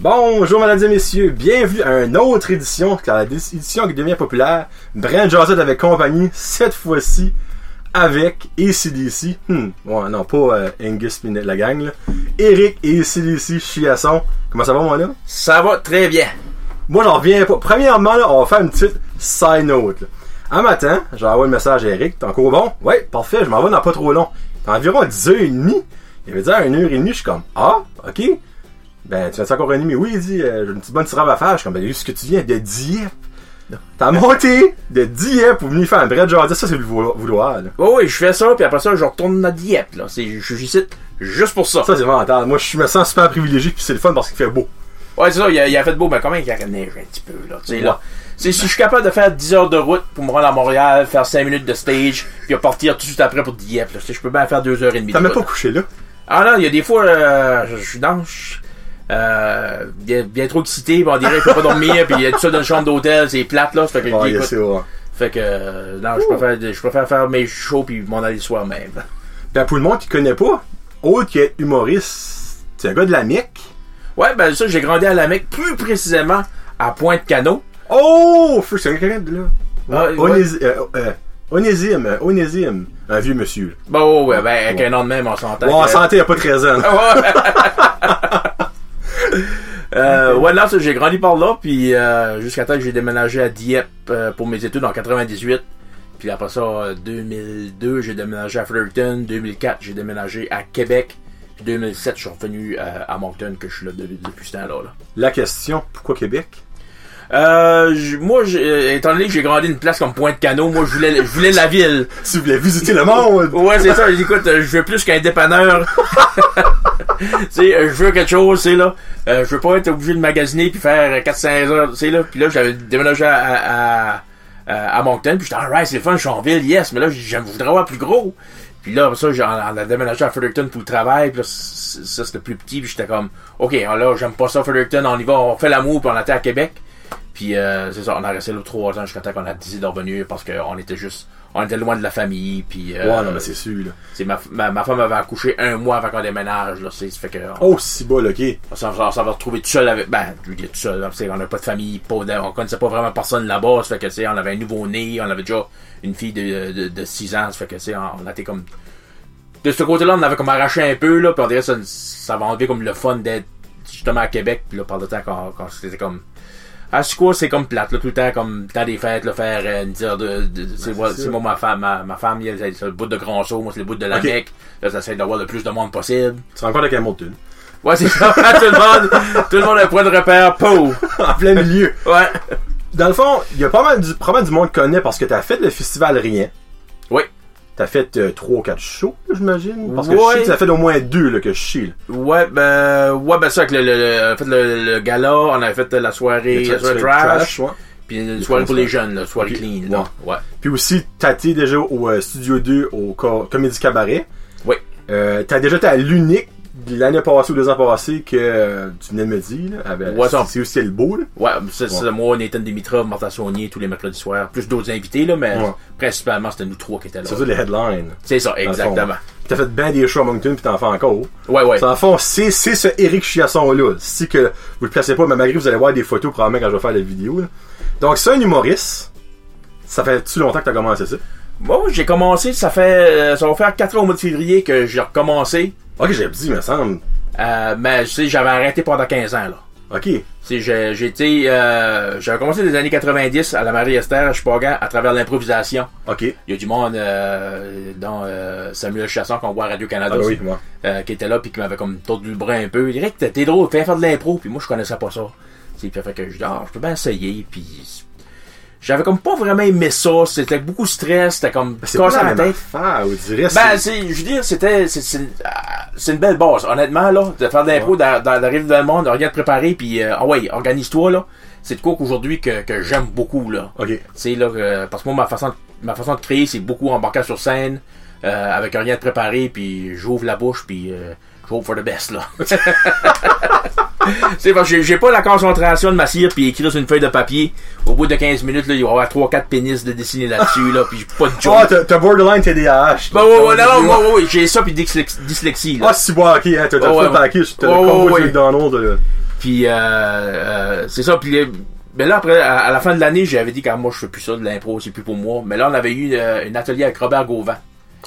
Bonjour mesdames et messieurs, bienvenue à une autre édition, car la édition qui devient populaire, Brand Josette avec compagnie, cette fois-ci avec ACDC, hmm, ouais, non pas euh, Angus Pinette, la gang, là. Eric et ACDC Chiasson. Comment ça va moi là? Ça va très bien. Moi j'en reviens pas. Premièrement, là, on va faire une petite side note. Là. Un matin, j'ai envoyé un message à Eric, t'es encore bon? Ouais, parfait, je m'en vais dans pas trop long. T'as environ 10h30. Il avait dit à 1h30, je suis comme, ah, ok. Ben, tu fais ça encore une demi? Oui, il dit, euh, j'ai une petite bonne tirade à faire. Je suis comme, ben, ce que tu viens de Dieppe. T'as monté de Dieppe pour venir faire un vrai genre. Ça, c'est le vouloir. là. Oui, oui, je fais ça, puis après ça, je retourne à Dieppe, là. C'est, je suis ici juste pour ça. Ça, c'est mental. Moi, je me sens super privilégié, puis c'est le fun parce qu'il fait beau. Ouais, c'est ça, il a, il a fait beau, mais quand même, il a neige un petit peu, là. Tu sais, là. C'est si je suis capable de faire 10 heures de route pour me rendre à Montréal, faire 5 minutes de stage, puis repartir tout de suite après pour Dieppe, là. Tu sais, je peux bien faire 2 heures et demie. T'as même pas couché là. Ah non, il y a des fois, euh, je je suis dans, je- euh, bien, bien trop excité, on dirait que je peux pas dormir, puis il y a tout ça dans une chambre d'hôtel, c'est plate, là, ça fait que je Ouais, écoute, c'est vrai. fait que, euh, non, je préfère, je préfère faire mes shows puis m'en aller le soir même. Ben, pour le monde qui connaît pas, autre qu'être humoriste, c'est un gars de la Mecque. Ouais, ben ça, j'ai grandi à la Mecque, plus précisément à Pointe-Cano. Oh! Faut- C'est quelqu'un de là. Ah, ouais. Onési- euh, euh, Onésime, Onésime. Un vieux monsieur. Bon, ouais, ben, avec un nom de même, on s'entend. Bon, en que- santé, il a pas 13 ans. Ouais. euh, ouais, là, j'ai grandi par là, puis euh, jusqu'à temps que j'ai déménagé à Dieppe euh, pour mes études en 98. Puis après ça, euh, 2002, j'ai déménagé à Fredericton. 2004, j'ai déménagé à Québec. Puis 2007, je suis revenu à Moncton, que je suis là de- depuis ce temps-là. Là. La question, pourquoi Québec? Euh, moi, étant donné que j'ai grandi une place comme Pointe-Cano, moi, je voulais, je voulais la ville. Si vous voulez visiter le monde! Ouais, c'est ça. Écoute, je veux plus qu'un dépanneur. tu sais, euh, je veux quelque chose, c'est là. Euh, je veux pas être obligé de magasiner puis faire 4-5 heures, c'est là. Puis là, j'avais déménagé à, à, à, Moncton, puis j'étais, alright, c'est fun, je suis en ville, yes. Mais là, je voudrais avoir plus gros. Puis là, ça, on a déménagé à Fredericton pour le travail, puis là, ça, c'était plus petit, puis j'étais comme, OK, là, j'aime pas ça, Fredericton, on y va, on fait l'amour, puis on était à Québec. Puis euh, c'est ça, on a resté là trois ans jusqu'à temps qu'on a décidé de revenir parce qu'on était juste, on était loin de la famille, puis... euh, Ouais, non, mais c'est sûr, là. c'est ma, ma, ma femme avait accouché un mois avant qu'on déménage, là, c'est, fait que, Oh, si là, ok. on, s'en va retrouver tout seul avec, ben, je veux dire tout seul, là, c'est, on n'a pas de famille, pas de- on connaissait pas vraiment personne là-bas, ça fait que, on avait un nouveau-né, on avait déjà une fille de, de, de 6 ans, ça fait que, sais, on, été comme, de ce côté-là, on avait comme arraché un peu, là, puis on dirait ça, ça va enlever comme le fun d'être justement à Québec, puis là, par le temps, quand, quand c'était comme, à ce quoi c'est comme plate, là, tout le temps, comme, temps des fêtes, là, faire euh, dire de, de, de- c'est, moi- c'est c'est ça. moi, ma femme, ma, ma femme, elle, c'est le bout de grand saut, moi, c'est le bout de la Ok. Mecque, là, j'essaie d'avoir le plus de monde possible. Tu te rends compte avec Hamilton. Ouais, c'est ça, tout le monde, tout le monde a un point de repère, pou! en plein milieu. Ouais. Dans le fond, il y a pas mal du, probablement du monde qui connaît parce que t'as fait le festival Rien. Oui. T'as fait euh, 3 ou 4 shows, j'imagine? Parce que Ouais. je sais que t'as fait au moins deux, là, que je chie, là. Ouais, ben, ouais, ben, ça, avec le, le, fait, le, le gala, on avait fait la soirée, la trash, ouais. puis une soirée pour les jeunes, la soirée clean, là. Ouais. Puis aussi, t'as été déjà au euh, Studio 2 au Co- Comédie Cabaret. Oui. Euh, t'as déjà été à l'unique l'année passée ou deux ans passés que euh, tu venais de me dire. Ouais, c'est aussi le beau, là. Ouais, c'est moi, Nathan Dimitrov, Martha Saunier, tous les mercredis soirs, plus d'autres invités, là, mais Ouais. principalement, c'était nous trois qui étaient là. C'est ça les headlines. C'est ça, exactement. T'as fait bien des shows à Moncton puis t'en fais encore. Ouais, ouais. Le fond, c'est, ce Eric Chiasson-là. Si que vous le placez pas, mais malgré vous allez voir des photos probablement quand je vais faire la vidéo. là. Donc, c'est un humoriste. Ça fait-tu longtemps que t'as commencé ça? Moi, j'ai commencé, ça fait, euh, ça va faire 4 ans au mois de février que j'ai recommencé, Ok, j'ai dit, me semble. euh, mais, tu sais, j'avais arrêté pendant 15 ans, là. Ok. J'ai été, euh, j'avais commencé des années 90 à la Marie-Esther à Chupagan à travers l'improvisation. Ok. Il y a du monde, euh, dont euh, Samuel Chasson qu'on voit à Radio-Canada Ah, ben oui, moi. euh, qui était là puis qui m'avait comme tordu le bras un peu. Il dirait que t'es drôle, fais faire de l'impro, puis moi je connaissais pas ça. Tu sais, Puis fait que je dis, ah, je peux bien essayer, puis j'avais comme pas vraiment aimé ça, c'était beaucoup de stress, c'était comme C'est cassé pas la la tête. affaire, on dirait. Ben, c'est- c'est, je veux dire, c'était, c'est, c'est, ah, c'est une belle base, honnêtement, là, de faire de l'impro, d'a- d'a- d'arriver dans le monde, de rien te préparer, puis, euh, ah ouais, organise-toi, là. C'est de quoi qu'aujourd'hui que, que j'aime beaucoup, là. Ok. Sais, là, euh, parce que moi, ma façon, de- ma façon de créer, c'est beaucoup embarquer sur scène, euh, avec rien de préparé, puis j'ouvre la bouche, puis euh, j'ouvre for the best, là. c'est parce que j'ai- j'ai pas la concentration de m'asseoir puis écrire sur une feuille de papier. Au bout de 15 minutes, là, il va y avoir 3-4 pénis de dessiner là-dessus, là, puis pas de joke. Oh, t'as, borderline TDAH. Bah ouais, ouais, non, ouais, ouais, ouais, j'ai ça puis dyslexie, là. Ah, si, bon, ok, hein, t'as, fait le package. T'as le combo du McDonald's, là. Puis euh, euh, c'est ça. Puis les- mais là après, à, à la fin de l'année, j'avais dit quand moi je fais plus ça de l'impro, c'est plus pour moi. Mais là on avait eu euh, un atelier avec Robert Gauvin.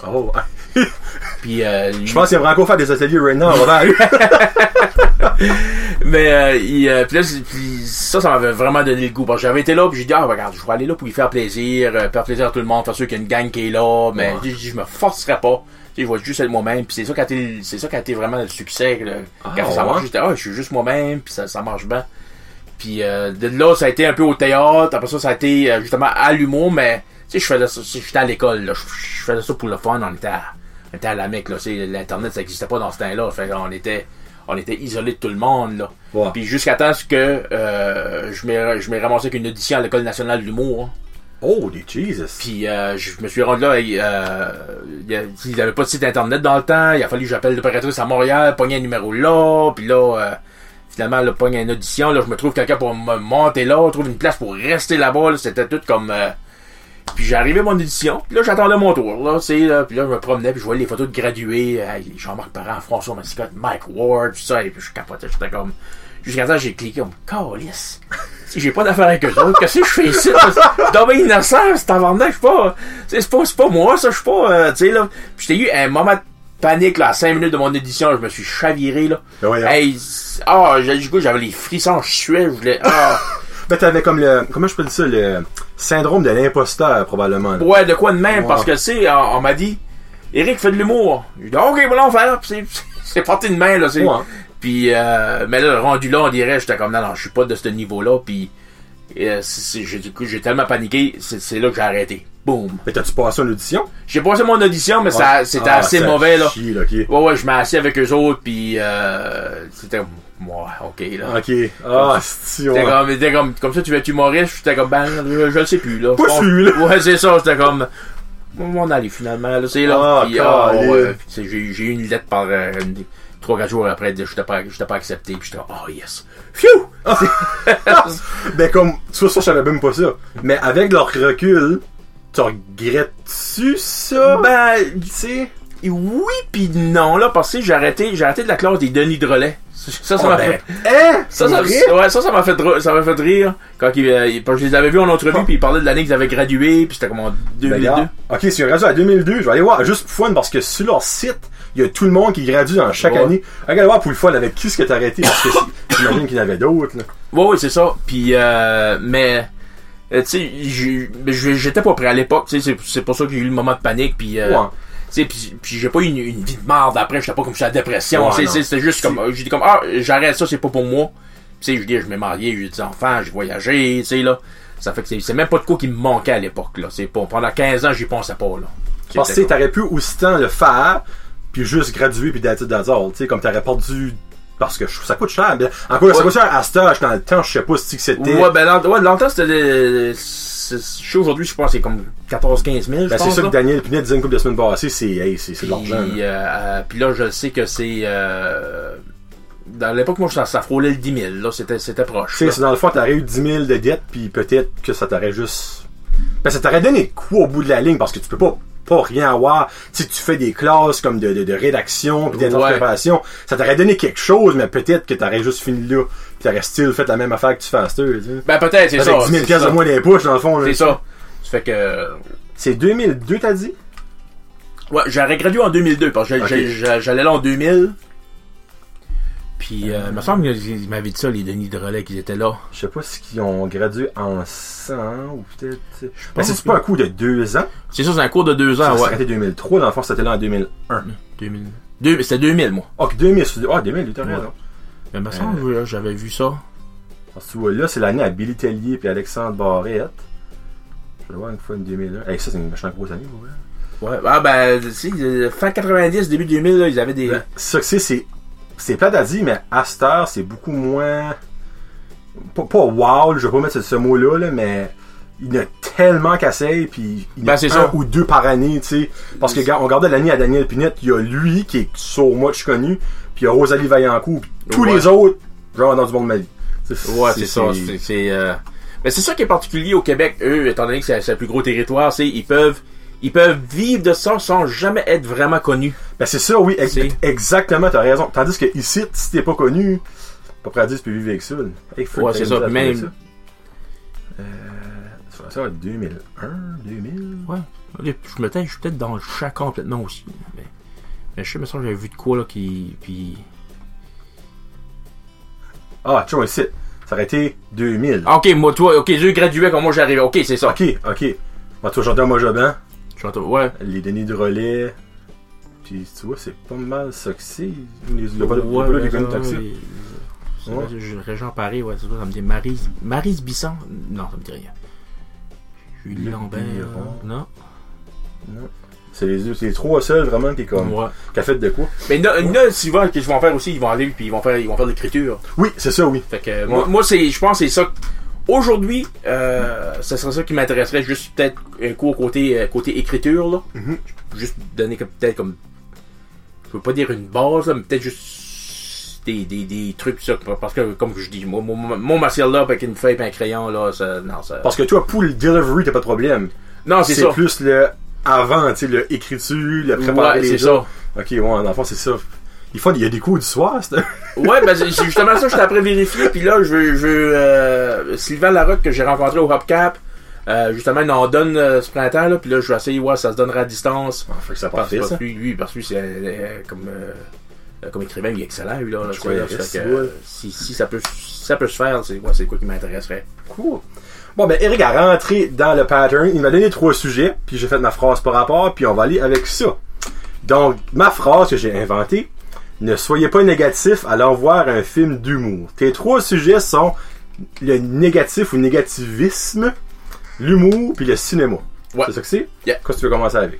Oh, Puis euh, je pense qu'il aimerait encore faire des ateliers right now. Va Mais euh, il, euh, puis là, puis ça, ça m'avait vraiment donné le goût. Parce que j'avais été là, puis j'ai dit, ah, regarde, je vais aller là pour lui faire plaisir, euh, faire plaisir à tout le monde, faire sûr qu'il y a une gang qui est là, mais Ouais. je me forcerai pas. Tu sais, je vais juste être moi-même, puis c'est ça qui a été, c'est ça qui a été vraiment le succès. là. Ah, Quand ça marche, j'étais, ah, je suis juste moi-même, puis ça, ça marche bien. Puis euh, de là, ça a été un peu au théâtre, après ça, ça a été justement à l'humour, mais sais, je faisais ça, j'étais à l'école, là, je, faisais ça pour le fun, on était à, on était à la mec, là, l'internet, ça n'existait pas dans ce temps-là, fait qu'on était, on était isolés de tout le monde, là. Ouais. Puis jusqu'à temps que euh, je m'ai ramassé avec une audition à l'école nationale de l'humour. hein. Oh, des Jesus. Puis euh, je me suis rendu là, et, euh, il y a- il n'y avait pas de site internet dans le temps. Il a fallu que j'appelle l'opératrice à Montréal, pogner un numéro là, puis là, euh, finalement, là, pogne une audition. Là, je me trouve quelqu'un pour me monter là, trouve une place pour rester là-bas. là. C'était tout comme. euh, puis j'arrivais à mon audition, puis là j'attendais mon tour, là, c'est là, puis là je me promenais, puis je voyais les photos de gradués, Jean-Marc Parent, François Massicotte, Mike Ward, tout ça, et puis je capotais, j'étais comme, jusqu'à temps j'ai cliqué comme, calice, si j'ai pas d'affaires avec eux autres, qu'est-ce que je fais ici, tombé innocent, c'est tabarnak, je suis pas, c'est pas, c'est pas moi, ça, je suis pas, euh, tu sais, là, puis j'ai eu un moment de panique, là, à 5 minutes de mon édition, je me suis chaviré, là, Ben hey, c'est- ah, du coup, j'avais les frissons, je suais, je voulais, ah, Ben, t'avais comme le, comment je peux dire ça, le syndrome de l'imposteur, probablement. là. Ouais, de quoi de même, Ouais. parce que, tu sais, on, on m'a dit, Eric fait de l'humour. J'ai dit, OK, voilà, on va faire. C'est- parti de main, là, c'est. Ouais. Puis, euh, mais là, rendu là, on dirait, j'étais comme, non, non, je suis pas de ce niveau-là. Puis, euh, j'ai du coup, j'ai tellement paniqué, c'est là que j'ai arrêté. Boum. Mais t'as-tu passé une audition? J'ai passé mon audition, mais ça, c'était Ah, assez mauvais, là. chie, là, ok. Ouais, ouais, je m'ai assis avec eux autres, puis euh, c'était, moi, OK, là. Ok. Ah, c'est C'était comme, c'était comme, comme ça, tu veux être humoriste, j'étais comme, ben, je, je le sais plus, là. Pas Bon, su, là. Ouais, c'est ça, j'étais comme, on aller finalement, là, c'est là. Ah, Puis, ah, ouais, puis, j'ai, j'ai eu une lettre par, euh, une- trois, quatre jours après, de- j'étais pas, j'étais pas accepté, puis j'étais, oh yes. Phew! Ben, comme, tu vois, ça, je savais même pas ça. Mais avec leur recul, tu regrettes-tu ça? Ben, tu sais. oui pis non, là, parce que j'ai arrêté, j'ai arrêté de la classe des Denis Drolet. Ça, ça Oh, m'a ben, fait, hein? ça, ça, vrai? ouais, ça, ça m'a fait, ça m'a fait rire. Quand ils, euh, ils- je les avais vus en entrevue, puis ils parlaient de l'année qu'ils avaient gradué, puis c'était comme en Ben, 2002. regarde. ok, si tu gradué à 2002, je vais aller voir juste pour fun parce que sur leur site, il y a tout le monde qui gradue dans chaque Ouais. année. Regarde voir pour le fun avec qui ce que t'as arrêté parce que j'imagine qu'il y en avait d'autres, là. Ouais, ouais, c'est ça. Puis, euh, mais, euh, tu sais, j'étais pas prêt à l'époque. Tu sais, c'est- c'est pour ça que j'ai eu le moment de panique. Puis, euh, Ouais. Sais, puis, puis j'ai pas eu une, une vie de merde après. J'étais pas comme à la dépression. Ouais, C'était juste comme, j'ai dit comme, ah, j'arrête ça, c'est pas pour moi. Tu sais, je dis, je m'ai marié, j'ai des enfants, j'ai voyagé, tu sais, là. Ça fait que c'est- même pas de quoi qui me manquait à l'époque, là. C'est pas, pendant 15 ans, j'y pensais pas, là. Parce que t'aurais pu aussi temps le faire, puis juste graduer, puis d'être d'azor, tu sais, comme t'aurais pas dû... Parce que ça coûte cher. Mais encore, ça Ouais. coûte cher à cet âge, dans le temps, je sais pas si c'était... Ouais, ben, ouais, dans le temps, c'était, sais aujourd'hui, je pense que c'est comme 14-15 000, je Ben, c'est ça là. que Daniel Pinet disait une couple de semaines passées, c'est hey, de Puis, l'argent. là. euh, euh, puis là, je sais que c'est... Euh, dans l'époque, moi, ça, ça frôlait le 10 000. Là, c'était, c'était proche. Tu sais, là. c'est dans le fond, t'aurais eu 10 000 de dettes, puis peut-être que ça t'aurait juste... Ben, ça t'aurait donné quoi au bout de la ligne, parce que tu peux pas, pas rien avoir. Tu sais, tu fais des classes comme de, de, de rédaction, puis Ouais. d'interprétation. Ça t'aurait donné quelque chose, mais peut-être que t'aurais juste fini là, puis t'aurais still fait la même affaire que tu fais à sais. Ben, peut-être, c'est ça. Avec 10 000 c'est piastres ça. de moins des poches, dans le fond. C'est ça. Fait que... C'est 2002, t'as dit? Ouais, j'aurais gradué en 2002, parce que j'allais là en 2000. Puis, euh, il me semble qu'ils m'avaient dit ça, les Denis de relais, qu'ils étaient là. Je sais pas si ils ont gradué en 100, ou peut-être... Ben, pense c'est pas un coup de deux ans? C'est ça, c'est un cours de deux Ça ans, s'est ouais. arrêté 2003, dans le fond, c'était là en 2001. 2000. Deux- C'était 2000, moi. Ok, 2000, ah, 2000, t'as raison. Mais il me semble que j'avais vu ça. Tu vois, là, c'est l'année à Billy Tellier puis Alexandre Barrette. Je vais voir une fois une 2001. Hey, ça, c'est une méchante grosse année, ouais. Ouais, ah ben, si, euh, fin 90, début 2000, là, ils avaient des... Ben, ça c'est, c'est. Plate à dire, mais à cette heure, c'est beaucoup moins. Pas, pas wow, je vais pas mettre ce, ce mot-là, là, mais il y en a tellement qu'assez, puis il y en Ben, a un ça. ou deux par année, tu sais. Parce que, on regardait l'année à Daniel Pinette, il y a lui qui est so much connu, puis il y a Rosalie Vaillancourt, puis tous Ouais. les autres, genre dans du monde de ma vie. Ouais, c'est ça. C'est, c'est, euh... Mais c'est ça qui est particulier au Québec, eux, étant donné que c'est, c'est le plus gros territoire, c'est ils peuvent ils peuvent vivre de ça sans jamais être vraiment connus. Ben c'est ça, oui, ex- exactement, t'as raison. Tandis que ici, si t'es pas connu, Pas près à 10 puis vivre avec ça. Hey, Ouais, que c'est ça, même- ça? Euh, ça va- être 2001, 2000. Ouais. Je me tais- je suis peut-être dans le chat complètement aussi. Mais, mais je sais, mais ça, j'avais vu de quoi, là, qui. Puis. Ah, tu vois, ici. Ça aurait été 2000. Ah, ok, moi, toi, ok, deux gradués comme moi, j'arrivais. Ok, c'est ça. Ok, ok. Moi, toi, j'entends moi Jobin. Je en Ouais. Les Denis de relais. Puis, tu vois, c'est pas mal ça que c'est. Les- Il y a pas de Ouais, ouais, ouais, ouais. Ouais. vrai, je- Régent Paris, ouais, c'est ça, ça me dit Marise. Marise Bisson Non, ça me dit rien. Julie Lambert. Non. Non. C'est les, deux- c'est les trois seuls vraiment qui est comme. Ouais. Qui a fait de quoi Mais là, là, souvent, qu'est-ce qu'ils vont faire aussi, ils vont aller, puis ils vont faire, ils vont faire de l'écriture. Oui, c'est ça, oui. Fait que, moi, moi, c'est, je pense que c'est ça. Aujourd'hui, euh, ce serait ça qui m'intéresserait, juste peut-être un cours côté, euh, côté écriture, là. Mhm. Juste donner peut-être comme, je veux pas dire une base, là, mais peut-être juste des, des, des trucs, ça, parce que, comme je dis, moi, mon, mon, martial là, avec une feuille et un crayon, là, ça, non, ça, Parce que toi, pour le delivery, t'as pas de problème. non, c'est C'est ça. plus le avant, tu sais, le écriture, le préparer Ouais, c'est ça. Ok, ouais, dans le fond, c'est ça. Il, y a des cours du soir, c'est Ouais, ben c'est justement ça, j'étais après vérifier, puis là, je veux, je euh, Sylvain Larocque que j'ai rencontré au Hopcap, euh, justement, il en donne euh, ce printemps, là, puis là, je vais essayer, ouais, ça se donnera à distance. Ah, fait que ça Parce, parfait, parce ça. lui, lui, parce que lui, c'est comme, comme écrivain, il est excellent, lui, là. là, Je crois, là, fait que, ouais. si, si ça peut, si ça peut se faire, c'est, ouais, c'est quoi qui m'intéresserait. Cool. Bon, ben, Eric a rentré dans le pattern. Il m'a donné trois sujets, puis j'ai fait ma phrase par rapport, puis on va aller avec ça. Donc, ma phrase que j'ai inventée, ne soyez pas négatif à leur voir un film d'humour. Tes trois sujets sont le négatif ou négativisme, l'humour, puis le cinéma. Ouais. C'est ça que c'est? Yeah. Qu'est-ce que tu veux commencer avec?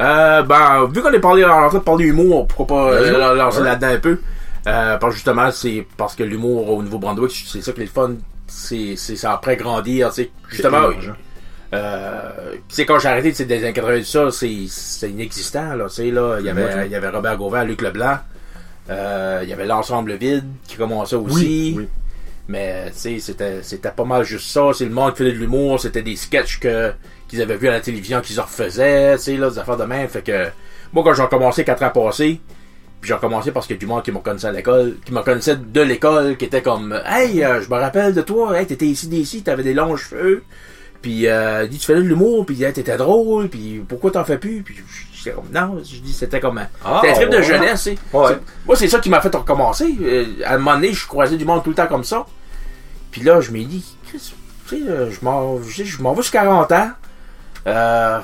Euh, ben, vu qu'on est parlé, en train de parler humour, pourquoi pas euh, la- lancer Ouais. là-dedans un peu? Euh, parce que justement, c'est parce que l'humour au Nouveau-Brunswick, c'est ça qui est le fun. C'est, c'est ça après grandir, tu sais. Justement, C'est émergent. euh, quand j'ai arrêté, sais, des années 90, ça, c'est, c'est inexistant, là, tu sais, là. Il y avait, il y avait Robert Gauvin, Luc Leblanc. Euh, il y avait l'ensemble vide qui commençait aussi. Oui, oui. Mais tu sais, c'était, c'était pas mal juste ça. C'est le monde qui faisait de l'humour. C'était des sketchs que, qu'ils avaient vus à la télévision qu'ils en refaisaient. Tu sais, là, des affaires de même. Fait que, moi, quand j'ai recommencé quatre ans passés, puis j'ai recommencé parce que du monde qui me connaissait à l'école, qui me connaissait de l'école, qui était comme, hey, euh, je me rappelle de toi, hey, t'étais ici, d'ici, t'avais des longs cheveux. Puis, euh, dit, tu faisais de l'humour, puis hey, t'étais drôle, puis pourquoi t'en fais plus? Puis, j'étais comme, non, je dis, c'était comme un, Ah, c'était un trip de ouais. jeunesse. Ouais. Moi, c'est ça qui m'a fait recommencer. Euh, à un moment donné, je croisais du monde tout le temps comme ça. Puis là, je m'ai dit, Chris, tu sais, euh, je m'en, je m'en vais sur 40 ans. Euh,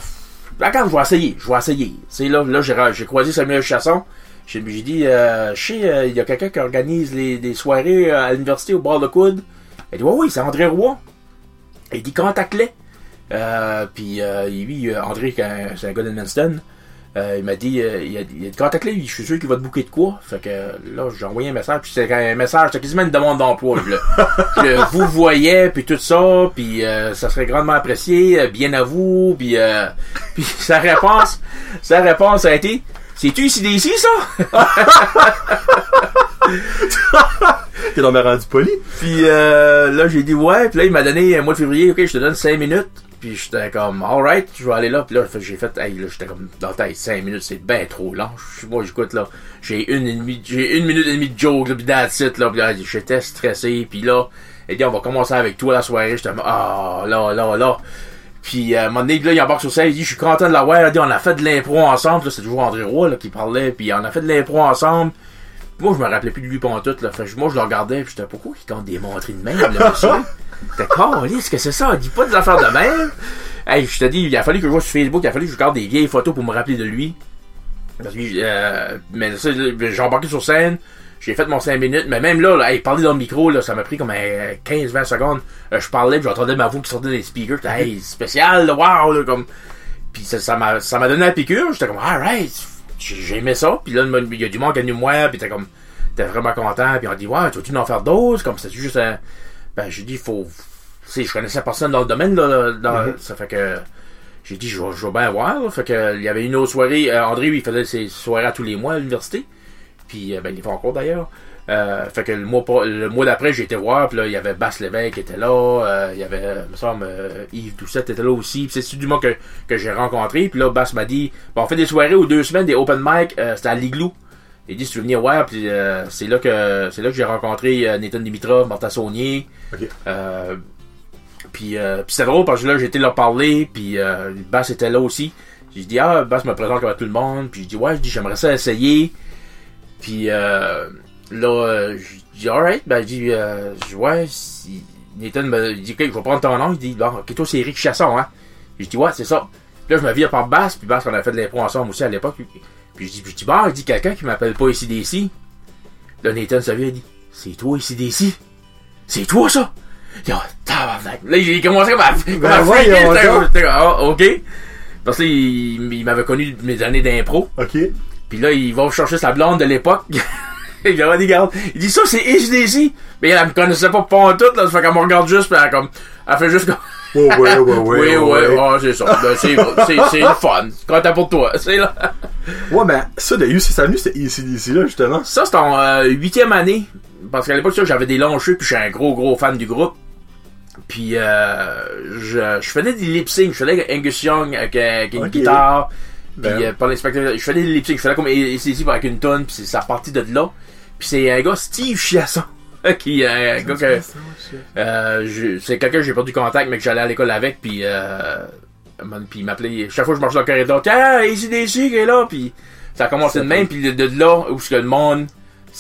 regarde, je vais essayer, je vais essayer. Là, là, j'ai, j'ai croisé Samuel Chasson. J'ai, j'ai dit, euh, je sais, euh, il y a quelqu'un qui organise les, des soirées à l'université au bord de coude. Il dit, oui, oui, c'est André Roy. Il dit, contacte-les. Euh, puis euh, lui, André, c'est un gars d'Edmundston, il m'a dit, euh, il a, il a dit, contacte-les, je suis sûr qu'il va te bouquer de quoi. Fait que là, j'ai envoyé un message, puis c'était un message, c'était quasiment une demande d'emploi. Je, je vous voyais, puis tout ça, puis euh, ça serait grandement apprécié, euh, bien à vous, puis, euh, puis sa réponse, sa réponse a été, c'est-tu ici d'ici, ça? T'es dans rendu poli? Puis euh, là, j'ai dit ouais. Puis là, il m'a donné un mois de février. Ok, je te donne 5 minutes. Puis j'étais comme alright, je vais aller là. Puis là, j'ai fait, hey, là, j'étais comme dans la tête, 5 minutes, c'est ben trop long. Moi, j'écoute là, j'ai une et une minute et demie de joke, là, puis that's là. Puis là, j'étais stressé. Puis là, il dit on va commencer avec toi la soirée. J'étais comme ah là là là. Puis euh, à un moment donné, là, il embarque sur scène, il dit je suis content de l'avoir. Il dit on a fait de l'impro ensemble. Là, c'est toujours André Roy là, qui parlait. Puis on a fait de l'impro ensemble. Moi, je me rappelais plus de lui pendant tout, là. Fait moi, je le regardais, puis j'étais, pourquoi il compte des montries de même, monsieur? T'es ce que c'est ça? Dis pas des affaires de même. Hey, je te dis, il a fallu que je vois sur Facebook, il a fallu que je regarde des vieilles photos pour me rappeler de lui. Parce que, euh, mais ça, j'ai embarqué sur scène, j'ai fait mon 5 minutes, mais même là, là hey, parler dans le micro, là, ça m'a pris comme euh, 15-20 secondes. Euh, je parlais, j'entendais ma voix qui sortait des speakers, j'étais, hey, spécial, wow, là, comme. Puis ça ça m'a ça m'a donné la piqûre, j'étais comme, alright, j'ai j'ai aimé ça. Puis là, il y a du monde qui est venu me voir, puis t'es comme, t'es vraiment content, puis on dit, ouais, tu veux-tu en faire d'autres? Comme, c'est juste un. Ben, j'ai dit, faut. Tu sais, je connaissais personne dans le domaine, là. dans- Ça fait que. J'ai dit, je vais, je vais bien voir. là. Fait que, il y avait une autre soirée. euh, André, lui, il faisait ses soirées à tous les mois à l'université. Puis, euh, ben, il fait encore d'ailleurs. Euh, fait que le mois, le mois d'après, j'ai été voir. Puis là, il y avait Basse Lévesque qui était là. il y avait, me semble, Yves Doucette était là aussi. Puis c'est du mois que, que j'ai rencontré. Puis là, Basse m'a dit, bon, on fait des soirées aux deux semaines, des open mic. c'était à l'Igloo. Il dit, si tu veux venir voir, puis euh, c'est là que c'est là que j'ai rencontré euh, Nathan Dimitrov, Martha Saunier. Ok. Euh, puis euh, puis c'était drôle parce que là, j'ai été leur parler, puis euh, Bass était là aussi. J'ai dit, ah, Bass me présente comme à tout le monde, puis je dis, ouais, j'aimerais ça essayer. Puis euh, là, je dis, alright, ben, euh, je dis, ouais, si... Nathan me dit, ok, je vais prendre ton nom. Il dit, bon, ok, toi, c'est Eric Chasson, hein. Je dis, ouais, c'est ça. Puis là, je me vire par Bass, puis Bass, on a fait de l'impro ensemble aussi à l'époque. Puis je dis, puis je dis, bon, il dit, quelqu'un qui m'appelle pas ici d'ici. Là, Nathan se vient, il dit, c'est toi ici d'ici. C'est toi, ça? Il dit, oh, tabarnak. Là, il commençait comme à, comme à Ben comme- comme, ah, ok. Parce que là, il, il m'avait connu de mes années d'impro. Ok. Puis là, il va chercher sa blonde de l'époque. il regarde. Il dit, ça, c'est ACDC. Mais elle me connaissait pas pas en tout, là. Ça fait qu'elle me regarde juste, puis elle, comme, elle fait juste comme, Ouais, ouais, ouais, ouais. oui, ouais, ouais, ouais, c'est ça. Ben, c'est, c'est, c'est le fun. Content pour toi. C'est là. Ouais, ben, ça, de UC, ça venu, c'était ACDC, là, justement. Ça, c'était en euh, huitième année. Parce qu'à l'époque, j'avais des longs cheveux, puis je suis un gros, gros fan du groupe. Puis, euh, je, je faisais des lip sync. Je faisais Angus Young avec, euh, avec une guitare. Puis, Ben. euh, pendant les spectacles, je faisais des lip sync. Je faisais comme ACDC avec une tonne, puis c'est- ça partit de là. Puis c'est un gars, Steve Chiasson, qui gars que, euh, je- c'est quelqu'un que j'ai perdu contact, mais que j'allais à l'école avec, puis, euh, man, puis il m'appelait, chaque fois que je marchais dans le corridor, tiens, ACDC qui est là, puis ça a commencé de même, puis de, de là, où ce que le monde,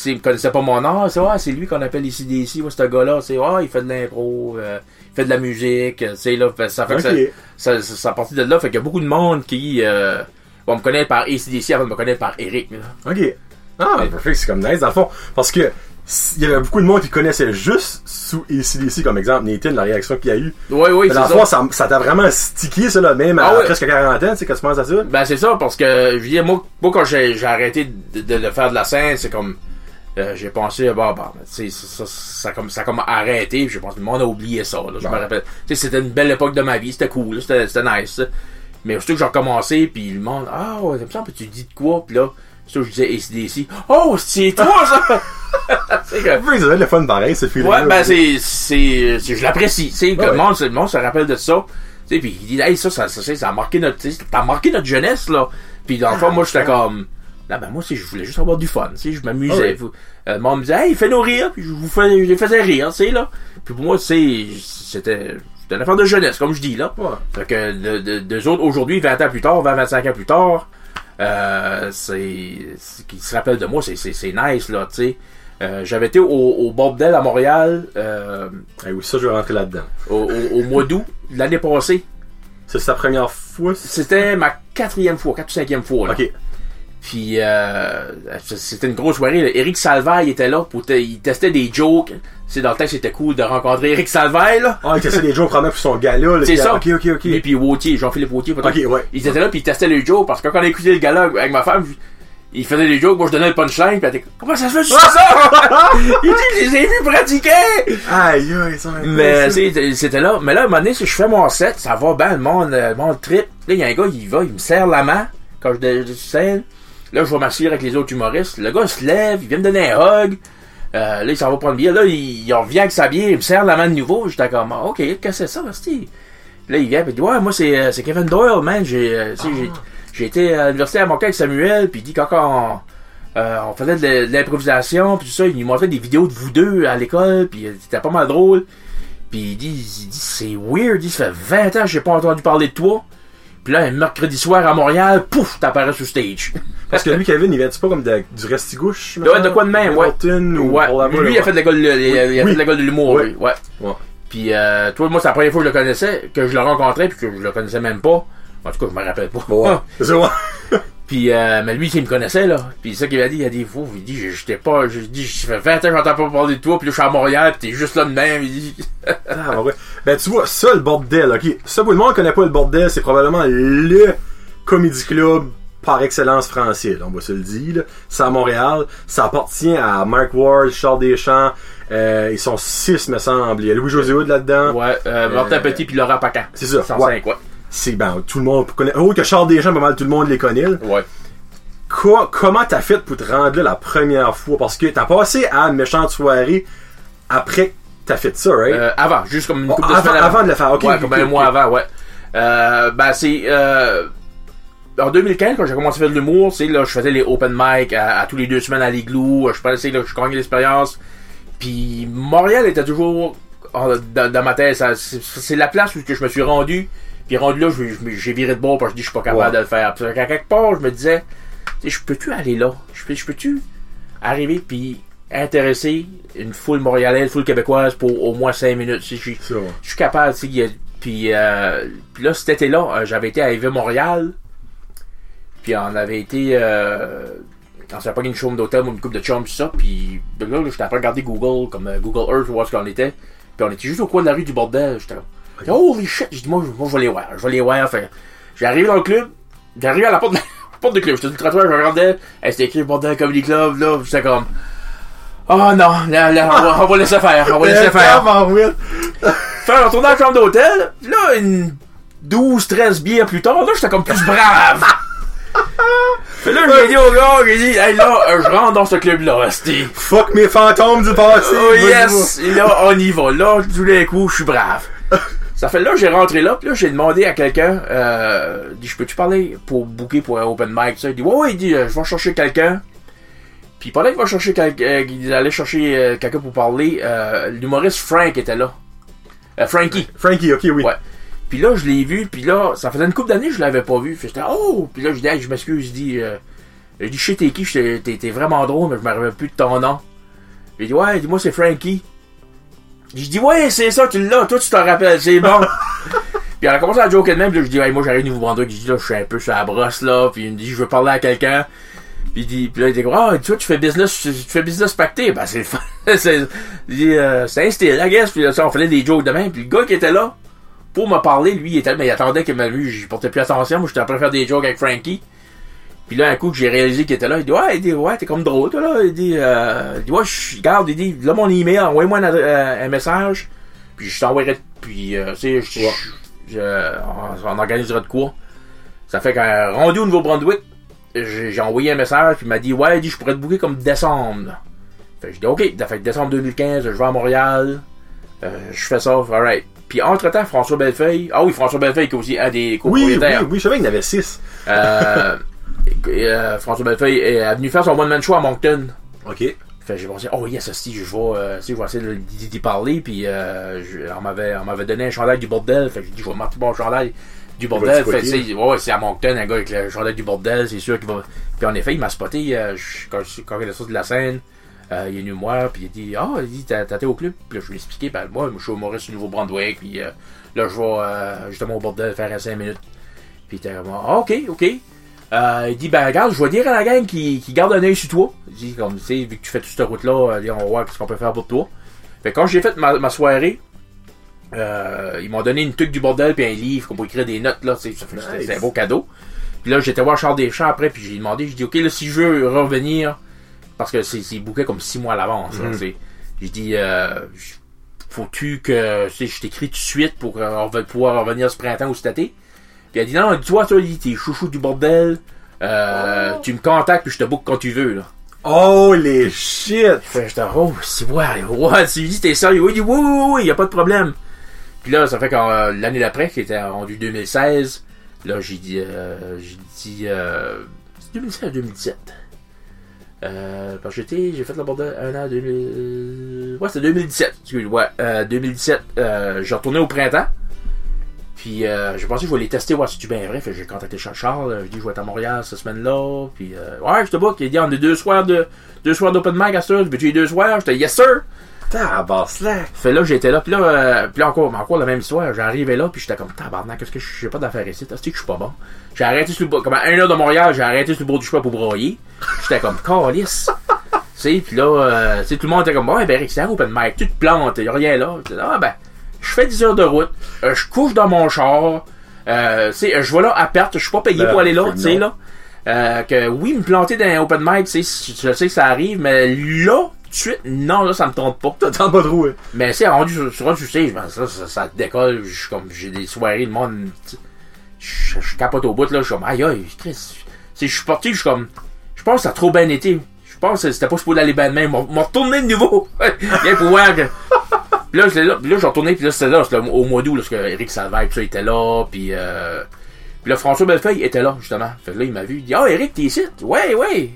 me connaissait pas mon nom, c'est, ouais, c'est lui qu'on appelle ACDC, ouais, ce gars-là, c'est, ouais, il fait de l'impro, euh, il fait de la musique, euh, c'est là, ça fait que ça, ça, ça, ça a parti de là, fait qu'il y a beaucoup de monde qui, euh, vont me connaître par ACDC avant de me connaître par Eric, là. Ok. Ah, parfait, c'est comme nice, dans le fond. Parce que, il y avait beaucoup de monde qui connaissait juste sous ACDC, comme exemple, Nathan, la réaction qu'il y a eu. Oui, oui, c'est ça. ça ça t'a vraiment stické, ça, là, même Ah à presque 40 ans, tu sais, quand tu penses à ça? Ben c'est ça parce que je veux dire, moi, moi quand j'ai j'ai arrêté de, de, de faire de la scène, c'est comme euh, j'ai pensé bah bah tu sais ça, ça, ça comme ça a comme arrêté, puis je pense que le monde a oublié ça là, je me rappelle. Tu sais c'était une belle époque de ma vie, c'était cool, c'était nice. ça. Mais surtout que j'ai recommencé puis le monde ah ouais, ça me semble que tu dis de quoi puis là que je disais ACDC. Oh, c'est toi ça. c'est que ça doit être le fun pareil, ce feeling Ouais, ben c'est, c'est, c'est- je l'apprécie. Tu sais, que Ouais, le monde, le monde se rappelle de ça. Tu sais, puis il dit, hey, ça, ça, ça, ça a marqué notre, t'as marqué notre jeunesse, là. Puis dans le fond, moi, j'étais comme, là, ben, moi, c'est, je voulais juste avoir du fun, tu sais, je m'amusais. Ah. Vous- euh, le monde me disait, hey, fais-nous rire, puis je vous fais, je les faisais rire, tu sais, là. Puis pour moi, tu sais, c'était, c'était une affaire de jeunesse, comme je dis, là. Ouais. Fait que, de, de, deux autres, aujourd'hui, 20 ans plus tard, 20, 25 ans plus tard, euh, c'est, c'est- qu'ils se rappellent de moi, c'est, c'est, c'est nice, là, tu sais. Euh, j'avais été au, au bordel à Montréal, euh, Ah oui, ça, je vais rentrer là-dedans. au, au- au mois d'août l'année passée. C'est sa première fois? c'est- C'était ma quatrième fois, quatre ou cinquième fois. Là. Ok. Puis euh, c'était une grosse soirée. là. Eric Salvaille était là pour te- il testait des jokes. C'est dans le temps c'était cool de rencontrer Eric Salvaille là. Ah, il testait des jours probablement pour son gala, là. C'est ça. Ok, ok, ok. Lui puis Wautier, Jean-Philippe Wautier. peut-être. Ok, ouais. Ils étaient là puis ils testaient les jokes parce que quand on a écouté le gala avec ma femme, il faisait des jokes, moi je donnais le punchline, puis elle était comment ça se fait fais ça? Il dit je les ai vus pratiquer. Aïe, aïe, ça Mais c'était là. Mais là, à un moment donné, si je fais mon set, ça va bien, le monde, euh, le monde trip. Là, il y a un gars, il va, il me serre la main quand je je scène. Là, je vais m'asseoir avec les autres humoristes. Le gars se lève, il vient me donner un hug. Euh, là, il s'en va prendre bière. Là, il, revient avec sa bière, il me serre la main de nouveau. J'étais comme, Ah, OK, qu'est-ce que c'est ça, Basti? Là, il vient, puis il dit, ouais, moi, c'est euh, Kevin Doyle, man. J'ai euh, j'ai- j'ai été à l'université à Montréal avec Samuel, puis il dit, quand on, on faisait de, l'improvisation, puis tout ça, il nous montrait des vidéos de vous deux à l'école, puis c'était pas mal drôle. Puis il dit, dit c'est weird, il fait 20 ans que j'ai pas entendu parler de toi. Puis là, un mercredi soir à Montréal, pouf, t'apparais sur stage. Parce que lui, Kevin, il vient-tu pas comme de- du restigouche? Ouais, de quoi de même, ouais. Ou Ouais, lui, il a fait de l'école de, Oui. de l'humour, Ouais. lui. Ouais. Ouais. Puis, euh, toi, moi, c'est la première fois que je le connaissais, que je le rencontrais, puis que je le connaissais même pas. En tout cas, je me rappelle pas. Ouais. Ouais. Puis, euh, mais lui, il me connaissait, là. Puis, ça qu'il m'a dit, il a dit, fou, il dit, j'étais pas, j'ai dit, ça fait 20 ans j'entends pas parler de toi, puis là, je suis à Montréal, puis t'es juste là de même, il dit. Ah, ouais. Ben, tu vois, ça, le bordel, ok? Ça, pour le monde qui connaît pas le bordel, c'est probablement le comédie club par excellence français, là, on va se le dire. là. C'est à Montréal. Ça appartient à Mark Ward, Charles Deschamps. Euh, ils sont six, me semble. Il y a Louis-José Hood là-dedans. Ouais, euh, Martin Euh, Petit puis Laurent Pacan. c'est ça, 105, ouais. C'est, ben, tout le monde connaît. Oh, que Charles Deschamps, pas mal tout le monde les connaît. là. Ouais. Co- comment t'as fait pour te rendre là la première fois? Parce que t'as passé à une méchante soirée après que t'as fait ça, right? Euh, avant, juste comme une Oh, couple de avant, semaines avant de le faire, ok. ouais, comme un mois avant, ouais. Euh, ben, c'est. Euh, en 2015, quand j'ai commencé à faire de l'humour, c'est là, je faisais les open mic à, à tous les deux semaines à l'igloo. Je pensais là, je gagnais l'expérience. Puis Montréal était toujours oh, dans, dans ma tête. C'est la place où que je me suis rendu. Puis rendu là, j'ai viré de bord parce que je dis je suis pas capable Ouais. de le faire. Puis à quelque part, je me disais, tu sais, je peux-tu aller là? Je peux- je peux-tu arriver puis intéresser une foule montréalaise, une foule québécoise pour au moins 5 minutes? Je, suis capable, tu sais, puis, euh, puis là, cet été-là, euh, j'avais été à EV Montréal, puis on avait été, euh, on s'avait pas une chambre d'hôtel ou une coupe de chum, tout ça, puis de là, j'étais après regarder Google, comme euh, Google Earth, voir ce qu'on était, puis on était juste au coin de la rue du bordel, j'étais là, holy shit, j'ai dit, moi, je- moi, je vais les voir, je vais les voir, j'ai arrivé dans le club, j'ai arrivé à la porte de la porte du club, j'étais sur le trottoir, je regardais, elle c'était écrit Bordel Comedy Club, là, j'étais comme, oh non, là, là, on va, on va laisser faire, on va laisser faire. Faire retourner dans la chambre d'hôtel. Là, une 12, 13 bières plus tard, là, j'étais comme plus brave. Fait là, j'ai dit au gars, j'ai dit, hey, là, euh, je rentre dans ce club-là, esti. Fuck mes fantômes du passé. Oh yes! Et là, on y va. Là, tous les coups, je suis brave. Ça fait là, j'ai rentré là, puis là, j'ai demandé à quelqu'un, euh, dit, je peux-tu parler pour booker pour un open mic, ça? Il dit, ouais, ouais, il dit, euh, je vais chercher quelqu'un. Puis pendant qu'il va chercher quelqu'un, euh, qu'il allait chercher euh, quelqu'un pour parler, euh, l'humoriste Frank était là. Euh, Frankie. Frankie, ok, oui. Ouais. Puis là, je l'ai vu, puis là, ça faisait une couple d'années que je l'avais pas vu. Puis j'étais, oh! Puis là, je dis, hey, je m'excuse, je dis, euh, je dis, je sais t'es qui, t'es vraiment drôle, mais je me rappelle plus de ton nom. Il dit, ouais, dis-moi, c'est Frankie. Je dis, ouais, c'est ça, tu l'as, toi, tu t'en rappelles, c'est bon. puis elle a commencé à joker de même, puis là, je dis, hey, moi, j'arrive de Nouveau-Brunswick, je dis, là, je suis un peu sur la brosse, là, puis il me dit, je veux parler à quelqu'un. Puis, il dit, puis là, il dit, ah, tu fais business, tu fais business pacté. Ben, c'est c'est, dit, euh, c'est un style, I guess. Puis là, ça, on faisait des jokes de même. Puis le gars qui était là, pour me parler, lui, il était, mais il attendait qu'il m'a vu, j'y portais plus attention. Moi, j'étais de faire des jokes avec Frankie. Puis là, un coup que j'ai réalisé qu'il était là, il dit, ouais, il dit, ouais, t'es comme drôle, toi, là. Il dit, euh, il dit, ouais, je garde, il dit, là, mon email, envoie-moi un, euh, un message. Puis je t'enverrai, puis, euh, tu sais, je- Ouais. je- on, on organisera de quoi. Ça fait qu'un rendu au Nouveau-Brunswick, j'ai j'ai envoyé un message, puis il m'a dit, ouais, il dit, je pourrais te booker comme décembre. Fait que je dis, ok, ça fait décembre 2015, je vais à Montréal, euh, je fais ça, alright. Puis entre-temps, François Bellefeuille, ah oui, François Bellefeuille qui est aussi un des Oui, oui, copropriétaires. oui, je savais qu'il y en avait six. Euh, euh, François Bellefeuille est venu faire son one-man show à Moncton. Ok. Fait j'ai pensé, oh yes, si je vais, euh, si, je vais essayer de- d'y parler, puis euh, je- on m'avait on m'avait donné un chandail du bordel, fait j'ai dit, je vais mettre mon chandail du bordel, fait c'est, ouais, c'est à Moncton, un gars avec le chandail du bordel, c'est sûr qu'il va, puis en effet, il m'a spoté, euh, quand, quand il est sorti de la scène, euh, il est venu me voir, puis il a dit, ah, il dit, t'as été au club, puis là, je lui ai expliqué, ben, moi, je suis humoriste du Nouveau-Brunswick, puis euh, là, je vais, euh, justement au bordel faire un 5 minutes, puis il était comme, ah, ok, ok, euh, il dit, ben regarde, je vais dire à la gang qui, qui garde un œil sur toi. Il dit, comme, tu sais, vu que tu fais toute cette route-là, euh, on va voir ce qu'on peut faire pour toi. Fait que quand j'ai fait ma, ma soirée, euh, ils m'ont donné une tuque du bordel puis un livre qu'on peut écrire des notes, là, c'était Nice. un beau cadeau. Puis là, j'étais voir Charles Deschamps après, puis j'ai demandé, j'ai dit, ok, là, si je veux revenir, parce que c'est booké comme six mois à l'avance, sais. J'ai dit, euh, faut-tu que, je t'écris tout de suite pour euh, pouvoir revenir ce printemps ou cet été? Puis elle dit, non, toi, toi, t'es chouchou du bordel, euh, tu me contactes puis je te book quand tu veux, là. Holy shit! Fait j'étais, oh, c'est ouais, ouais, tu lui dis, t'es sérieux? Oui, il dit, oui, oui, oui, y a pas de problème. Puis là, ça fait que euh, l'année d'après, qui était rendu 2016, là, j'ai dit, euh, j'ai dit, euh, c'est 2016 ou 2017? Euh, parce que j'étais, j'ai fait le bordel un an, 2000, ouais, c'était 2017, excuse, ouais, euh, 2017, euh, j'ai retourné au printemps. Puis euh, j'ai pensé que je vais les tester, voir si tu bien vrai. Fait j'ai contacté Charles euh, je dis je vais être à Montréal cette semaine-là. Puis euh, ouais, je te book. Il dit on a deux soirs de deux soirs d'open mic à ça. Veux-tu les deux soirs? J'étais yes sir! Tabarnak! Fait là, j'étais là, puis là, euh, puis là encore, encore la même histoire. J'arrivais là, puis j'étais comme tabarnak, qu'est-ce que je j'ai pas d'affaires ici? Est-ce que je suis pas bon? J'ai arrêté sur le bord, comme à 1 heure de Montréal, j'ai arrêté sur le bord du chemin pour broyer. J'étais comme calice. tu sais, puis là, euh, tu sais, tout le monde était comme, ouais, ben, Rick, c'est un open mic, tu te plantes, y a rien là. J'étais là, ah, ben, je fais 10 heures de route, euh, je couche dans mon char, euh, tu sais, je vais là à perte, je suis pas payé Ben, pour aller là, tu sais, là. Euh, que oui, me planter dans un open mic, tu sais, je sais que ça arrive, mais là, tout de suite, non, là, ça me tente pas. T'attends pas trop, hein? Mais c'est rendu sur, tu sais, ben, ça, ça, ça décolle, je suis comme j'ai des soirées, le monde. Je, je capote au bout là, je suis comme aïe aïe, Chris. Je suis parti, je suis comme. Je pense que ça a trop bien été. Je pense que c'était pas supposé aller bien de même. M'ont retourné de nouveau. Bien pour voir que. Puis là, là, puis là, j'ai retourné, puis là, c'était là, c'était au mois d'août, parce que Eric Salvaire, tout ça, était là, puis euh, Puis là, François Bellefeuille était là, justement. Fait que là, il m'a vu. Il dit, ah, Eric, t'es ici? Ouais, ouais.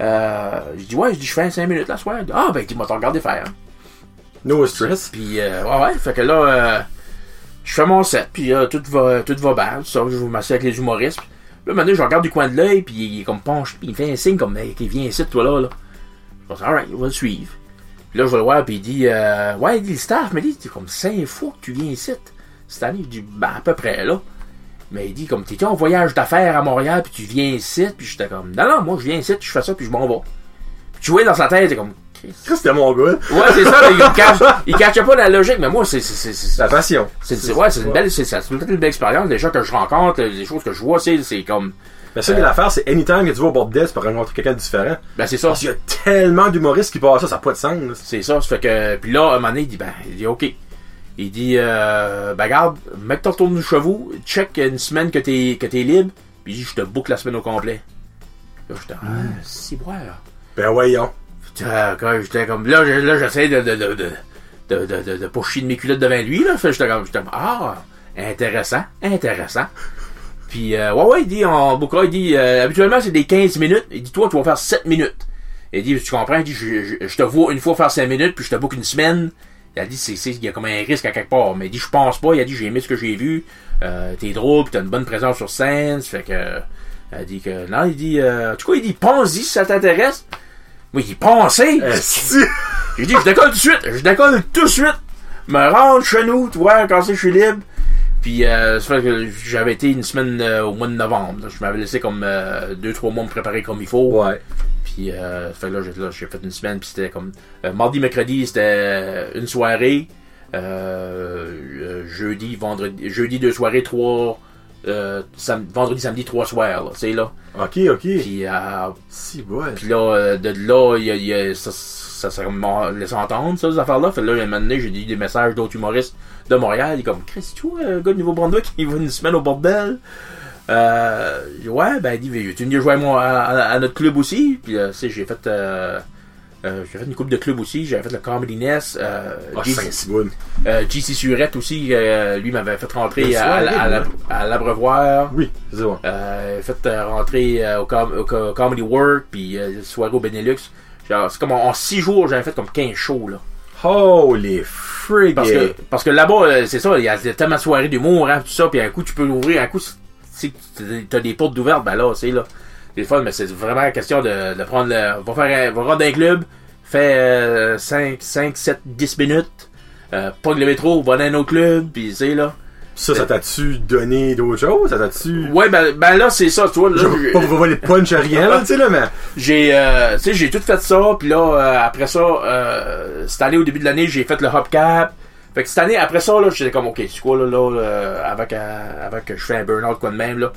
Euh, je dis, ouais, je dis, je fais 5 minutes la soirée. Ah, ben, tu m'as regardé faire. No stress. Puis, euh, ouais, ouais. Fait que là, euh, je fais mon set, puis euh, tout va, tout va bien. Ça, je m'assieds avec les humoristes. Puis, là, maintenant, je regarde du coin de l'œil, puis il est comme penche, puis il fait un signe comme, hey, qu'il vient ici, toi là, là. Je pense, alright, on va le suivre. Puis là, je vais le voir, puis il dit, euh, ouais, il dit, le staff me dit, c'est comme 5 fois que tu viens ici. Cette année, je dis, ben, à peu près, là. Mais il dit, comme, t'étais en voyage d'affaires à Montréal, puis tu viens ici, puis j'étais comme, non, non, moi, je viens ici, je fais ça, puis je m'en vais. Puis tu vois dans sa tête, c'est comme, c'était mon gars. Ouais, c'est ça, mais il cache, il cache pas la logique, mais moi, c'est, c'est, c'est, La passion. c'est, c'est- ouais, c'est une belle, c'est, c'est peut-être une belle expérience. Les gens que je rencontre, les choses que je vois, c'est, c'est comme, Mais ça, l'affaire, c'est anytime que tu vas au bordel, tu peux rencontrer quelqu'un de différent. ben, c'est ça. Parce qu'il y a tellement d'humoristes qui passent ça, ça n'a pas de sens. là. C'est ça, ça fait que, puis là, un moment donné, il dit, ben, il dit, ok. Il dit, euh, ben, garde, mec, t'en retournes chez vous, check une semaine que t'es, que t'es libre, puis il dit, je te boucle la semaine au complet. Là, j'étais, ah, si, ouais. Ben voyons. Putain, quand j'étais comme, là, là, j'essaie de, de, de, de, de, de, de, de de mes culottes devant lui, là. J'étais comme, ah, intéressant, intéressant. Puis, euh, ouais, ouais, il dit, en boucra, il dit, euh, habituellement, c'est des 15 minutes. Il dit, toi, tu vas faire 7 minutes. Il dit, tu comprends? Il dit, je, je, je te vois une fois faire 5 minutes, puis je te book une semaine. Il a dit, c'est, c'est, il y a comme un risque à quelque part. Mais il dit, je pense pas. Il a dit, j'ai aimé ce que j'ai vu. Euh, t'es drôle, puis t'as une bonne présence sur scène. Ça fait que, euh, il dit que, non, il dit, euh, en tout cas, il dit, pense-y si ça t'intéresse. Moi, il dit, pensez! J'ai dit, je décolle tout de suite. Je décolle tout de suite. Me rendre chez nous, tu vois, quand c'est je suis libre. Puis, euh, ça fait que j'avais été une semaine euh, au mois de novembre. là. Je m'avais laissé comme euh, deux, trois mois me préparer comme il faut. Ouais. Puis, euh, ça fait que là, j'ai, là, j'ai fait une semaine. Puis, c'était comme euh, mardi, mercredi, c'était euh, une soirée. Euh, euh, jeudi, vendredi, jeudi deux soirées, trois. Euh, sam- vendredi, samedi, trois soirs. Là, c'est là. Ok, ok. Puis, euh, Si, ouais. puis là, euh, de là, y a, il y a- ça, ça s'est m'a laissé entendre, ça, ces affaires-là. Fait que là, un moment donné, j'ai dit des messages d'autres humoristes de Montréal. Il est comme, Chris, tu vois, un gars de Nouveau-Brunswick, il va une semaine au bordel. Euh, ouais, ben, il dit, veux-tu venir jouer à, moi, à, à- à notre club aussi? Puis, euh, tu sais, j'ai fait, euh, j'ai fait une coupe de club aussi. J'avais fait le Comedy Nest. Euh, Ah, euh, Surette aussi, euh, lui m'avait fait rentrer à, à. Oui, c'est ouais. Euh, fait rentrer au, com- au Comedy Work, puis soirée au Benelux. C'est comme en, en six jours, j'avais fait comme 15 shows, là. Holy frig. Parce que, parce que là-bas, c'est ça, il y a tellement de soirées d'humour, hein, tout ça, puis un coup, tu peux l'ouvrir, un coup, t'as des portes ouvertes, ben là, c'est là. C'est fun, mais c'est vraiment question de, de prendre le. Va faire un, va rentrer dans un club, fait euh, 5, 5, 7, 10 minutes, euh, pogne le métro, va dans un autre club, puis c'est là. Ça, ça t'a-tu donné d'autres choses? Ça t'a-tu. Ouais, ben, ben là, c'est ça, tu vois, là, Je pas vous voler de punch à rien, là, tu sais, là, mais. J'ai, euh, tu sais, j'ai tout fait ça, puis là, euh, après ça, euh, cette année, au début de l'année, j'ai fait le hopcap. Fait que cette année, après ça, là, j'étais comme, ok, c'est quoi, là, là, euh, avant, que, avant que je fais un burn-out, quoi de même, là,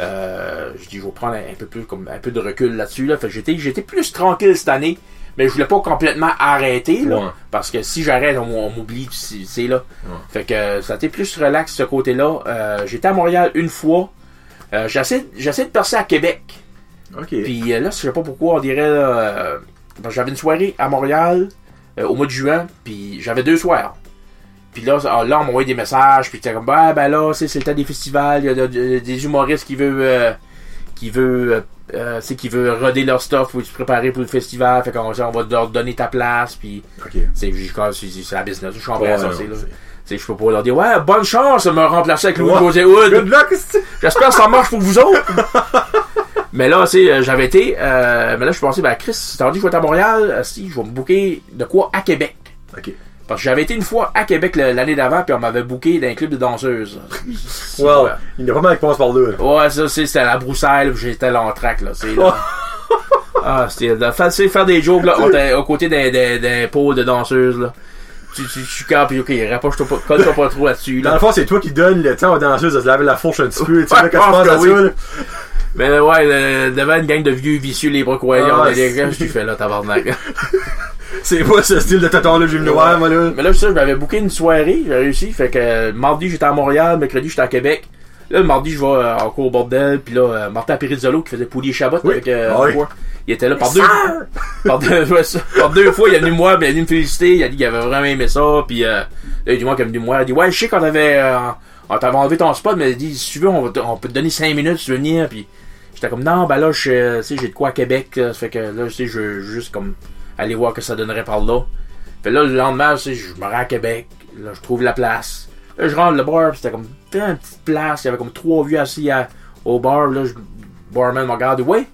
euh, je dis, je vais prendre un, peu plus, comme, un peu de recul là-dessus, là. Fait que j'étais, j'étais plus tranquille cette année, mais je voulais pas complètement arrêter, là. Ouais. Parce que si j'arrête, on, on m'oublie, c'est là. Fait que ça a été plus relax, ce côté-là. Euh, j'étais à Montréal une fois. Euh, j'essaie, j'essaie de passer à Québec. Puis là, je sais pas pourquoi, on dirait. j'avais une soirée à Montréal au mois de juin, puis j'avais deux soirs. Puis là, là, on m'a envoyé des messages, puis t'es comme, ben, ben là, c'est le temps des festivals, il y a de- de- des humoristes qui veulent. euh, qui veut euh, euh, c'est qui veut roder leur stuff pour se préparer pour le festival fait qu'on on va leur donner ta place puis c'est la business je comprends Ouais, ça c'est là Tu je peux pas leur dire ouais bonne chance de me remplacer avec Louis Ouais. José Hood c'est- J'espère que ça marche pour vous autres. mais là, c'est, euh, j'avais été, euh, mais là, je pensais, ben, Chris, t'as dit que je vais être à Montréal, euh, si, je vais me booker de quoi à Québec. Ok. Parce que j'avais été une fois à Québec l'année d'avant, puis on m'avait booké dans un club de danseuses. Well, il y en a pas mal qui passent par là. là. Ouais, ça, c'est, c'était à la broussaille, j'étais là en track, là, c'est là. ah, c'était, de faire, des jokes, là, on était aux côtés d'un, d'un, d'un de danseuses, là. Tu, tu, tu ok, rapproche-toi pas, colle-toi pas trop là-dessus, Dans le fond, c'est toi qui donnes le temps aux danseuses de se laver la fourche un petit peu, tu sais, Ouais, quand tu penses à ça, là. Mais ouais, euh, devant une gang de vieux vicieux, les bras croyants, Ah, des gars, je fais là, tabarnak. C'est pas ce style de taton là, j'ai le noir, moi, là. Mais là, ça, je m'avais booké une soirée, j'ai réussi. Fait que euh, mardi, j'étais à Montréal, mercredi, j'étais à Québec. Là, le mardi, je vais euh, encore au bordel. Puis là, euh, Martin Perizzolo qui faisait Poulier Chabot Oui. avec euh, Ah oui. moi. Il était là par deux, par deux, par deux fois. Il est venu me voir, il est venu me féliciter. Il a dit qu'il avait vraiment aimé ça. Puis euh, là, il dit moi qu'il est venu me voir. Il dit ouais, je sais qu'on avait, euh, on t'avait enlevé ton spot, mais il dit, si tu veux, on, peut te donner 5 minutes, tu veux venir, puis j'étais comme, non, ben là, je, sais, j'ai de quoi à Québec, là, ça fait que là, tu sais, je veux juste comme aller voir que ça donnerait par là. Fait là, le lendemain, je me rends à Québec, là, je trouve la place. Là, je rentre le bar, c'était comme une petite place, il y avait comme trois vieux assis à- au bar, là, je, le barman me regarde, ouais,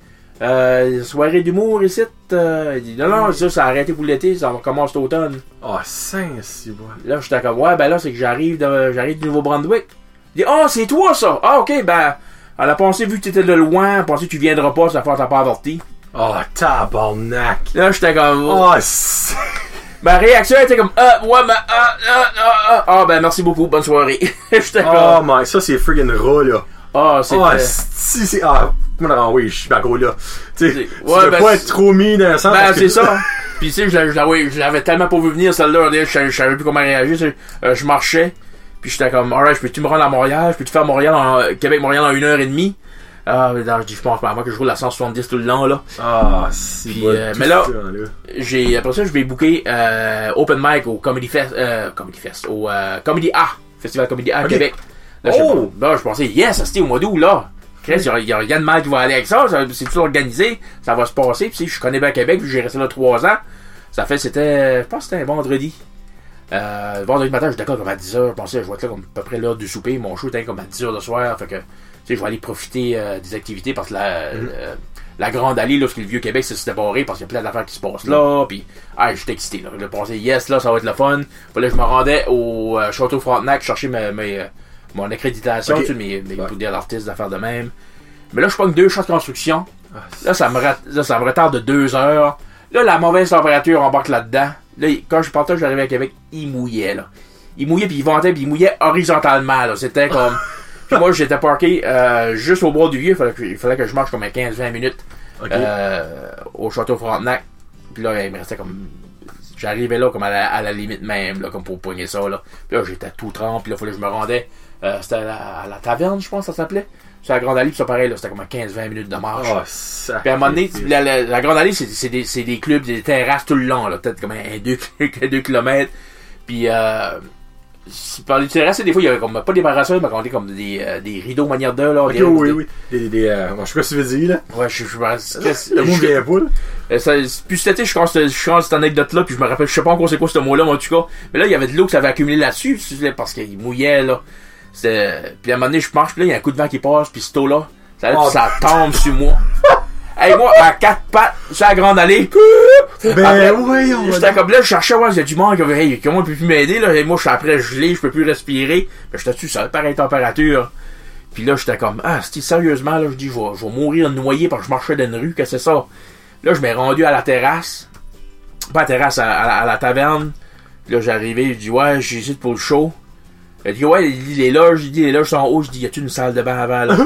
euh, soirée d'humour ici, euh, il dit, non, non, ça, ça a arrêté pour l'été, ça recommence cet automne. Oh, si bon. Là, j'étais comme, ouais, ben là, c'est que j'arrive de, j'arrive du Nouveau-Brunswick. Il dit, oh, c'est toi, ça! Ah, ok, ben, elle a pensé, vu que t'étais de loin, elle a pensé que tu viendras pas, ça fait t'as pas averti. Oh, tabarnak. Là, j'étais comme, Oh, c'est... ma réaction était comme, ah, ouais, ben, ah, ah, ah, ah, ah, ben, merci beaucoup, bonne soirée. j'étais Oh comme, my, ça c'est friggin' raw là. ah, c'était, Oh, si c'est. Ah, non, oui, je suis pas gros là. Tu sais, C'est- tu ouais, ben, pas c'est- être trop mis dans le sens. ben, c'est ça. Puis, tu sais, je l'avais- tellement pas vu venir, celle-là, je, savais plus comment réagir. Euh, je marchais, puis j'étais comme, alright, je peux-tu me rendre à Montréal, je peux-tu faire Montréal en, Québec-Montréal en une heure et demie? Ah, mais non, je je pense pas à moi que je roule à 170 tout le long, là. Ah, si. Puis, bon, euh, mais là- ça, là. j'ai après ça je vais booker euh, open mic au Comedy Fest euh, Comedy Fest au euh, Comedy A Festival Comedy A à Ok. Québec là, je, Oh! là, je pensais yes c'était au mois d'août là Chris, il y a- rien de mal qui va aller avec ça, ça- c'est tout organisé? Ça va se passer puis sais, je connais bien Québec puis j'ai resté là trois ans ça fait c'était je pense que c'était un vendredi euh, vendredi matin j'étais d'accord comme à 10h je pensais je vais être là comme à peu près l'heure du souper mon show était comme à 10h le soir fait que je vais aller profiter euh, des activités parce que la euh, la grande allée, là, parce que le vieux Québec, c'est c'était barré parce qu'il y a plein d'affaires qui se passent là, puis ah, j'étais excité, là. Je pensais, yes, là, ça va être le fun. Puis là, je me rendais au euh, Château Frontenac chercher mes, mes, mon accréditation, Ok. tu sais, mes, mes Ouais. l'artiste, d'affaires de même. Mais là, je prends deux champs de construction. Ah, Là, ça me, là, ça me retarde de deux heures. Là, la mauvaise température embarque là-dedans. Là, quand je partais, j'arrivais à Québec, il mouillait, là. Il mouillait, puis il ventait, puis il mouillait horizontalement, là. C'était comme... Puis moi, j'étais parké euh, juste au bord du vieux. Il fallait, que, il fallait que je marche comme à 15-20 minutes euh, au château Frontenac. Puis là, il me restait comme. J'arrivais là comme à la, à la limite même, là, comme pour poigner ça. Là. Puis là, j'étais tout trempe. Puis là, il fallait que je me rendais. euh, c'était à la, à la taverne, je pense, ça s'appelait. C'est la Grande Allée, puis ça pareil, là, c'était comme à 15-20 minutes de marche. Oh, ça. Puis à un moment donné, la, la- la Grande Allée, c'est des, clubs, des terrasses tout le long, là, peut-être comme un 2 km. Puis, euh, par terrasses, des fois, il y avait comme pas des barrasseurs, mais on comme des, euh, des rideaux manière de là. Des- oui, des- oui. Des, des, euh, je sais pas ce que tu veux dire, là. Ouais, je, je, je, Le mot je- vient pas, là. ça, puis cet été, je pense, je suis cette anecdote-là, puis je me rappelle, je sais pas encore c'est quoi ce mot-là, mais en tout cas. Mais là, il y avait de l'eau qui s'avait accumulé là-dessus, parce qu'il mouillait, là. C'est- Puis à un moment donné, je marche, puis là, il y a un coup de vent qui passe, puis cette eau-là, ça, Oh. ça tombe sur moi. hey, moi, à quatre pattes, sur la grande allée, Ben, Après, oui, on J'étais comme là, je cherchais, ouais, il y a du monde qui hey, comment peut plus m'aider, là. Et moi, je suis après gelé, je peux plus respirer. Mais j'étais dessus, ça pareille température. Puis là, j'étais comme, ah, c'était sérieusement, là, je dis, je vais, je vais mourir noyé parce que je marchais dans une rue, que c'est ça? Là, je m'ai rendu à la terrasse. Pas à la terrasse, à, à la- à la taverne. Puis là, j'arrivais, je dis, ouais, j'hésite pour le show. Elle dit, ouais, il dit, les loges, il dit, les loges sont en haut. Je dis, y a-tu une salle de bain avant, là?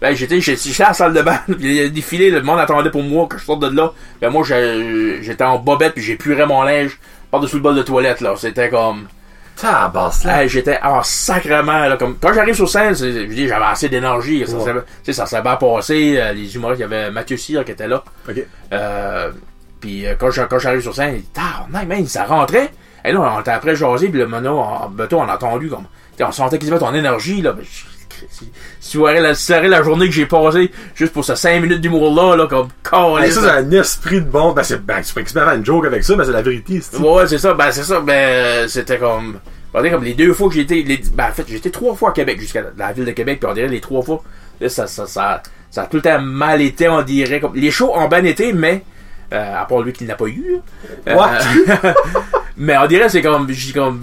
ben, j'étais, j'étais à la salle de bain, puis il y a défilé, le monde attendait pour moi que je sorte de là. Ben, moi, j'étais en bobette, puis j'ai puré mon linge par-dessus le bol de toilette, là. C'était comme, Tabasse, là. Hey, j'étais en sacrement, là, comme, quand j'arrive sur scène, je dis, j'avais assez d'énergie, ça, Ouais. sais, ça s'est bien passé, euh, les humoristes, il y avait Mathieu Cyr qui était là, Ok. euh, puis euh, quand, je- j'arrive sur scène, il dit, tabarnak, man, ça rentrait. Et là, on était après jaser, puis le mono, en bateau, on a entendu comme, on sentait qu'il avait ton énergie, là. Ben, Si, tu verrais la, la journée que j'ai passée juste pour ces 5 minutes d'humour-là, là, comme, câlisse, ça, c'est un esprit de bon. Ben, c'est, ben, tu peux exprimer une joke avec ça, mais c'est la vérité, c'est Ouais, c'est ça, ben c'est ça, ben c'était comme. On dirait comme les deux fois que j'ai été. Les, ben en fait, j'ai été trois fois à Québec, jusqu'à la, la ville de Québec, puis on dirait les trois fois. Là, ça, ça, ça, ça a tout le temps mal été, on dirait. Comme, les shows ont bien été, mais. Euh, à part lui qui n'a pas eu. euh, mais on dirait c'est comme. J'ai comme.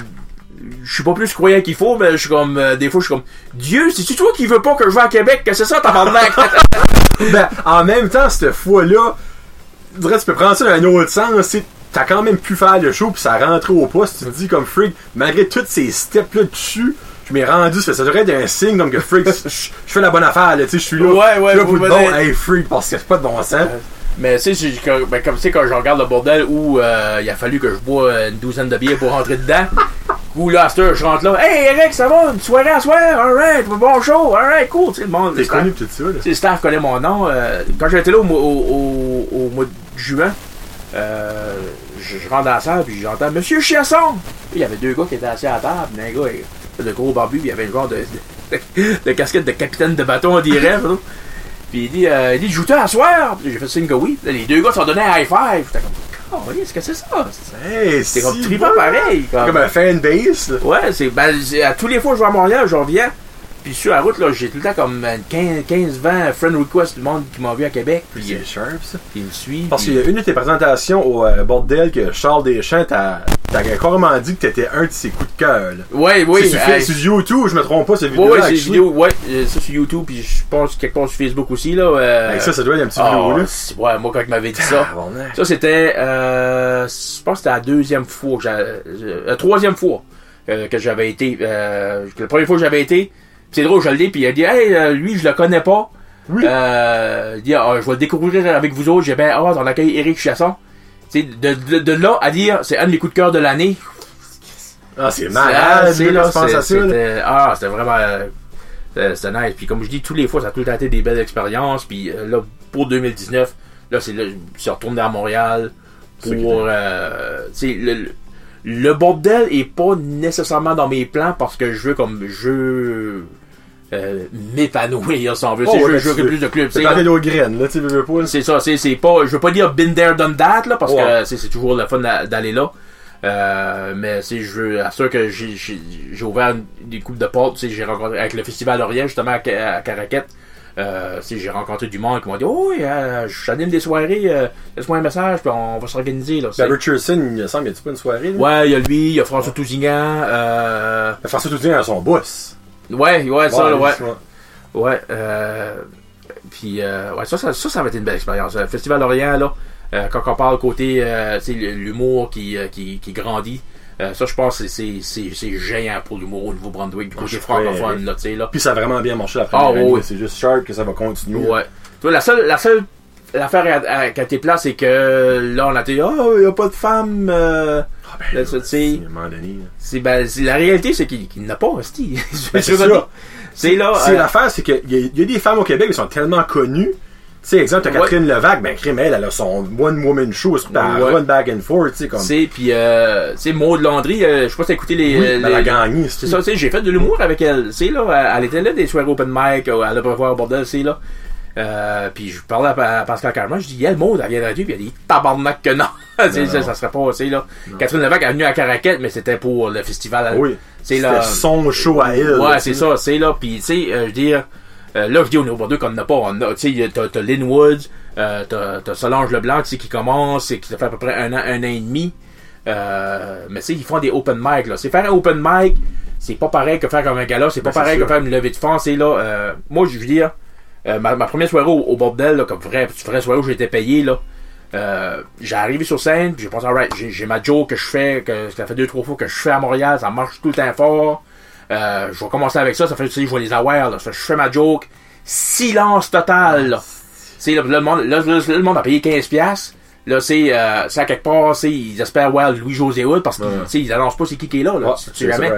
Je suis pas plus croyant qu'il faut, mais je suis comme. euh, des fois, je suis comme. Dieu, c'est-tu toi qui veux pas que je vais à Québec? Que c'est ça, tabarnak? ben, en même temps, cette fois-là, dirais, tu peux prendre ça dans un autre sens, tu t'as quand même pu faire le show, puis ça rentrait au poste, tu te dis comme Freak, malgré tous ces steps-là dessus, je m'ai rendu, ça, ça devrait être un signe, donc que Freak, je fais la bonne affaire, là, tu sais, je suis là, Ouais, ouais, je suis là vous pour le bon, hey Freak, parce que c'est pas de bon sens. Mais tu sais, ben, comme tu sais, quand je regarde le bordel où euh, il a fallu que je bois une douzaine de bières pour rentrer dedans, où là, je rentre là, hey Eric, ça va, une soirée à soir, alright, bon show, alright, cool, tu sais, le monde, le T'es connu tout ça, là. tu sais, le staff connaît mon nom. euh, quand j'étais là au, mois- au, au, au mois de juin, euh, je, je rentre dans la salle puis j'entends Monsieur Chiasson! Puis Il y avait deux gars qui étaient assis à la table, un gars, il- de gros barbu, il y avait un genre de, de, de casquette de capitaine de bateau, on dirait. Puis il dit, euh, il dit, joue-tu à soir? Puis J'ai fait signe que oui. Les deux gars se sont donné un high five. J'étais comme, oh, qu'est-ce que c'est ça? Hey, C'est comme trippant pareil. Comme, Comme un fanbase. Ouais, c'est, ben, à tous les fois que je vais à Montréal, je reviens. Puis sur la route, là, j'ai tout le temps comme 15-20 friend requests du monde qui m'ont vu à Québec. Puis, euh, C'est sharp, ça. puis il me suit. Parce qu'il y a une de tes présentations au euh, bordel que Charles Deschamps, t'as t'as carrément dit que t'étais un de ses coups de cœur. Ouais, oui. c'est sur, YouTube, je me trompe pas, cette vidéo ouais, c'est une vidéo, ouais, euh, ça sur YouTube, puis je pense quelque part sur Facebook aussi, là. Euh, ça, ça doit être un petit ah, vidéo, là. c'est- ouais, moi, quand il m'avait dit ça, ça c'était, euh, je pense que c'était la deuxième fois, que euh, la troisième fois euh, que j'avais été, euh, que la première fois que j'avais été, c'est drôle, je l'ai, puis il a dit, hey, euh, lui, je le connais pas. Oui. Euh, il dit, Ah, je vais le découvrir avec vous autres, j'ai bien hâte, on accueille Eric Chasson. De, de, de là à dire, c'est un de mes coups de cœur de l'année, Ah, c'est malade, c'est là, c'était, ah, c'était vraiment, euh, c'était nice. Puis comme je dis, tous les fois, ça a tout le temps été des belles expériences. Puis euh, là, pour 2019, là, c'est là, je suis retourné à Montréal pour, euh, tu sais, le, bordel est pas nécessairement dans mes plans parce que je veux comme, je euh, m'épanouir, si on veut. Oh, je veux jouer tu plus de clubs. C'est nos graines, là, tu veux, pas. C'est ça, c'est, pas, je veux pas dire been there, done that, là, parce Ouais. que c'est, toujours le fun d'a- d'aller là. Euh, mais c'est, je veux, assure que j'ai, ouvert une- des coupes de porte, j'ai rencontré, avec le Festival Orient, justement, à, à Caraquette, euh, j'ai rencontré du monde qui m'ont dit, oh, euh, j'anime des soirées, euh, laisse-moi un message, puis on va s'organiser, là. Ben, c'est- Richardson, il me semble, y a-tu pas une soirée, là? Ouais, il y a lui, il y a François Tousignan, euh, Ben, François Toutien à son boss. ouais, ouais, ça, là, ouais. ouais. Ouais, euh, puis euh, ouais, ça, ça, ça, ça va être une belle expérience. Le Festival Orient, là, quand on parle côté, tu sais, l'humour qui, qui, qui grandit, euh, ça, je pense que c'est- géant pour l'humour au Nouveau-Brunswick, du Ah, côté francophone, là, là. Puis ça a vraiment bien marché la première Ah, année. ouais. C'est juste sharp que ça va continuer. Ouais. Tu vois, la seule, la seule l'affaire à, à, qu'à tes places, c'est que là, on a dit, oh, il n'y a pas de femmes, euh, Ah, ben, c'est, ben, la réalité, c'est qu'il n'a pas. Ben, c'est ça. C'est là, C'est euh, l'affaire, c'est qu'il y, a- il y a des femmes au Québec qui sont tellement connues. Tu sais, exemple. Catherine Levac, ben, crime, elle, elle a son one-woman show, c'est pas Ouais. run back and forth, tu sais, comme. c'est, puis, euh, tu sais, Maud Landry, euh, je sais pas si t'as écouté les, Oui, ben, elle les- gagné, C'est ça, tu sais, j'ai fait de l'humour avec elle. C'est là, elle, elle était là des soirées open mic, euh, elle a pas voir au bordel, c'est là. Euh, puis je parlais à, Pascal Carman, je dis, yeah, le monde, elle vient Dieu, puis elle dit, tabarnak que non. Tu sais, Non, ça, ça serait pas, tu sais, là. Catherine Levac est venue à Caraquette, mais c'était pour le festival. Oui. C'est son show à elle. Ouais, c'est tu sais. ça, c'est là. Puis, tu sais, je veux dire, euh, là, je dis au numéro 2 qu'on n'a pas. On a, tu sais, t'as, t'as Lynn Woods, euh, t'as, t'as Solange Leblanc, tu sais, qui commence, et qui fait à peu près un an, un an et demi. Euh, mais tu sais, ils font des open mic, là. C'est faire un open mic, c'est pas pareil que faire comme un gala, c'est pas Ben, c'est pareil sûr. que faire une levée de fonds, c'est là. Euh, moi, je veux dire, ma, ma première soirée au, au bordel, là, comme vraie, vraie soirée où j'étais payé, là. Euh, j'ai arrivé sur scène, puis j'ai pensé, alright, j'ai, j'ai ma joke que je fais, que ça fait deux, trois fois que je fais à Montréal, ça marche tout le temps fort. Euh, je vais commencer avec ça, ça fait, tu sais, je vais les avoir, là. Je fais ma joke. Silence total, là. Tu sais, là, le monde, là, là, là, le monde a payé 15 piastres. Là, c'est, euh, c'est à quelque part, c'est, ils espèrent voir Louis-José Hood parce qu'ils, Ouais. tu sais, ils annoncent pas c'est qui qui est là, là. Tu jamais.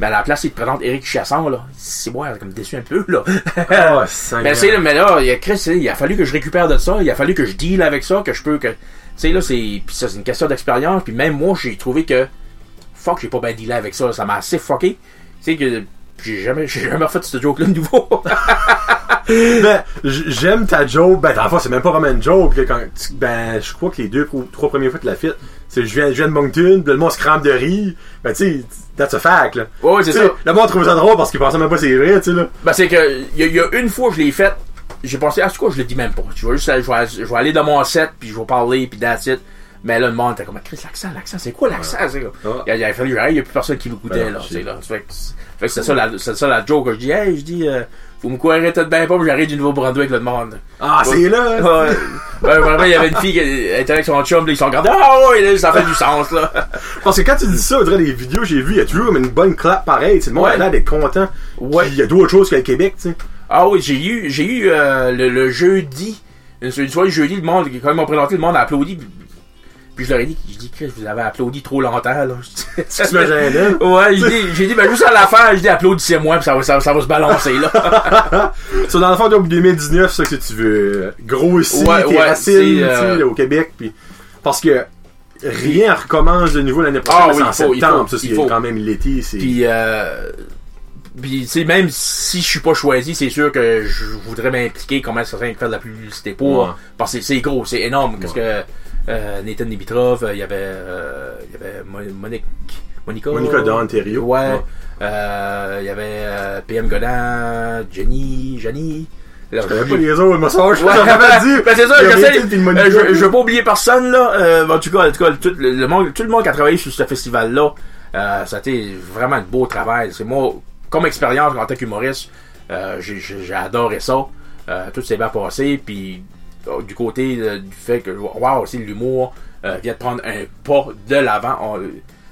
Mais à la place, ils te présentent Éric Chasson, là. C'est moi, comme déçu un peu, là. Ah. Mais c'est là, mais là, il y a Chris, il a fallu que je récupère de ça, il a fallu que je deal avec ça, que je peux que. Tu sais là, c'est. Puis ça, c'est une question d'expérience. Puis même moi, j'ai trouvé que. Fuck, j'ai pas bien dealé avec ça. Ça m'a assez fucké. Tu sais que. J'ai jamais, j'ai jamais refait ce joke-là de nouveau. Ben, j'aime ta joke. Ben, dans le fond, c'est même pas vraiment une joke. Quand tu- ben, je crois que les deux, pro- trois premières fois que tu l'as fait, c'est je viens, je viens de Moncton, puis le monde se crampe de rire. Ben, tu sais, that's a fact, là. ouais, ouais, c'est Tu ça. Le monde trouve ça drôle parce qu'il pensait même pas que c'est vrai, tu sais, là. Ben, c'est que, il y, a- il y a une fois que je l'ai faite, j'ai pensé, ah, c'est quoi, je le dis même pas. Je vais juste, je vais, je vais aller dans mon set, puis je vais parler, puis that's it. Mais là, le monde était comme, Chris, l'accent, l'accent, c'est quoi l'accent? Ouais. Il, a, il a fallu, il y a plus personne qui m'écoutait, là. là. Fait que, c'est- ça, la, c'est ça la joke que je dis, hey, je dis, euh, faut me courir peut-être bien pas, mais j'arrive du Nouveau-Brunswick, le monde. Ah, c'est là! Ouais. Ouais, rappelle, il y avait une fille qui était avec son chum, là, ils sont regardés, ah ouais, ça fait du sens, là. Parce que quand tu dis ça, on dirait les vidéos j'ai vues, il y a toujours une bonne clap pareil. tu sais, Le monde a d'être content. Ouais. Il y a d'autres choses que le Québec, tu sais. Ah oui, j'ai eu, j'ai eu euh, le, jeudi, une, une soirée jeudi, le monde, quand ils m'ont présenté, le monde a applaudi. Puis, je leur ai dit, j'ai dit que vous avez applaudi trop longtemps, là. Tu me gênais. ouais, j'ai dit, j'ai dit, ben juste à la fin, j'ai dit applaudissez-moi, puis ça va, ça, ça va se balancer, là. So, dans le fond, donc, 2019, c'est ça que tu veux euh, grossir Ouais, tes ouais, racines, c'est, euh, là, au Québec. Puis, parce que rien recommence de nouveau l'année Ah prochaine, oui, c'est en faut, septembre. faut, ça, c'est faut. quand même l'été. c'est puis, euh, Puis, tu sais, même si je suis pas choisi, c'est sûr que je voudrais m'impliquer comment ça serait faire de la publicité pour. Ouais. Parce que c'est- c'est gros, c'est énorme. Parce Ouais. que Nathan Dimitrov, euh, il y avait, euh, il y avait Mo- Monique, Monica. Monica d'Ontario. Ouais. Ouais. Euh, il y avait euh, PM Godin, Jenny, Jenny. Je connais pas les autres, ça, je Ouais, t'avais dit. ben c'est ça, j'essaie. Euh, je, je veux pas oublier personne là. Euh, en tout cas, en tout, cas tout, le, le monde, tout le monde qui a travaillé sur ce festival là, euh, ça a été vraiment un beau travail. C'est moi, comme expérience en tant qu'humoriste, euh, j'ai- adoré ça. Euh, tout s'est bien passé, puis euh, du côté euh, du fait que waouh, aussi l'humour euh, vient de prendre un pas de l'avant.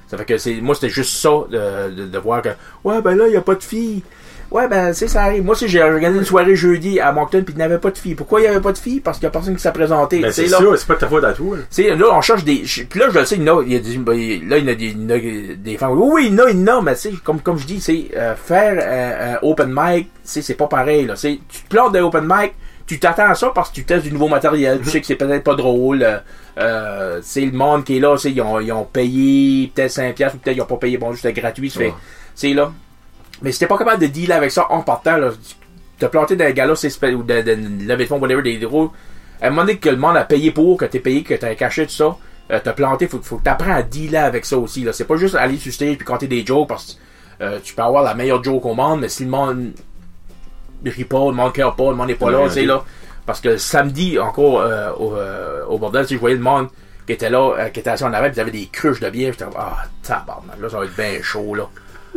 Ça fait que c'est moi c'était juste ça de, de, voir que ouais ben là il y a pas de filles. Ouais, ben, c'est ça arrive. Moi aussi, j'ai organisé une soirée jeudi à Moncton, puis il n'y avait pas de filles. Pourquoi il n'y avait pas de filles? Parce qu'il n'y a personne qui s'est présenté. Ben, c'est là, ça, c'est pas de ta faute à toi. là. là, on cherche des. Puis là, je le sais, il y a, des, ben, là, il y a des, il y a des femmes. Oui, il y en a, il y en a, mais sais, comme, comme je dis, c'est euh, faire euh, un open mic, sais, c'est pas pareil. Là. C'est- Tu te plantes d'un open mic, tu t'attends à ça parce que tu testes du nouveau matériel. Tu sais que c'est peut-être pas drôle. Euh, euh, c'est le monde qui est là, ils ont, ils ont payé peut-être 5 piastres ou peut-être ils ont pas payé, bon, juste gratuit. Ouais. c'est là. Mais si t'es pas capable de dealer avec ça en partant, là, te planter dans un gala, c'est spé- ou de, de, de whatever, des gros. À un moment donné que le monde a payé pour, que t'es payé, que t'as caché tout ça, euh, te planter, faut, faut que t'apprennes à dealer avec ça aussi. Là. C'est pas juste aller sur stage puis compter des jokes parce que euh, tu peux avoir la meilleure joke au monde, mais si le monde rit pas, le monde cœur pas, le monde n'est pas là, tu sais là. Parce que samedi, encore euh, au, euh, au bordel, tu je voyais le monde qui était là, euh, qui était assis en avant, puis ils avaient des cruches de bière, j'étais comme, ah, tabarnak, là, ça va être bien chaud, là.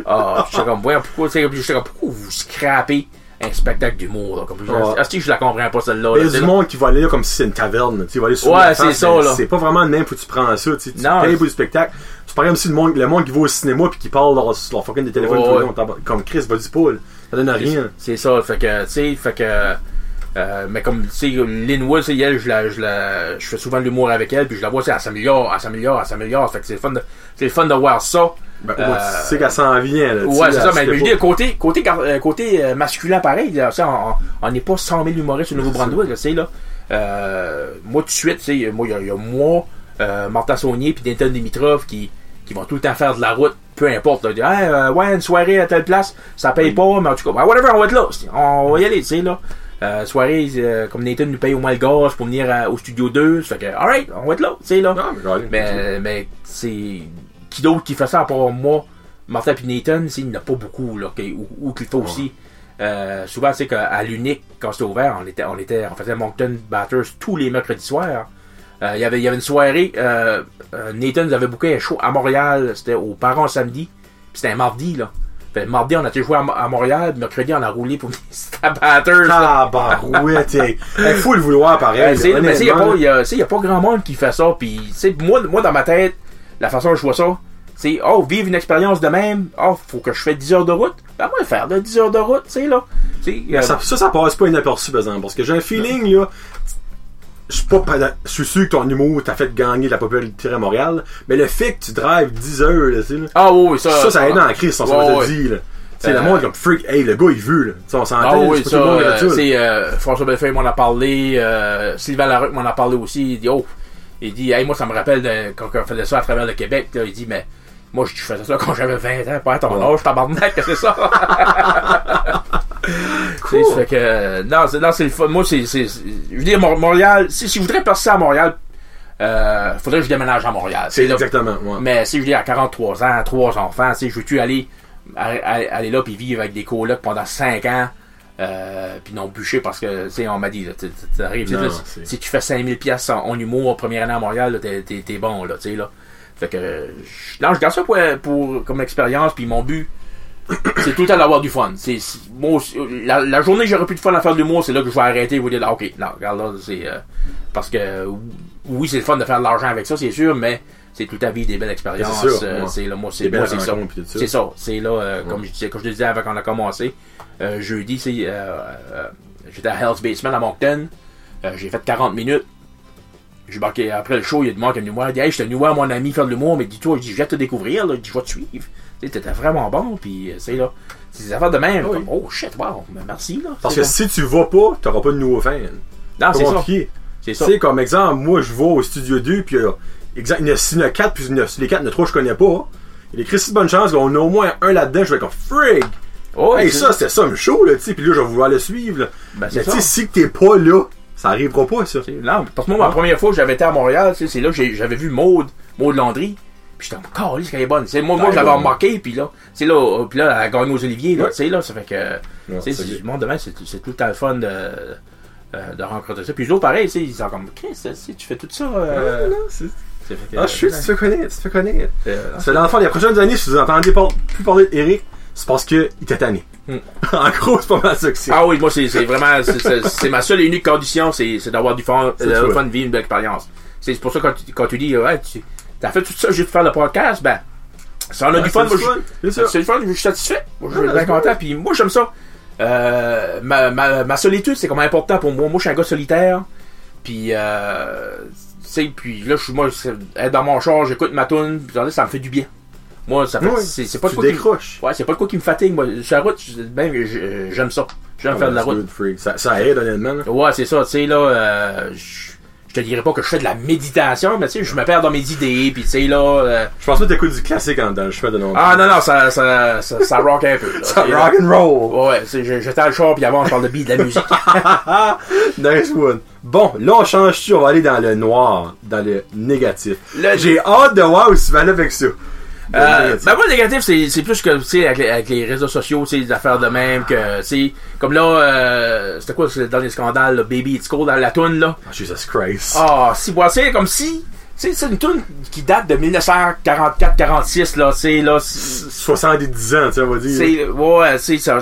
Ah, j'étais comme, voyons, pourquoi, tu sais, comme, pourquoi vous scrapez un spectacle d'humour, là, comme, ah, si je la comprends pas, celle-là, Il y a du monde qui va aller là comme si c'est une taverne. Tu vas aller sur Ouais, c'est ça, là. C'est pas vraiment le même, que tu prends ça. Tu, payes pour le spectacle. C'est pareil comme si le monde, le monde qui va au cinéma puis qui parle leur, sur leur fucking des téléphones comme Chris, vas-y pas, là. Ça donne rien. C'est ça, fait que, tu sais, fait que, euh, mais comme, tu sais, Lynn Wood, elle, je la, je la, je fais souvent de l'humour avec elle, puis je la vois, elle s'améliore, elle s'améliore, elle s'améliore, fait que c'est le fun de, c'est fun de voir ça. Ben, Euh, tu sais qu'elle s'en vient, là. Ouais, c'est ça, mais je côté, côté, euh, côté euh, masculin pareil, là, on- n'est pas 100 000 humoristes au Nouveau-Brunswick, tu sais, là. Euh, moi, tout de suite, tu sais, moi, il y a- il y, a moi, euh, Martin Saunier, puis Denton Dimitrov qui, qui vont tout le temps faire de la route, peu importe, là. Dire, Hey, euh, ouais, une soirée à telle place, ça paye pas, mais en tout cas, ben, whatever, on va être là, on va y aller, tu sais, là. Euh, soirée, euh, comme Nathan nous paye au moins le gaz pour venir à- au studio 2, ça fait que, alright, on va être là, tu sais, là. Non, mais. Mais, mais c'est. Qui d'autre qui fait ça à part moi, Martin puis Nathan, il n'y en a pas beaucoup, là, qui- ou, ou qui le fait aussi. Euh, souvent, c'est qu'à l'unique, quand c'était ouvert, on était, on était, on faisait Moncton Batters tous les mercredis soirs. Il y avait, il y avait une soirée, euh, euh, Nathan nous avait booké un show à Montréal, c'était aux parents samedi, puis c'était un mardi, là. Fait, mardi, on a été joué à, Mo- à Montréal, mercredi, on a roulé pour à Batters. Ah, barouette, hey. Il faut le vouloir pareil. Euh, c'est- mais il n'y a, honnêtement, pas- y a, pas grand monde qui fait ça. Puis, moi, moi, dans ma tête, la façon dont je vois ça, c'est, oh, vivre une expérience de même, oh, faut que je fais 10 heures de route. Ben, moi, faire de 10 heures de route, tu sais, là. Euh, Ça, ça, ça passe pas inaperçu, par exemple. Parce que j'ai un feeling, là. Je suis pas pada- je suis sûr que ton humour t'a fait gagner de la popularité à Montréal, mais le fait que tu drives 10 heures, là, Ah, oui, ça. ça, ça aide dans la crise, on s'en ouais. dit, là. Tu sais, Euh, le monde comme freak, hey, le gars, il veut, là. On s'entend, Ah oui, c'est ça, le euh, c'est, euh, François Bellefeuille m'en a parlé, euh, Sylvain Larocque m'en a parlé aussi, il dit, oh, il dit, hey, moi, ça me rappelle de, quand on faisait ça à travers le Québec, là, il dit, mais, moi, je faisais ça quand j'avais 20 ans, pas à ton Ouais. âge, tabarnak, que c'est ça? Cool. Fait que, euh, non, c'est, non, c'est le fun. Moi, c'est, je veux dire, Mont- Montréal, si, si je voudrais passer à Montréal, euh, faudrait que je déménage à Montréal. C'est exactement, ouais. Mais si je dis à 43 ans, trois enfants, sais, je veux-tu aller, aller là puis vivre avec des colocs pendant 5 ans, euh, puis non bûcher parce que, tu sais, on m'a dit, là, t'arrives, Non, c'est- si tu fais 5000 pièces en, en humour première année à Montréal, là, t'es, t'es, t'es bon, là, tu sais, là. Fait que, je- non, je garde ça pour, pour, comme expérience, puis mon but, c'est tout le temps d'avoir du fun. C'est, aussi, la, la journée que j'aurai plus de fun à faire de l'humour, c'est là que je vais arrêter et vous dire, ah, ok, non, regarde là, c'est, euh, parce que, oui, c'est le fun de faire de l'argent avec ça, c'est sûr, mais c'est tout à vivre des belles expériences. C'est sûr, euh, ouais. c'est là, moi, c'est, Des moi, c'est ça. C'est ça. C'est là, euh, comme, je comme je te disais avant qu'on a commencé, jeudi, c'est, j'étais à Hell's Basement à Moncton. J'ai fait 40 minutes. J'ai marqué, après le show, il y a du monde qui est venu me voir. Il dit, hey, je suis venu voir mon ami faire de l'humour, mais dis-toi, il dit, je viens te découvrir, là. Je vais te suivre. Tu sais, t'étais vraiment bon, puis euh, c'est là. C'est des affaires de même. Ah oui. comme, oh shit, wow, ben, merci, là. Parce que si tu vas pas, t'auras pas de nouveaux fans. non, c'est ça. compliqué. C'est Tu ça. sais, comme exemple, moi, je vais au studio 2, puis euh, exact, il y en a, s'il y en a 4, puis il y en a- les 4, il y en a 3, je connais pas. Il y a de bonne chance qu'on a au moins un là-dedans, je vais être comme frig. Oh, hey, c'est- ça, c'était ça, me chaud, là, tu sais, pis là, je vais vouloir le suivre, là. Ben, Mais c'est tu sais, ça. si t'es pas là, ça arrivera pas, ça. Non, parce que moi, ma première fois que j'avais été à Montréal, tu sais, c'est là que j'avais vu Maude, Maude Landry. J'étais calisse qu'elle est bonne. Sais, moi, moi, je l'avais remarqué, puis là, c'est là, euh, puis là, elle a gagné aux Oliviers, là, tu sais, là, ça fait que, tu sais, c'est c'est- monde demain, c'est c'est tout le temps le fun de, euh, de rencontrer ça. Puis les autres, pareil, ils sont comme, Chris, tu fais tout ça, euh, Ah, non, c'est- que- Ah, je suis, tu te fais connaître, tu te fais connaître. Euh, dans le fond, les prochaines années, si vous entendez pas plus parler d'Eric, c'est parce que il était tanné. Hmm. en gros, c'est pas mal ça que c'est. Ah oui, moi, c'est c'est vraiment, c'est- c'est c'est ma seule et unique condition, c'est c'est d'avoir du fun, C'est fun de vivre une belle expérience. C'est pour ça que quand tu, quand tu dis, ouais, tu as fait tout ça juste pour faire le podcast, ben, ça en a Ouais, du fun, c'est moi, du je- fun, c'est c'est je suis satisfait. Moi, je Ah, suis bien that's content, puis moi, j'aime ça. Euh, ma, ma, ma solitude, c'est comme important pour moi. Moi, je suis un gars solitaire, puis, euh, tu sais, puis là, je suis, moi, c'est- être dans mon char, j'écoute ma tune, puis ça me fait du bien. Moi, ça fait, Ouais, c'est c'est pas de quoi qui. Ouais, c'est pas de quoi qui me fatigue, moi. Sur la route, ben, j'aime ça. J'aime faire de la Ah, route. Ça, ça aide, honnêtement. là. Ouais, c'est ça, tu sais, là, euh, je je te dirais pas que je fais de la méditation, mais tu sais, je me perds dans mes idées, puis tu sais, là... euh, Je pense pas que t'écoutes du classique en, dans le chemin de non. ah non, non, ça, ça, ça, ça rock un peu, là. Ça rock and roll. Ouais, j'étais à le char, puis avant, je parle de beat, de la musique. nice one. Bon, là, on change-tu, on va aller dans le noir, dans le négatif. Le- J'ai hâte de voir où tu vas aller avec ça. Euh, ben moi, le négatif, c'est, plus que, tu sais, avec, les- avec les réseaux sociaux, tu sais, des affaires de même, que, tu sais, comme là, euh, c'était quoi, dans les scandales, là, Baby It's Cold, dans la toune, là? Oh, Jesus Christ. Ah, si, bon, c'est comme si, tu sais, c'est une tune qui date de 1944-46, là, tu sais, là, c'est- 70 ans, tu sais, on va dire. c'est, ouais, c'est ça,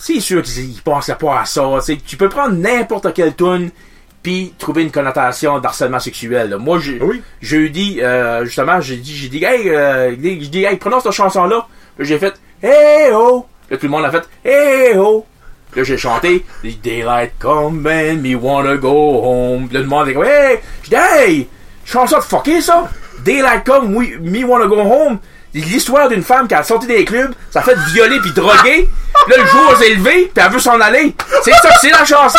c'est sûr qu'ils ils pensaient pas à ça, tu sais, tu peux prendre n'importe quelle tune puis trouver une connotation d'harcèlement sexuel, là. Moi, j'ai, Oui. j'ai eu dit, euh, justement, j'ai dit, j'ai dit, hey, euh, j'ai dit, hey, prononce cette chanson-là. J'ai fait, hey, oh. Là, tout le monde a fait, hey, oh. Là, j'ai chanté, Daylight come and me wanna go home. Là, le monde est comme, hey. J'ai dit, hey, chanson de fucké, ça? Daylight come, we, me wanna go home. L'histoire d'une femme qui a sorti des clubs, ça fait violer puis droguer. Là, le jour s'est levé, puis elle veut s'en aller. C'est ça, c'est la chanson.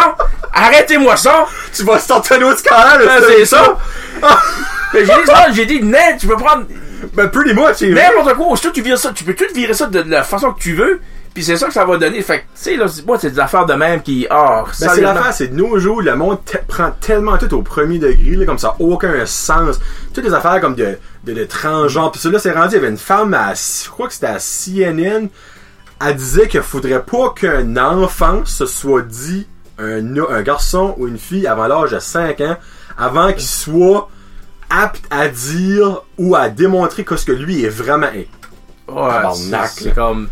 Arrêtez-moi ça. Tu vas sortir un autre scandale, Ben, c'est ça. Mais j'ai dit, j'ai dit, net, tu peux prendre Ben, pretty much, c'est vrai. n'importe quoi. Aussitôt tu vires ça, tu peux tout virer ça de la façon que tu veux? Puis c'est ça que ça va donner. Fait que, tu sais, là, c'est- moi, c'est des affaires de même qui, ah, Ben, c'est l'affaire, c'est de nos jours, le monde te- prend tellement tout au premier degré, là, comme ça, aucun sens. Toutes les affaires comme de, de, de transgenre. Puis ça, là, c'est rendu, il y avait une femme à, je crois que c'était à CNN, elle disait qu'il faudrait pas qu'un enfant se soit dit un, un garçon ou une fille avant l'âge de 5 ans, avant qu'il soit apte à dire ou à démontrer que ce que lui est vraiment. Ouais, c'est comme,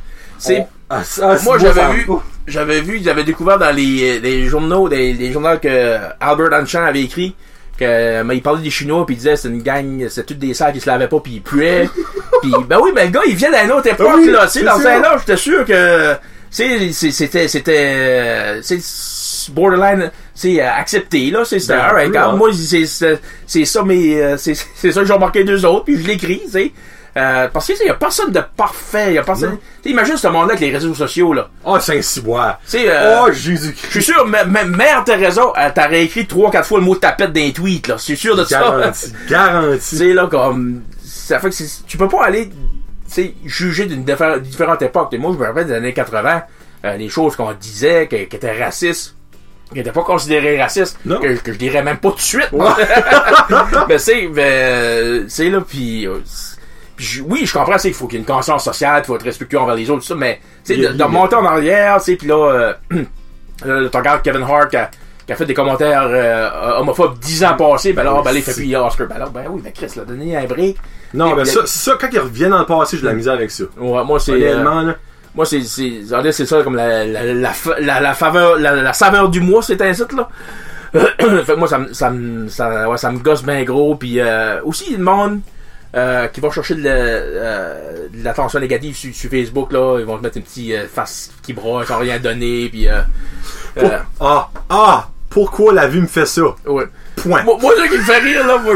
On- Ah, c'est moi, j'avais vu, j'avais vu, j'avais découvert dans les, les journaux, des, les journaux que Albert Einstein avait écrit, que, mais il parlait des Chinois puis il disait c'est une gang, c'est toutes des salles qui se lavaient pas puis ils puaient. puis ben oui, ben le gars, il vient d'une autre époque, Oui, là, tu sais, dans un âge, j'étais sûr que, c'était, c'était, c'est borderline, c'est euh, accepté, là, c'est, Ben, alright, moi, c'est, ça, mais, euh, c'est, c'est ça que j'ai remarqué deux autres, puis je l'écris, tu sais. Euh, parce que, sais, y a personne de parfait, y a personne, imagine ce monde-là avec les réseaux sociaux, là. Oh, Saint-Cyboire. Tu sais, euh, oh, je Jésus-Christ. suis sûr, m- m- Mère Teresa, elle t'aurait écrit trois, quatre fois le mot tapette d'un tweet, là. C'est sûr de ça. Garanti. Tu là, comme, ça fait que tu peux pas aller, juger d'une diffé- différente époque. Et moi, je me rappelle des années 80, euh, les choses qu'on disait, qui, étaient racistes, qui n'étaient pas considérées racistes, Non. que, que je dirais même pas tout de suite. Ouais. mais c'est, ben, c'est là, puis, euh, puis oui, je comprends, c'est qu'il faut qu'il y ait une conscience sociale, il faut être respectueux envers les autres, tout ça, mais, tu sais, de, de remonter en arrière, tu sais, puis là, euh, tu regardes Kevin Hart qui a, qui a fait des commentaires euh, homophobes dix ans passés, ben là, ben là, il fait plus Oscar. Ben là, ben oui, ben Chris, l'a donné un break. Non, ben ça, ça, quand ils reviennent dans le passé, j'ai de la misère avec ça. Ouais, moi, c'est, euh, Honnêtement, là. moi, c'est, c'est, c'est ça, comme la, la, la, la, la faveur, la, la saveur du mois, c'est un site, là. fait que moi, ça me, ça me, ça, ouais, ça me gosse bien gros, puis euh, aussi, le monde, euh, qui va chercher de, euh, de l'attention négative sur, sur Facebook, là, ils vont te mettre une petite euh, face qui broie sans rien donner, puis Pour- Ah, ah, pourquoi la vie me fait ça? ouais. Point. Moi, moi, ce qui me fait rire, là, moi,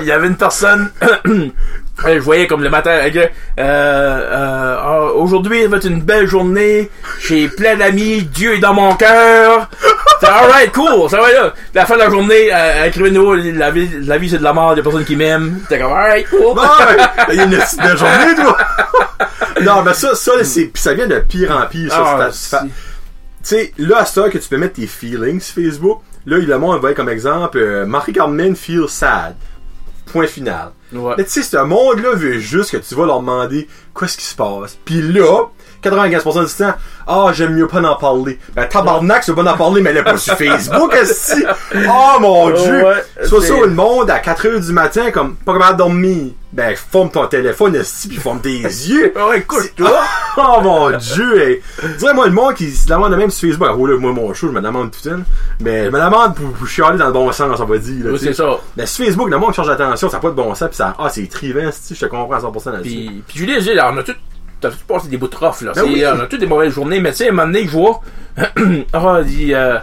il y avait une personne, je voyais comme le matin, euh, euh, ah, aujourd'hui, va être une belle journée, j'ai plein d'amis, Dieu est dans mon cœur. C'est alright, cool, ça va là. La fin de la journée, euh, écrivez-nous, la vie, la vie c'est de la mort, il y a personne qui m'aime. T'es comme, alright, cool. Ben, il y a une belle journée, toi. non, mais ça, ça, c'est, ça vient de pire en pire, ça. Ah, c'est- tu sais, là, à heure que tu peux mettre tes feelings sur Facebook, là, le monde être comme exemple, euh, Marie Carmen feel sad. Point final. Ouais. Mais tu sais, ce monde-là veut juste que tu vas leur demander qu'est-ce qui se passe. Puis là, 95% du temps, ah, j'aime mieux pas en parler. Ben, tabarnak, c'est bon d'en parler, mais elle est pas sur Facebook, est Oh mon dieu! Ouais, Soit c'est- ça, le monde à 4h du matin, comme, pas capable de dormir. Ben, forme ton téléphone, esti, pis forme tes yeux. Ouais, couche-toi. Oh mon dieu, hey. Dis-moi, le monde qui se demande même sur Facebook, oh là, moi, mon show, je me demande tout temps. Mais je me demande pour, pour chialer dans le bon sens, on va dire. là, Ouais, sais. c'est ça. Mais sur Facebook, le monde qui change d'attention, ça n'a pas de bon sens, pis ça, ah, c'est trivant, si je te comprends à 100% là-dessus. Puis, puis Julie, on a tout, t'as tout passé des bouts de rough, là. Ben C'est- oui. On a toutes des mauvaises journées, mais tu sais, à un moment donné, je vois, ah, il dit, euh,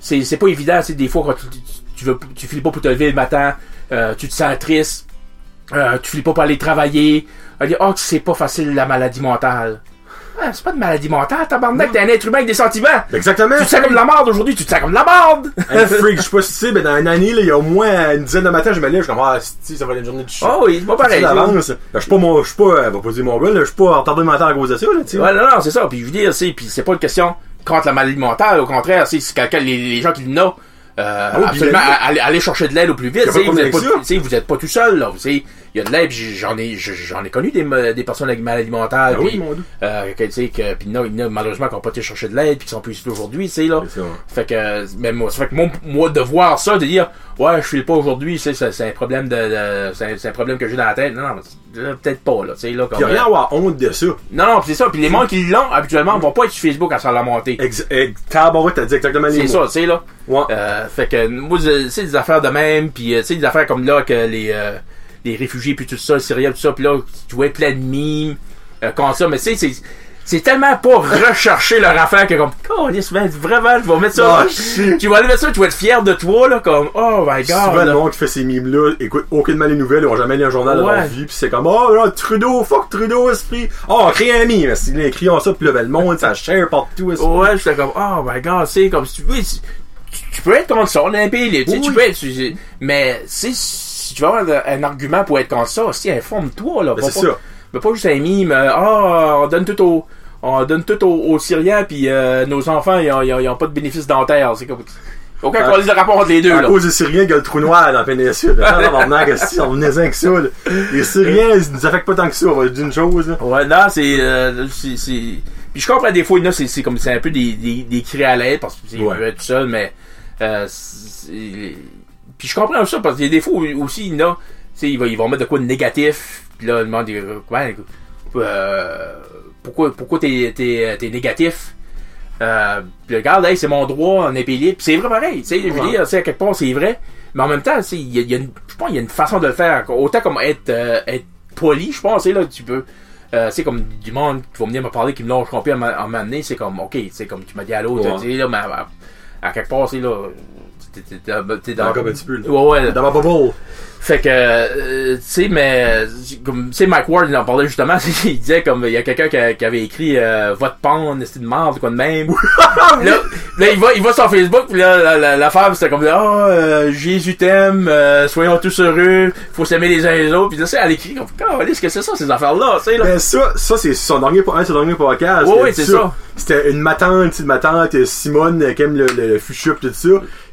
c'est, c'est pas évident, c'est des fois quand tu, tu, tu veux, tu files pas pour te lever le matin, euh, tu te sens triste, euh, tu files pas pour aller travailler, elle dit, oh, c'est pas facile la maladie mentale. Ah, c'est pas de maladie mentale, tabarnak, t'es un être humain avec des sentiments. Exactement. Tu te sens comme de la merde aujourd'hui, tu te sens comme de la merde. Freak, je sais pas si tu sais, mais dans une année, là, il y a au moins une dizaine de matins, je me lève, je suis comme, ah, si, ça va être une journée de chute. Oh oui, c'est pas pareil. Ben, Je suis pas mon, je suis pas, va pas dire mon gars, là, je suis pas retardé mental à cause de ça, là, tu sais. Ouais, non, non, c'est ça. Puis je veux dire, c'est, puis c'est pas une question contre la maladie mentale. Au contraire, c'est c'est quelqu'un, les, les gens qui l'ont, euh, puis absolument, aller, chercher de l'aide au plus vite. Vous êtes pas, vous êtes pas tout seul, là. Vous savez, il y a de l'aide. J'en ai, j'en ai connu des, des personnes avec maladie mentale. Ah oui, mon dieu. euh, que, que, en a, malheureusement, qui ont pas été chercher de l'aide, puis qui sont plus ici aujourd'hui, tu sais, là. Fait que, mais moi, fait que mon, moi, de voir ça, de dire, ouais, je file pas aujourd'hui, c'est, c'est, c'est un problème de, de- c'est, un, problème que j'ai dans la tête. Non, non, peut-être pas, là, tu sais, là, comme, rien à euh, avoir honte de ça. non, non, pis c'est ça. Puis les gens qui l'ont, habituellement, vont pas être sur Facebook à s'en la ex, tabarouette, t'as dit exactement les C'est ça, tu sais, là. Ouais. Euh, fait que, moi, c'est des affaires de même, puis euh, tu sais, des affaires comme là, que les, euh, les réfugiés, puis tout ça, le Syriens, tout ça, puis là, tu vois plein de mimes, euh, comme ça, mais tu sais, c'est... C'est tellement pas recherché leur affaire que comme, oh, vraiment, je vais mettre ça. Ah, tu vas aller mettre ça, tu vas être fier de toi, là, comme, oh my god. Souvent, le là. monde qui fait ces mimes-là, écoute aucunement les nouvelles, ils ont jamais lu un journal de Ouais. leur vie, pis c'est comme, oh, là, Trudeau, fuck Trudeau, esprit. Oh, crée un mime, c'est là, écrivons ça, pis là, ben, le monde, ça share partout, esprit. Ouais, j'étais comme, oh my god, c'est comme si tu veux, tu, tu peux être contre ça, on est un pays tu sais, Oui. tu peux être, mais, si, si tu veux avoir un argument pour être contre ça, aussi, informe-toi, là. Ben, c'est ça. mais pas juste un mime, euh, ah, on donne tout au, on donne tout aux, aux Syriens, puis euh, nos enfants, ils ont, ils ont- ils ont pas de bénéfice dentaire, c'est comme, aucun Ah. de rapport entre les deux, À là. cause des Syriens, il y a le trou noir dans la péninsule. Si on venait avec ça, là. Les Syriens, ils nous affectent pas tant que ça, on va dire une chose, là. Ouais, non, c'est, euh, c'est, puis je comprends des fois, a, c'est, c'est comme, c'est un peu des, des, des cris à l'aide parce que c'est Ouais. être tout seul, mais, euh, puis je comprends ça parce qu'il y a des fois où- aussi, il a, tu sais, ils vont, ils vont mettre de quoi de négatif, puis là, ils demandent, euh, euh, pourquoi, pourquoi t'es, t'es, t'es négatif? Euh, puis regarde, hey, c'est mon droit en épée libre. Puis c'est vrai pareil, tu sais, je veux dire, à quelque part, c'est vrai. Mais en même temps, il y a, y a une, je pense qu'il y a une façon de le faire. Autant comme être, euh, être poli, je pense, là, tu peux, euh, c'est comme du monde qui va venir me parler, qui me lâche compris à donné, c'est comme, ok, c'est comme tu m'as dit à l'autre, Ouais. tu sais, là, mais à, à quelque part, c'est là, t'es, dans, Encore un petit peu, là. Ouais, ouais, Dans ma bubble. fait que, euh, tu sais, mais, comme, tu sais, Mike Ward, il en parlait justement, il disait comme, il y a quelqu'un qui, avait écrit, euh, votre pendre, c'est une merde, quoi de même? là, là, il va, il va sur Facebook, puis là, la, la, la femme, c'était comme, ah, euh, Jésus t'aime, euh, soyons tous heureux, faut s'aimer les uns les autres, puis là, c'est, elle écrit comme, qu'est-ce que c'est ça, ces affaires-là, tu sais, là? Ben, ça, ça, c'est son dernier, un de ses derniers podcasts. Ouais, ouais, c'est ça. C'était une matante, une matante, euh, Simone, qui aime le, le, pis tout ça.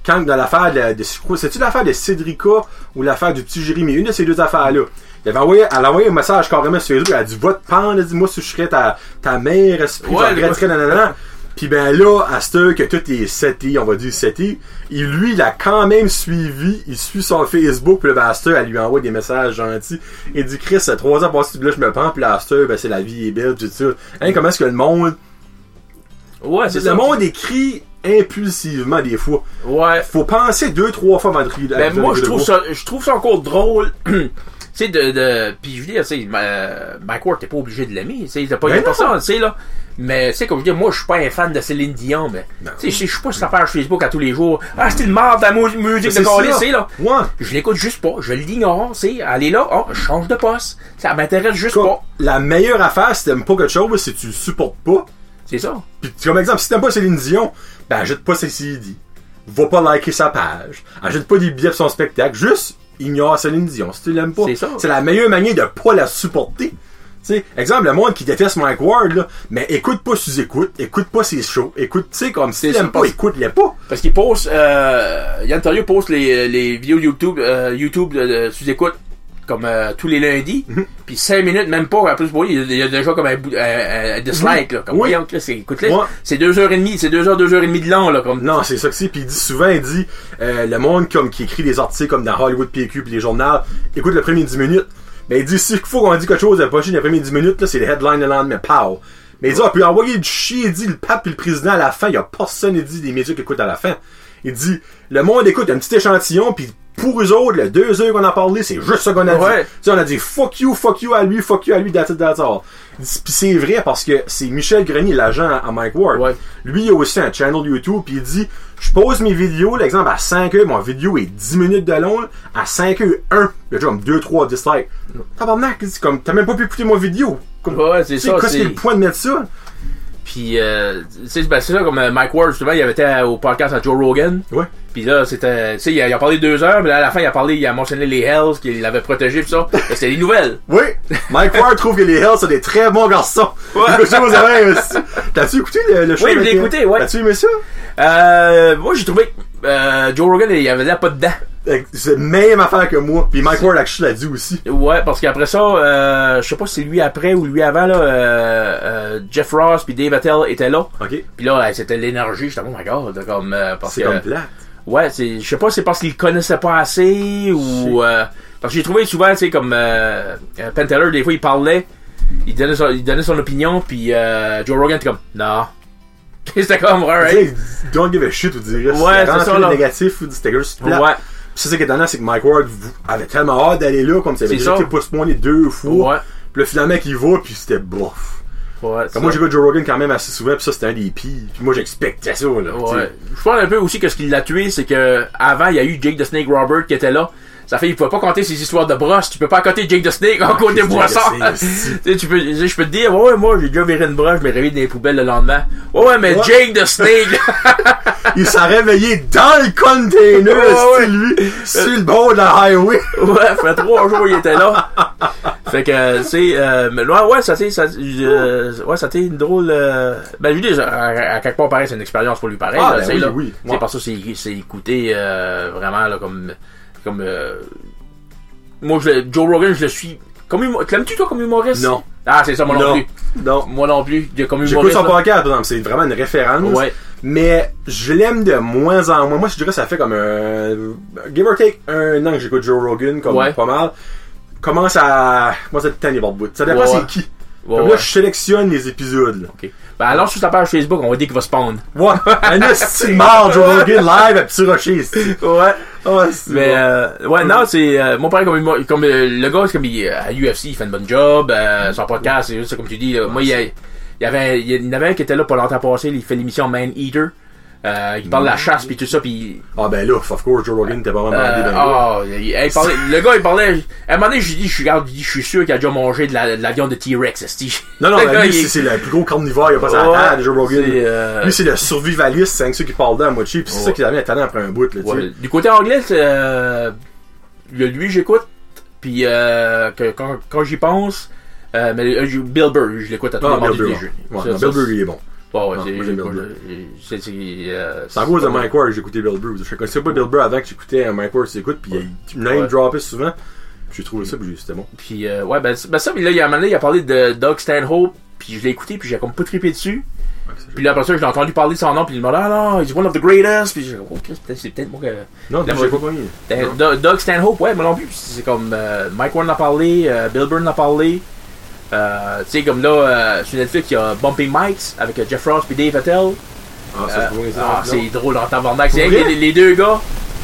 Quand, dans l'affaire de, de, c'est-tu l'affaire de Cédrica ou l'affaire du petit Jérémy? Une de ces deux affaires-là. Il avait envoyé, elle a envoyé un message carrément sur Facebook, elle a dit, va te pendre, elle a dit, moi, si je serais ta, ta mère, esprit, Ouais, je regretterais, nanana. Puis ben là, à heure que tout est seté, on va dire seté, et lui, il a quand même suivi, il suit son Facebook, puis là, ben, heure, elle lui envoie des messages gentils. Il dit, Chris, c'est trois ans passé, là, je me prends, puis heure, ben, c'est la vie est belle, tout ça. Hein, comment est-ce que le monde, Ouais, c'est le ça. monde écrit impulsivement des fois. Ouais. Faut penser deux, trois fois avant de rire. Ben, moi, je trouve ça, je trouve ça encore drôle. tu sais, de, de, pis je veux dire, tu sais, euh, Mike Ward, t'es pas obligé de l'aimer, tu sais, t'as pas Ben une non. personne, tu sais, là. Mais, tu sais, comme je dis, moi, je suis pas un fan de Céline Dion, mais, Ben tu sais, je- suis pas sur sa page Facebook à tous les jours. Ah, c'est une merde, la mu- musique de Gaulis, ça. tu sais, là. Ouais. Je l'écoute juste pas, je l'ignore, tu sais, elle est là, oh, je change de poste. Ça m'intéresse juste pas. la meilleure affaire, si t'aimes pas quelque chose, c'est que tu le supportes pas. C'est ça. Puis, comme exemple, si t'aimes pas Céline Dion, ben, achète pas ses CD. Va pas liker sa page. Achète pas des billets pour son spectacle. Juste, ignore Céline Dion si tu l'aimes pas. C'est ça. C'est la meilleure manière de pas la supporter. Tu sais, exemple, le monde qui déteste Mike Ward, là, mais écoute pas sous écoute, écoute pas ses shows, écoute, tu sais, comme si ça, pas, écoute-les pas. Parce qu'il poste, euh, Yann Terriot poste les, les vidéos YouTube, euh, YouTube de, de sous-écoute comme euh, tous les lundis. Mhm. Puis 5 minutes, même pas, en plus, pour lui, il y a- il déjà comme un, un- un dislike, là. Comme, Oui. voyons, Chris, écoute-le. Ouais. C'est 2h30, c'est 2h, 2h30 de long, là. Comme, Non, c'est ça que c'est. Puis il dit souvent, il dit, euh, le monde comme qui écrit des articles comme dans Hollywood PQ puis les journaux, écoute le premier 10 minutes. Mais il dit, s'il faut qu'on dit quelque chose, le prochain, les premiers 10 minutes, là, c'est les headlines le lendemain, pow. Mais il dit, ah, puis envoyer du chier, il dit, le pape et le président à la fin, il y a personne, il dit, des médias qui écoutent à la fin. Il dit, le monde écoute un petit échantillon, puis pour eux autres, les deux heures qu'on a parlé, c'est juste ça qu'on a Ouais. dit. On a dit fuck you, fuck you à lui, fuck you à lui, that's it, that's all. Puis c'est vrai parce que c'est Michel Grenier, l'agent à Mike Ward. Ouais. Lui, il a aussi un channel YouTube, puis il dit, je pose mes vidéos, l'exemple, à 5 heures, mon vidéo est 10 minutes de long, à 5 heures 1, il y a déjà comme 2, 3 dislikes. Tabarnak, comme, t'as même pas pu écouter mon vidéo. Comme, Ouais, c'est ça, qu'est-ce c'est- qui est le point de mettre ça? Puis, euh, ben, c'est ça, comme euh, Mike Ward, justement, il avait été au podcast à Joe Rogan. Ouais. Puis là, c'était, tu sais, il, a- il a parlé deux heures, mais là, à la fin, il a parlé, il a mentionné les Hells, qu'il avait protégé, pis ça. C'était les nouvelles. Oui, Mike Ward trouve que les Hells sont des très bons garçons. Ouais. T'as-tu écouté le, le show? Oui, je l'ai euh, écouté, ouais. T'as-tu aimé ça? Euh, moi, j'ai trouvé que euh, Joe Rogan, il avait l'air pas dedans. C'est la même affaire que moi. Puis Mike Ward, actually, l'a dit aussi. Ouais, parce qu'après ça, euh, je sais pas si c'est lui après ou lui avant, là, euh, euh, Jeff Ross puis Dave Attell étaient là. OK. Puis là, c'était l'énergie. J'étais, oh my god, comme, euh, parce C'est que, comme plate. Ouais, c'est, je sais pas si c'est parce qu'il le connaissait pas assez ou, euh, parce que j'ai trouvé souvent, tu sais, comme, euh, euh, Penn Teller, des fois, il parlait, il donnait son, il donnait son opinion, puis euh, Joe Rogan était comme, non. c'était comme, alright. don't give a shit, vous direz. Ouais, c'est ça, là. négatif, ou. Ouais, Puis c'est ça qui est étonnant, c'est que Mike Ward avait tellement hâte d'aller là, comme ça avait déjà été postponé deux fois. ouais, Puis finalement, qu'il va, puis c'était bof. Ouais. Comme moi, j'écoute Joe Rogan quand même assez souvent, puis ça, c'était un des pires. Puis moi, j'expectais ça, là. Ouais. Je pense un peu aussi que ce qui l'a tué, c'est que avant il y a eu Jake the Snake Robert qui était là. Ça fait il pouvait pas compter ses histoires de brosse. Tu peux pas compter Jake the Snake en côté Jake the boisson. Tu peux, je peux te dire, ouais, moi j'ai déjà viré une broche, je me réveille dans les poubelles le lendemain. Ouais, ouais, mais Ouais. Jake the Snake. Il s'est réveillé dans le container, Ouais, lui, sur le bord de la highway. ouais, fait trois jours il était là. Fait que c'est, euh, mais ouais, ouais, ça c'est, ça, euh, ouais, ça été une drôle. Euh, ben lui déjà, à, à quelque part pareil, c'est une expérience pour lui pareil. Ah, là, ben oui, là. oui. C'est Ouais. parce que c'est, c'est écouté euh, vraiment là comme, comme. euh, moi, je, Joe Rogan, je le suis. Comme humo- L'aimes-tu toi comme humoriste? Non. Ah, c'est ça, moi non, Non. plus. Non. Moi non plus. de- Comme J'écoute humoriste. son là. podcast, par exemple, c'est vraiment une référence. Ouais. Mais je l'aime de moins en moins. Moi, je dirais que ça fait comme un. Give or take un an que j'écoute Joe Rogan, comme Ouais. pas mal. Commence à. Moi, temps des bords de bout. Ça dépend c'est qui. Comme là, je sélectionne les épisodes, là. Ok. Ben alors sur ta page Facebook, on va dire qu'il va spawn. Ouais, un esti marre, Joe Rogan live à Petit Rocher. Ouais. Oh, Mais euh, ouais, non, c'est euh, mon père comme, euh, le gars, c'est comme il, à UFC, il fait une bonne job. Euh, son podcast, c'est juste comme tu dis. là, moi, il y, a- il y avait, il y en avait un qui était là pas longtemps passé. Il fait l'émission Man Eater. Euh, il parle de la chasse puis tout ça puis Ah, ben là, of course, Joe Rogan était vraiment demandé euh, ben là. il, il parlait- le gars il parlait à un moment donné je dis je regarde, je dis, je suis sûr qu'il a déjà mangé de la, de la viande de T-Rex. Non, non, Le ben, lui, c'est le plus gros carnivore, il a pas sa Ouais, tête, Joe Rogan. euh, Lui, c'est le survivaliste, c'est ceux qui parle à moitié, pis c'est Ouais. ça qui mis à talent après un bout, là. Ouais. Du côté anglais, euh, lui j'écoute, puis euh, quand, quand j'y pense, mais Bill Burr, je l'écoute à tous Ah, les Bill Burr. Ça, ça, Bill Burr, il est bon. Ouais, ouais, euh, C'est à cause de Mike Ward que j'écoutais Bill Burr. Je connaissais pas Bill Burr avant que j'écoutais un Mike Ward s'écoute, pis il name Ouais. droppait souvent. J'ai trouvé ça, pis c'était bon. Puis, euh, ouais, ben, ben ça, mais là, il y a un moment donné, il a parlé de Doug Stanhope, puis je l'ai écouté, puis j'ai comme pas trippé dessus. Puis là, après ça, je l'ai entendu parler de son nom, puis il m'a dit, ah non, he's one of the greatest, puis j'ai dit, oh, c'est peut-être moi que. Non, j'ai pas connu. Ben. Doug Stanhope, ouais, moi non plus. C'est comme euh, Mike Warren en a parlé, euh, Bill en a parlé. Euh, tu sais, comme là, euh, sur Netflix, il y a Bumping Mics avec euh, Jeff Ross puis Dave Attell. Ah, ça, Euh, ah, c'est drôle en tabarnak. C'est les, les deux gars,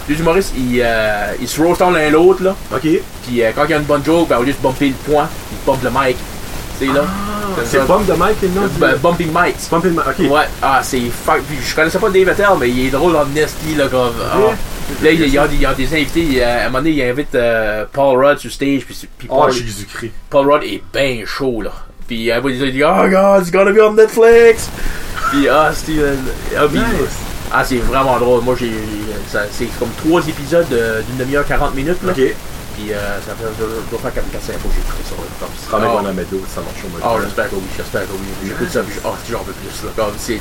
deux humoristes, ils, euh, ils se roastent l'un l'autre, là. Ok. Puis quand il y a une bonne joke, ben, au lieu de bumper le point, ils bumpent le mic. Tu sais, là. C'est. Pomme de Mike, le nom? Ben, de Mike, ok. Ouais, ah, c'est je connaissais pas Dave Attell, mais il est drôle en Nesty, là, comme. ah. Là, il y, a, il y a des- il y a des invités. à un moment donné, il invite euh, Paul Rudd sur stage. Puis, puis Oh, Paul, Jésus-Christ. Paul Rudd est bien chaud, là. Puis euh, il dit Oh god, it's gonna be on Netflix. puis ah, Steven. Ah, puis- Nice. ah, c'est vraiment drôle. Moi, j'ai. ça- C'est comme trois épisodes de- d'une demi-heure, 40 minutes, là. Ok. Puis euh, ça fait, je dois faire comme 4-5 fois que j'ai là, Comme ça. Prends-moi Ah. qu'on en met d'autres, ça marche au Ah, moins. j'espère que oui, j'espère que oui. J'écoute ça, puis ah, j'en veux plus, là. Comme c'est.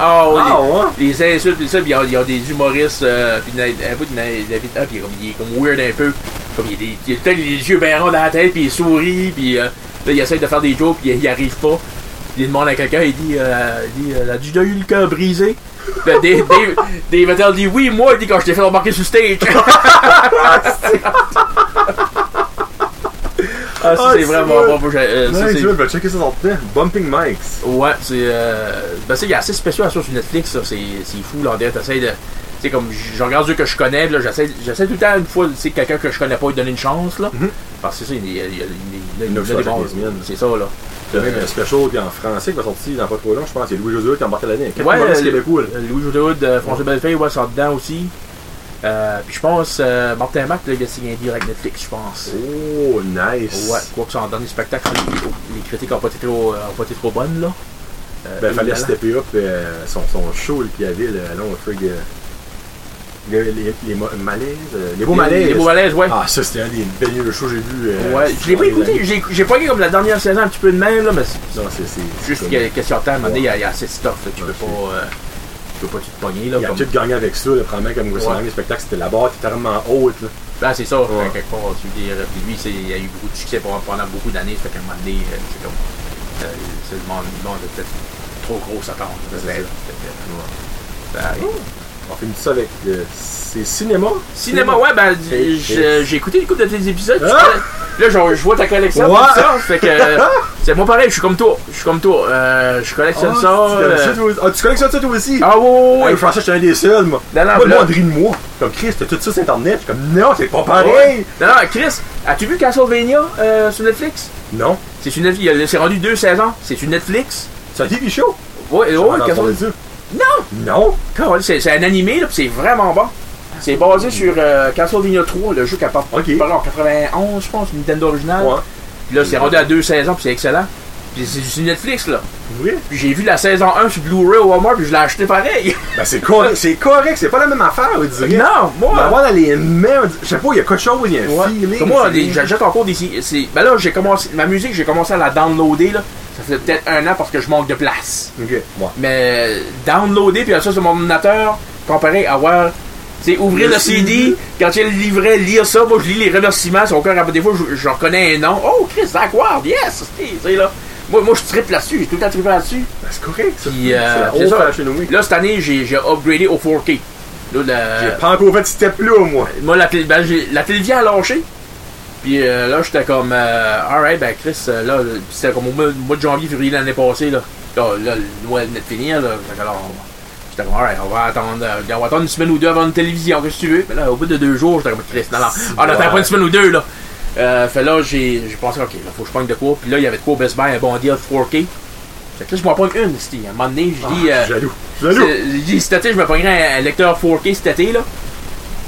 Ah, oui. Ah? Les insultes, puis ça, puis il y a- il y, a des humoristes, euh, puis il un bout de David, ah, puis comme, il est comme weird un peu. Comme il a, des, il a les yeux bien ronds dans la tête, puis il sourit, puis euh, là, il essaie de faire des jokes, puis il, il arrive pas. Il demande à quelqu'un, il dit, euh, il dit, as-tu déjà eu le cœur brisé? Là, Dave, Dave, Dave Attell dit, oui, moi, il dit, quand je t'ai fait embarquer sur stage. ah, ça, Ah, c'est c'est vraiment vrai. bon. J'ai- euh, ça, c'est- vois, je vais checker ça dans le temps. Bumping Mics. Ouais, c'est. Euh... Ben, c'est, assez spécial sur Netflix, ça. C'est, c'est fou, là. T'essayes de. Tu sais, comme, je regarde ceux que je connais, là, j'essaie, j'essaie tout le temps, une fois, sais, quelqu'un que je connais pas, lui donner une chance, là. Mhm. Parce que c'est ça, il y a, il y a, il y a- il y a Une autre des bons-. C'est ça, là. Il y a même un special qui est en français qui va sortir dans pas trop long, je pense. C'est Louis José qui a embarqué l'année. Ouais, humoristes le- québécois, là. Euh, Louis José euh, François Bellefeuille, ouais, sont dedans aussi. Euh, puis je pense, euh, Martin Mac, là, il a signé un deal avec Netflix, je pense. Oh, nice. Ouais, quoi que son dernier spectacle, les, les critiques n'ont pas, été trop, euh, ont pas été trop bonnes, là. Euh, Ben, fallait là, là. stepper up euh, son, son show là, qu'il y avait, le long frig. euh, les, les, les mo- malaises. euh, les beaux Les- malaises. Les beaux malaises, ouais. Ah, ça, c'était un des meilleurs shows que j'ai vu. euh, Ouais, je l'ai pas les écouté, j'ai, pogné comme la dernière saison un petit peu de même, là, mais c'est Non, c'est. juste y a question de temps, à un moment donné, il y a- y, assez de stuff, là, tu peux pas, euh, tu peux pas tout te pogner, là. Il a Comme... tout gagné avec ça, le premier comme Ouais. son dernier spectacle, c'était la barre qui était tellement haute. Là. Ah, c'est ça, Ouais. quelque part, tu veux dire, puis lui, il a eu beaucoup de succès pendant, beaucoup d'années, fait qu'à un moment donné, euh, c'est comme, euh, c'est le monde, le monde peut-être trop gros attendre. C'est ça. On finit ça avec. euh, c'est cinéma. Cinéma, ouais, ben, Et- j'ai écouté une couple de tes épisodes. Ah! Là, je, je vois ta collection, Ouais. ça. Fait que, euh, c'est moi pareil, je suis comme toi. Je suis comme toi. Euh, je collectionne Ah, ça. tu collectionnes euh, ça, toi aussi? Ah, tu collectionnes ça toi aussi? Ah, ouais, ouais, Ouais, ouais. je pensais que j'étais un des seuls, moi. Non, non, Moi, moi, de moi. Comme Chris, t'as tout ça sur Internet. Je suis comme, non, c'est pas pareil. Non, non, Chris, as-tu vu Castlevania euh, sur Netflix? Non. C'est sur Netflix. C'est rendu deux saisons. C'est sur Netflix. C'est un TV show. Ouais, ouais, Castlevania. Non! Non? C'est un animé, là, c'est vraiment bon. C'est basé sur euh, Castlevania 3, le jeu qui a pas Ok. paru en 91, je pense, Nintendo original. Ouais. Puis là, c'est rendu à deux saisons, puis c'est excellent. Puis c'est sur Netflix, là. Oui. Puis j'ai vu la saison 1 sur Blu-ray au Walmart, puis je l'ai acheté pareil. Ben, c'est correct. C'est correct. C'est pas la même affaire, on dirait. non, moi. avoir dans les dit- je sais pas, il y a quelque chose, il y a un Ouais. feeling. Moi, j'achète encore des. Ben là, j'ai commencé. Ma musique, j'ai commencé à la downloader, là. Ça fait peut-être un an parce que je manque de place. Ok, ouais. Mais downloader, puis ça sur mon ordinateur, comparé à avoir. C'est ouvrir Le le, CD, CD. quand il y a le livret, lire ça, moi je lis les remerciements, c'est encore des fois je, je reconnais un nom. Oh Chris Zach Ward, yes! Sais, là. Moi, moi je tripe là-dessus, j'ai tout le temps trippé là-dessus. Ben, c'est correct, ça. Puis, c'est euh, c'est. Là, cette année, j'ai j'ai upgradé au 4K. Là, la- J'ai pas encore fait ce step-là, moi. moi, la, télé- ben, la télévision a lâché. Puis euh, là, j'étais comme, euh, alright, ben Chris, euh, là, c'était comme au mois, de janvier, février de l'année passée, là. Là, là, le Noël venait de finir, là. Alors, j'étais comme, alright, on va attendre, euh, on va attendre une semaine ou deux avant une télévision, qu'est-ce que tu veux? Mais là, au bout de deux jours, j'étais comme, Chris, non, non, on attend pas une semaine ou deux, là. Euh, fait là, j'ai pensé, ok, là, faut que je pogne de quoi. Puis là, il y avait de quoi au Best Buy, un bon deal 4K. Fait que là, je m'en pogne une, c'était. À un moment donné, je dis, Ah, euh, Jaloux. Jaloux. c'est- J'ai dit cet été, je me pognerais un, un lecteur 4K cet été, là.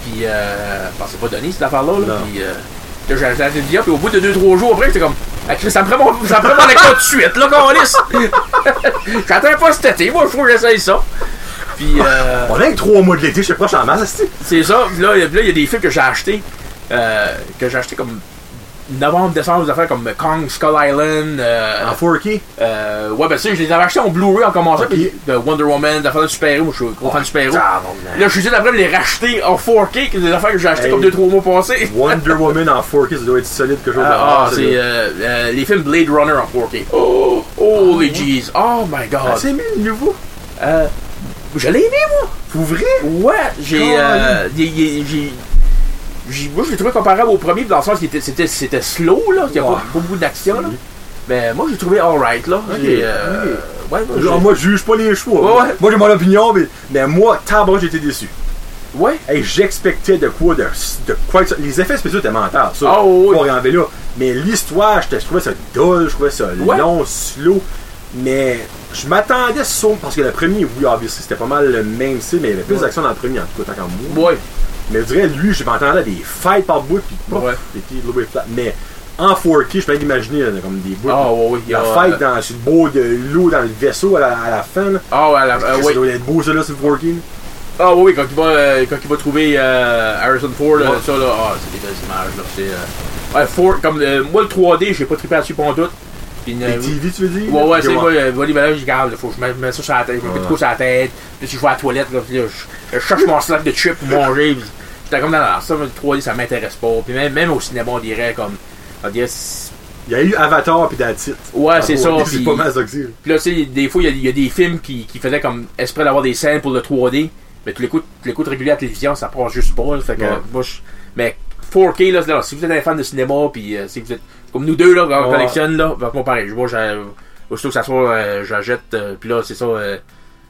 Puis, euh, je pensais pas donner cette affaire-là, là. Non. Puis, euh, là, j'ai acheté télévision, puis au bout de 2-3 jours après, j'étais comme, ah, ça me prend mon, ça me prend mon lecteur tout de suite, là, câlisse. J'attends pas cet été, moi, il faut que j'essaye ça. Puis, euh, On a que trois mois de l'été, je sais pas, je suis en masse, c'est ça. Là, il y a- des films que j'ai achetés, euh, que j'ai acheté comme novembre, décembre, des affaires comme Kong, Skull Island, euh, En 4K. euh, ouais, ben, ça, je les avais achetés en Blu-ray en commençant, Ok. puis de Wonder Woman, des affaires de super-héros, je suis gros fan de super-héros. Ah, Là, je suis juste après de les racheter en 4K, que des affaires que j'ai achetées Hey. comme 2-3 mois passés. Wonder Woman en 4K, ça doit être solide quelque chose Ah, ah, c'est euh, euh, les films Blade Runner en 4K. Oh, holy jeez. Oh my Ah, god. c'est bien le nouveau. Euh, je l'ai aimé, moi. Pour vrai? Ouais, j'ai. Moi, je l'ai trouvé comparable au premier, dans le sens qu'il était, c'était, c'était slow, là. Il n'y a Ouais. pas beaucoup d'action, là. Oui. Mais moi, j'ai trouvé alright, là. Euh, ouais, moi, Genre, moi, je juge pas les choix. Ouais, ouais. Moi, j'ai mon opinion, mais, mais moi, tabac, j'étais déçu. ouais. Hey, j'expectais de quoi, de, de quoi Les effets spéciaux étaient mentaux, ça. Ah, enlever là. Mais l'histoire, je trouvais ça dull, je trouvais ça long, slow. Mais je m'attendais ça, parce que le premier, oui, obviously, c'était pas mal le même style, mais il y avait plus d'action dans le premier, en tout cas, tant qu'en moi. Ouais. Mais je dirais, lui, je m'attendais à des fights par bout, puis pouf, Ouais. little bit flat. Mais en 4K, je peux d'imaginer, là, comme des bouts. Ah, il y La a, fight dans, sur le bord de l'eau dans le vaisseau à la, à la fin. là. Ah, ouais, la- euh, Ça ouais. doit être beau, ça, là, sur le 4K. Ah oui, oui, quand il va, euh, quand il va trouver euh, Harrison Ford, Ouais. ça là, ah, c'est des belles images là. C'est, euh, ouais, Ford, comme moi le 3D, j'ai pas trippé là-dessus pour tout. Puis, Les TV, tu veux dire? Ouais, ouais, c'est moi, ben là, je regarde, faut que je mette ça sur la tête, je me mets quoi sur la tête, puis si je vais à la toilette, là, puis là, je, je cherche mon slack de chips pour manger, puis j'étais comme, non, non, ça, le 3D, ça m'intéresse pas, puis même, même au cinéma, on dirait comme, on dirait, c'est- Il y a eu Avatar puis That's It. ouais, c'est ça, C'est pas mal ça que puis là, tu sais, des fois, il y a- il y, a des films qui, qui faisaient comme esprit d'avoir des scènes pour le 3D, mais tu l'écoutes, tu l'écoutes régulier à la télévision, ça passe juste pas, là, fait que, Ouais. moi, je- mais 4K, là, là, si vous êtes un fan de cinéma, puis euh, si vous êtes, comme nous deux, là, quand on Ouais. collectionne, là, ben, moi, pareil, moi, j'ai- aussitôt que ça soit, euh, j'achète, euh, puis là, c'est ça,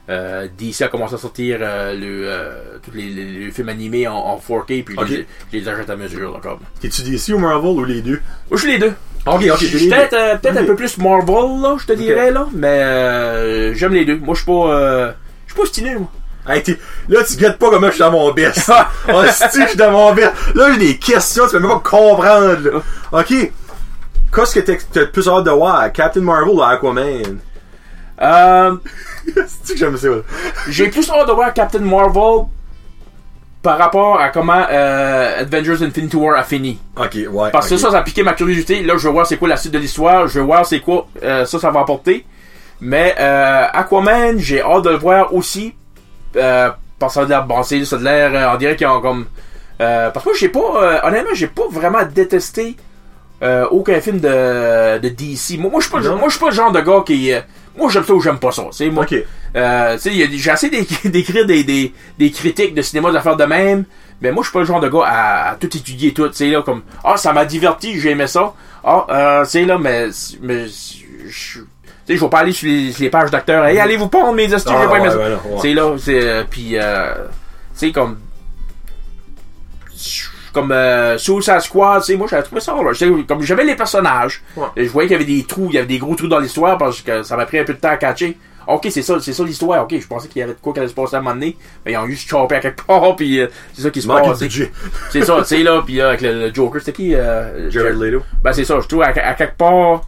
euh, DC a commencé à sortir euh, le, euh, tous les, les- les films animés en, en 4K, puis je, les, je les achète à mesure, là, comme. T'es-tu DC ou Marvel ou les deux? Moi, je suis les deux. Ok, ok, Je suis peut-être euh, peut-être un peu plus Marvel, là, je te dirais, là, mais euh, j'aime les deux. Moi, je suis pas, euh, je suis pas stylé, moi. Hey, là, tu guettes pas comment je suis dans mon best. oh, si, je suis dans mon best. Là, j'ai des questions, tu peux même pas comprendre. là. Ok. Qu'est-ce que t'as le plus hâte de voir? Captain Marvel ou Aquaman? Euh, C'est que j'aime ça. là. J'ai plus hâte de voir Captain Marvel par rapport à comment euh, Avengers Infinity War a fini. Ok, ouais. Parce que ok. ça, ça a piqué ma curiosité. Là, je veux voir c'est quoi la suite de l'histoire. Je veux voir c'est quoi euh, ça, ça va apporter. Mais euh, Aquaman, j'ai hâte de le voir aussi. Euh, parce que ça a l'air bon, c'est- ça a l'air, euh, on dirait qu'ils ont comme... Euh, parce que moi, j'ai pas... euh, honnêtement, j'ai pas vraiment détesté euh, aucun film de, de DC. Moi, moi je suis pas, moi, je suis pas le genre de gars qui... euh, moi, j'aime ça ou j'aime pas ça. C'est moi. Ok. Euh, j'ai d'éc- d'écrire des, des, des critiques de cinéma d'affaires de même, mais moi, je suis pas le genre de gars à, à tout étudier tout. Sais, là, comme, ah, ça m'a diverti, j'ai aimé ça. Ah, euh, tu sais, là, mais, mais, je, tu sais, je vais pas aller sur les, sur les pages d'acteurs. Hey, allez vous prendre mes astuces, Ah, j'ai pas aimé ouais, ça. ouais, non, ouais. C'est là, c'est, euh, puis, euh, sais, comme, comme euh, Suicide Squad, tu sais, moi j'avais trouvé ça, là. Comme j'avais les personnages, Ouais. je voyais qu'il y avait des trous, il y avait des gros trous dans l'histoire parce que ça m'a pris un peu de temps à catcher. Ok, c'est ça, c'est ça l'histoire. Ok, je pensais qu'il y avait de quoi qui allait se passer à un moment donné, mais ils ont juste choppé à quelque part, puis euh, c'est ça qui se passe. C'est ça, tu sais là, puis là, avec le, le Joker, c'était qui euh, Jared Leto. Ben c'est ça, je trouve à, à quelque part,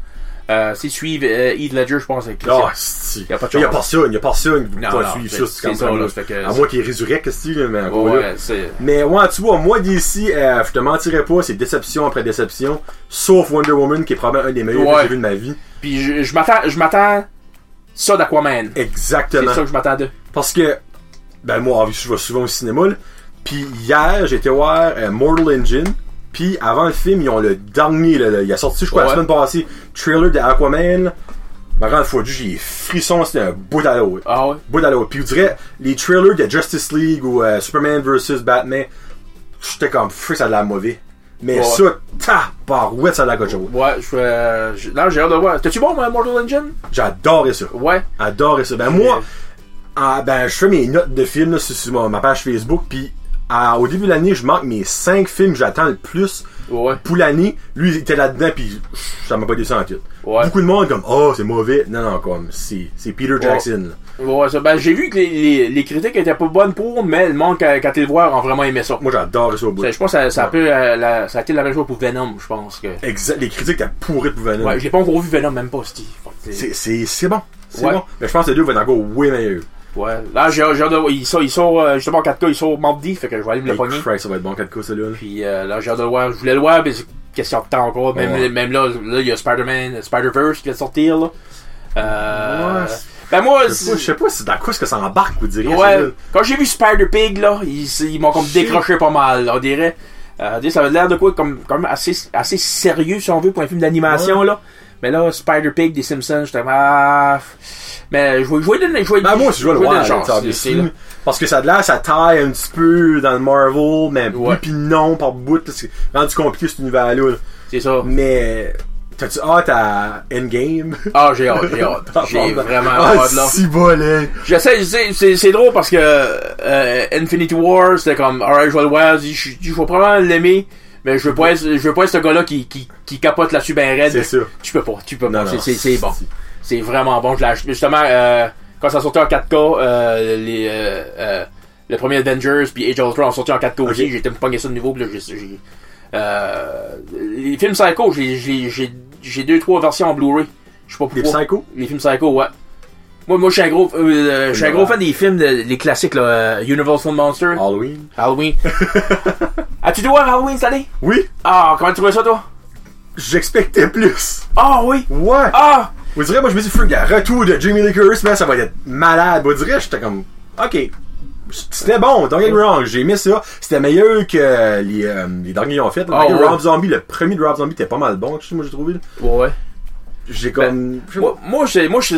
euh, c'est suivre euh, Heath Ledger, je pense. Avec Ah, si. Y a pas de Il y a ça, il y a. Il faut pas non, suivre c'est- ça. c'est ça, là, fait que- À moins qu'il résurrecte, là, mais. Ouais, c'est. Mais ouais, tu vois, moi d'ici, euh, je te mentirais pas, c'est déception après déception. Sauf Wonder Woman, qui est probablement un des meilleurs Ouais. que j'ai vu de ma vie. Puis je, je m'attends, je m'attends ça d'Aquaman. C'est Exactement. ça que je m'attendais. Parce que, ben moi, je vais souvent au cinéma, là. Puis hier, j'étais voir euh, Mortal Engine. Puis avant le film, ils ont le dernier, là, là, il a sorti, je crois, la Ouais. semaine passée, trailer de Aquaman. Ma grande fois, j'ai des frissons, c'était un bout à l'autre. Ah ouais? bout à. Puis je dirais, les trailers de Justice League ou euh, Superman vs Batman, j'étais comme, fou, ça a l'air mauvais. Mais Ouais. ça, tabarouette, ça a l'air quelque chose. Ouais, je euh, je- Là, j'ai hâte de voir. T'as-tu bon, moi, Mortal Engine? J'adorais ça. Ouais. Adorais ça. Ben moi, ah, ben je fais mes notes de films là, sur, ma page Facebook, puis à- au début de l'année, je marque mes 5 films que j'attends le plus Ouais. pour l'année. Lui, il était là-dedans, puis ça m'a pas déçu en tout. Ouais. Beaucoup de monde comme, oh, c'est mauvais. Non, non, comme, c'est Peter Jackson. Ouais, ça, ben, j'ai vu que les, les, les critiques étaient pas bonnes pour, mais le monde, quand, quand ils le voient, ont vraiment aimé ça. Moi, j'adore ça au bout. Ça, Je pense que ça, ça, a peu, euh, la- ça a été la même chose pour Venom, je pense que. Exact, les critiques étaient pourries pour Venom. Ouais, j'ai pas encore vu Venom, même pas, Steve. C'est- bon. C'est bon. Mais je pense que le 2 va être encore way meilleur. Ouais. Là, j'ai j'ai hâte de voir. Il sort, il sort euh, justement en 4K, il sort mardi, fait que je vais aller me le pogner. Christ, ça va être bon 4K, celui-là. là. Puis euh, là, j'ai hâte de le voir. Je voulais le voir, mais c'est question de temps encore. Même, Ouais. même là, là, il y a Spider-Man, Spider-Verse qui vient de sortir, là. Euh, Ouais, ben moi, Je sais pas- je sais pas si dans quoi est-ce que ça embarque, vous diriez. Ouais, quand j'ai vu Spider-Pig, là, ils, ils m'ont comme décroché pas mal, là, on dirait. Euh, ça avait l'air de quoi, comme, comme assez, assez sérieux, si on veut, pour un film d'animation, là. Mais là, Spider-Pig des Simpsons, j'étais ah, Mais je vais jouer de je vais- Ben moi aussi je vais le voir, là. Parce que ça a de l'air, ça taille un petit peu dans le Marvel, mais Ouais. oui pis non par bout, parce que c'est rendu compliqué cet univers-là. là. C'est ça. Mais, t'as-tu hâte à Endgame? Ah, j'ai hâte, j'ai hâte. J'ai vraiment ah, hâte, là. si bol, hein. J'essaie, je sais, c'est, c'est drôle parce que euh, Infinity War, c'était comme, alright, je vais le voir, je vais probablement l'aimer, mais je veux pas être, je veux pas être ce gars-là qui, qui, qui capote là-dessus ben raide. C'est sûr. Tu peux pas, tu peux pas. Non, C'est, non, c'est, bon. C'est vraiment bon. Je. Justement, euh, quand ça sortait en 4K, euh, les, euh, euh, le premier Avengers puis Age of Ultron ont sorti en 4K aussi. J'ai été me pogner ça de nouveau. Puis là, j'ai, euh, les films Psycho, j'ai, j'ai, j'ai, deux, trois versions en Blu-ray. Je sais pas Les pourquoi. Psycho? Les films Psycho, ouais. Moi, moi, je suis un gros, euh, je suis un gros fan des films, de, les classiques, là, euh, Universal Monster, Halloween. Halloween. As-tu dû voir Halloween cette année? Oui, Ah, comment tu trouvais ça, toi? j'expectais plus. Ah, oui. Ouais. Ah! Vous direz, moi, je me dis, le retour de Jamie Lee Curtis, man, ça va être malade. Vous direz, j'étais comme, ok. C'était bon, don't get me wrong, j'ai aimé ça. C'était meilleur que les, euh, les derniers ont fait. Ah, Le ouais. Rob Zombie, le premier de Rob Zombie était pas mal bon, tu sais, moi j'ai trouvé. là. Ouais, ouais. J'ai comme. sais Moi, moi,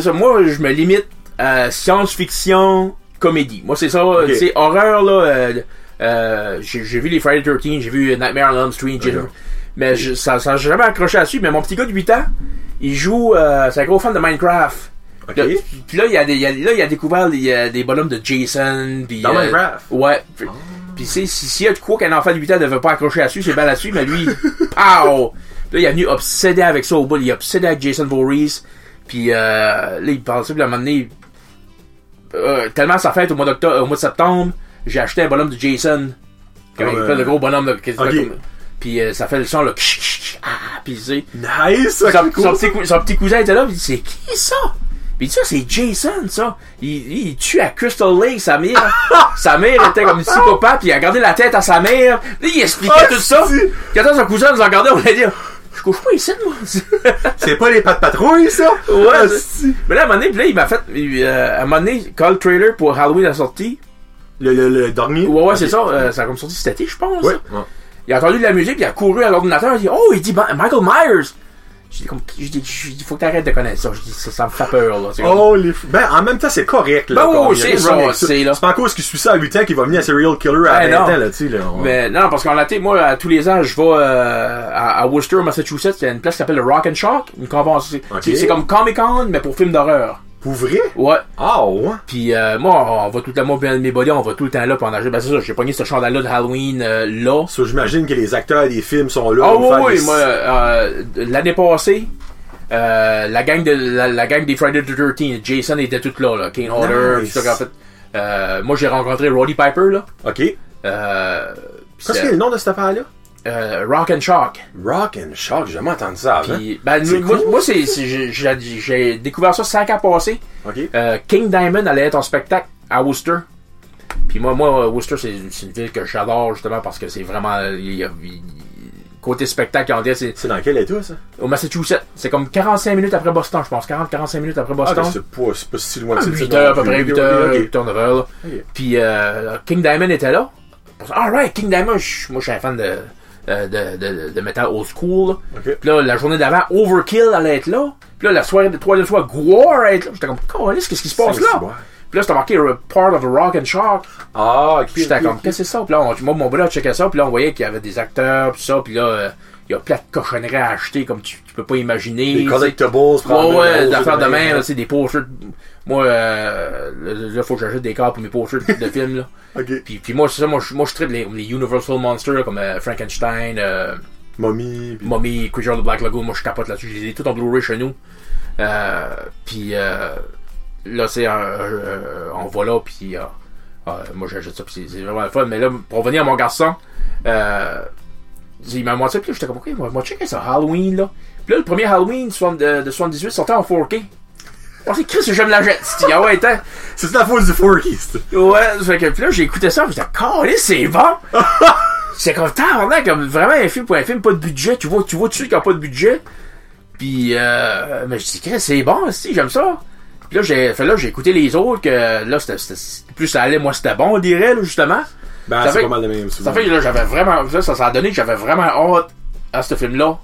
ça. Moi, je me limite à science-fiction, comédie. Moi, c'est ça. C'est horreur, là. euh, euh, j'ai vu les Friday 13, j'ai vu Nightmare on Elm Street, j'ai- Ok. mais je, ça, ça jamais accroché là-dessus. Mais mon petit gars de 8 ans, il joue, euh, c'est un gros fan de Minecraft. Puis là, il a, des, il a, là, il a découvert des, euh, des bonhommes de Jason. Puis, Dans euh, Minecraft? Ouais. Puis, puis c'est, si- y a de quoi qu'un enfant de 8 ans ne veut pas accrocher là-dessus, c'est bien là-dessus, mais lui, pow! Là, il est venu obsédé avec ça au bout. Il est obsédé avec Jason Voorhees. Puis euh, là, il pensait, puis à un moment donné, tellement sa fête au mois d'octobre, au mois de septembre, j'ai acheté un bonhomme de Jason. Comme fait euh, le gros bonhomme de quasiment ok. comme- Puis euh, ça fait le son là. Ah, puis c'est. Nice! Son, son cool. petit, cou- son petit cousin était là, puis il dit c'est qui ça? Puis dit ça, c'est Jason, ça. Il, tue à Crystal Lake, sa mère. sa mère était comme une psychopathe, puis il a gardé la tête à sa mère. Là, il expliquait tout ça. Quand son cousin nous a regardé, on allait dire, je couche pas ici, moi. C'est pas les pattes patrouilles, ça? Ouais, si. Mais là, à un moment donné, puis là, il m'a fait, euh, à un moment donné, le trailer pour Halloween a sorti, Le, le, le dernier? ouais, ouais, c'est ça, euh, ça a comme sorti cet été, je pense. Ouais. ouais. Il a entendu de la musique, puis il a couru à l'ordinateur, il a dit, oh, il dit Michael Myers. J'ai dit, comme, j'ai dit, j'ai dit, faut que t'arrêtes de connaître ça. Je dis, ça, ça me fait peur, là. Oh, les fous. Ben, en même temps, c'est correct, là. Ben oui, il c'est ça, c'est là. C'est pas encore ce qui suit ça à 8 ans qu'il va venir un serial killer à Ben 20 non. ans, là, tu sais, là. Mais non, parce qu'en laté, moi, à tous les ans, je vais euh, à, à Worcester, Massachusetts. Il y a une place qui s'appelle le Rock and Shock. Une convention. C'est comme Comic Con, mais pour films d'horreur. Pour vrai? Ouais. Ah, ouais. Puis euh, moi, on va tout le temps, moi, mes buddies, on va tout le temps là pour en acheter. Ben c'est ça, j'ai pogné ce chandail-là de Halloween euh, là. Ça, j'imagine que les acteurs des films sont là. Ah oui, oui, moi, euh, l'année passée, euh, la gang de la, la gang des Friday the 13, Jason était toute là, là. Kane Hodder, Nice. tout ça, en fait. Euh, moi, j'ai rencontré Roddy Piper, là. Ok. Euh, Qu'est-ce que le nom de cette affaire-là? Euh, Rock and Shock. Rock and Shock, j'ai jamais entendu ça avant. Puis, ben, moi, cool. moi c'est, c'est- j'ai- découvert ça cinq ans passés. Ok. Euh, King Diamond allait être en spectacle à Worcester. Puis moi, moi, Worcester, c'est une ville que j'adore justement parce que c'est vraiment il a- il- côté spectacle, on dirait, c'est dans quel état, ça? au Massachusetts. C'est comme 45 minutes après Boston, je pense. 40-45 minutes après Ah, Boston. c'est pas, c'est pas si loin que Ah, ça. 8 heures à peu près, 8 heures, Ok. 8 heures, 9 heures. là. Ok. Puis euh, King Diamond était là. Alright, King Diamond, moi je suis un fan de, euh, de, de, de metal old school. Puis là, la journée d'avant, Overkill allait être là. Puis là, la soirée de troisième soir, Gore allait être là. J'étais comme, qu'est-ce qui se passe là? Puis là, c'était marqué euh, Part of a Rock and Shock. Ah, ok. Puis j'étais comme, qu'est-ce que c'est ça? Puis là, on- moi, mon brother checkait ça. Puis là, on voyait qu'il y avait des acteurs, puis ça. Puis là, euh, il y a plein de cochonneries à acheter, comme tu, tu peux pas imaginer. Des collectibles. Ouais, ouais, d'affaires de main, là, c'est des posters. Moi, euh, là, faut que j'achète des cartes pour mes posters de films, là. Puis, puis moi, c'est ça, moi, je, moi, je tripe les, les Universal Monsters, comme euh, Frankenstein, euh, Mommy. puis- Mummy, Creature of the Black Lagoon, moi, je capote là-dessus. Je les ai tous en Blu-ray chez nous. Euh, puis, euh, là, c'est, on va là, puis, moi, j'achète ça, puis c'est- vraiment le fun. Mais là, pour revenir à mon garçon, euh, il m'a montré, puis j'étais comme, ok, moi, moi, checker ça, Halloween, là. Puis là, le premier Halloween de, de 78 sortait en 4K. Je pensais, Chris, je me la jette. Ah ouais. C'est la faute du Forky. Ouais, fait que, puis là, j'ai écouté ça, j'étais, calé, c'est bon! c'est comme, tabarnak, comme vraiment un film pour un film, pas de budget, tu vois, tu vois dessus qu'il n'y a pas de budget. Puis, euh, mais je dis, Chris, c'est bon, si, j'aime ça. Puis là, j'ai, fait là, j'ai écouté les autres, que là, c'était, plus ça allait, moi, c'était bon, on dirait, là, justement. Ben, Ça c'est pas mal de même. Ça fait que là, j'avais vraiment, là, ça, ça a donné que j'avais vraiment hâte à ce film-là.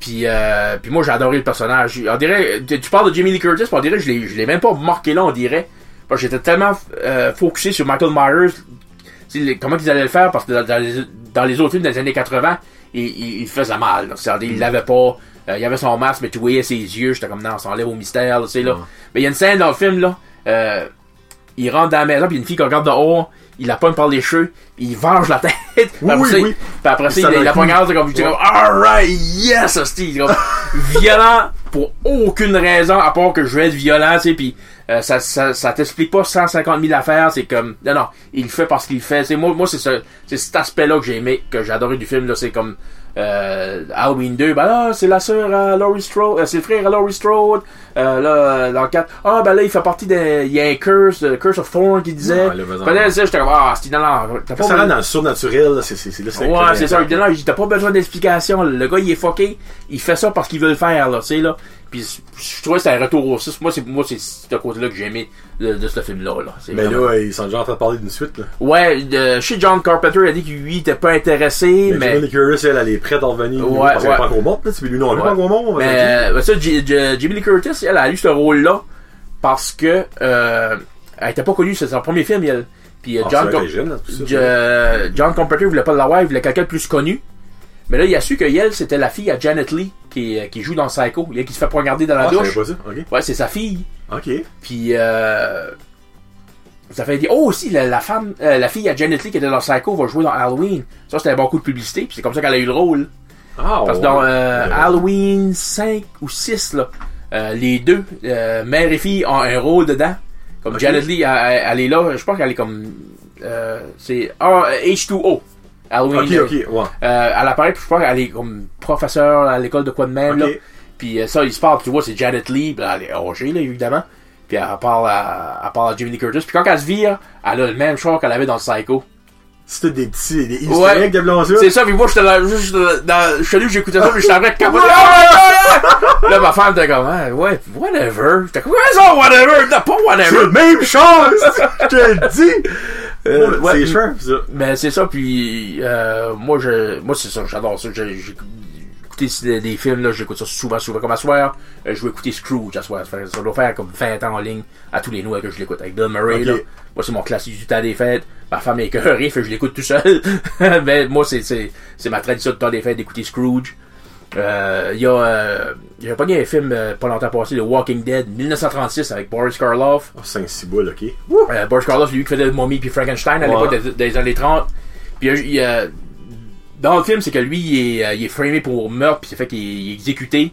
Puis, euh, puis moi, j'ai adoré le personnage. On dirait, tu tu parles de Jamie Lee Curtis, on dirait, je l'ai, je l'ai même pas marqué là, on dirait. Parce que j'étais tellement euh, focusé sur Michael Myers, les- comment ils allaient le faire, parce que dans, dans les, dans les autres films des années 80, il, il, il faisait mal. là. Il l'avait pas, euh, il avait son masque, mais tu voyais ses yeux, j'étais comme, non, on s'enlève au mystère, là, tu sais, là. Mais il y a une scène dans le film, là, il rentre dans la maison, puis il y a une fille qui regarde dehors, il la pogne par les cheveux, il venge la tête. Puis Oui, après oui, oui. puis après ça, il, la poignarde, c'est comme, j'étais comme, alright, yes, hostie. C'est comme, violent pour aucune raison, à part que je veux être violent, tu sais, puis euh, ça, ça, ça t'explique pas 150 000 affaires, c'est comme, non, non, il le fait parce qu'il le fait. C'est moi, moi, c'est ce, c'est cet aspect-là que j'ai aimé, que j'ai adoré du film, là, c'est comme, euh, Halloween 2, ben là, c'est la sœur à Laurie Strode, euh, c'est le frère à Laurie Strode. Euh, là, dans le 4, ah, ben là, il fait partie d'un, il y a un curse, euh, Curse of Thorn qui disait. Ouais, le. Puis là, j'étais comme, ah, c'est, non, non, t'as pas Ça rentre besoin- dans le surnaturel, là, c'est c'est- c'est là, c'est Ouais, c'est ça. t'as pas besoin d'explication. Le gars, il est fucké. Il fait ça parce qu'il veut le faire, là, tu sais, là. Puis je trouvais que c'était un retour au 6. Moi, c'est, moi, c'est ce côté-là que j'ai aimé de, de ce film-là, là. Mais vraiment- là, ils sont déjà en train de parler d'une suite, là. Ouais, chez John Carpenter, il a dit que lui, il était pas intéressé, Mais mais. Lee Curtis, elle, elle est prête à revenir. Ouais, parce qu'elle ouais. pas encore morte, là. Tu lui non, elle est pas Ouais. on va dire. Mais euh, ça, J- J- Jamie Lee Curtis, elle a eu ce rôle-là parce que euh, elle était pas connue, c'est son premier film, elle. Puis euh, Ah, John, Com- jeune, là, tout ça. J- John Carpenter voulait pas l'avoir, il voulait quelqu'un de plus connu. Mais là, il a su que elle, c'était la fille à Janet Lee qui, qui joue dans Psycho, elle qui se fait poignarder dans la Ah, douche. pas ça. Ouais, c'est sa fille. Ok. Puis euh, ça fait dire oh aussi la, la femme, euh, la fille à Janet Lee qui était dans Psycho va jouer dans Halloween. Ça c'était un bon coup de publicité, puis c'est comme ça qu'elle a eu le rôle. Ah, Parce que ouais. dans euh, Ouais. Halloween 5 ou 6, là, euh, les deux, euh, mère et fille, ont un rôle dedans. Comme. Janet Lee, elle, elle- est là, je pense qu'elle est comme... euh, c'est ah, H2O. Halloween. Ok, euh, ok, ouais. euh, elle apparaît, puis je pense qu'elle est comme professeure à l'école de quoi de même. Là. Puis euh, ça, il se parle, puis tu vois, c'est Janet Lee, puis elle est âgée, là, évidemment. Puis elle parle à, elle parle à Lee Curtis. Puis quand elle se vire, elle a le même char qu'elle avait dans le Psycho. C'était des petits, des Ouais. de ça. C'est ça, puis moi, j'étais là, juste euh, dans, je suis allé, j'écoutais ça, puis j'étais en train de capoter. Là, ma femme était comme, ah, ouais, whatever. J'étais comme, ça, whatever, non, pas C'est whatever. la même chose! je te le dis! Euh, ouais, c'est cher, ça. Mais c'est ça, puis euh, moi, je, moi c'est ça, j'adore ça. J'ai écouté des, des films, là, j'écoute ça souvent, souvent. Comme à soir, euh, je vais écouter Scrooge à soir. Ça, doit faire comme 20 ans en ligne à tous les Noëls que je l'écoute. Avec Bill Murray, là. Moi, c'est mon classique du temps des fêtes. Ma femme est écœurée, fait je l'écoute tout seul. Mais moi, c'est, ma tradition de temps des fêtes d'écouter Scrooge. Euh, Il y a, euh, j'ai pas un film euh, pas longtemps passé, The Walking Dead, 1936, avec Boris Karloff. Oh, 5-6 boules, ok. Euh, Boris Karloff, c'est lui qui faisait le Mommy puis Frankenstein à Ouais. l'époque des, des années 30. Puis il y a- il a- dans le film, c'est que lui, il est, il est framé pour meurtre, puis c'est fait qu'il il est exécuté.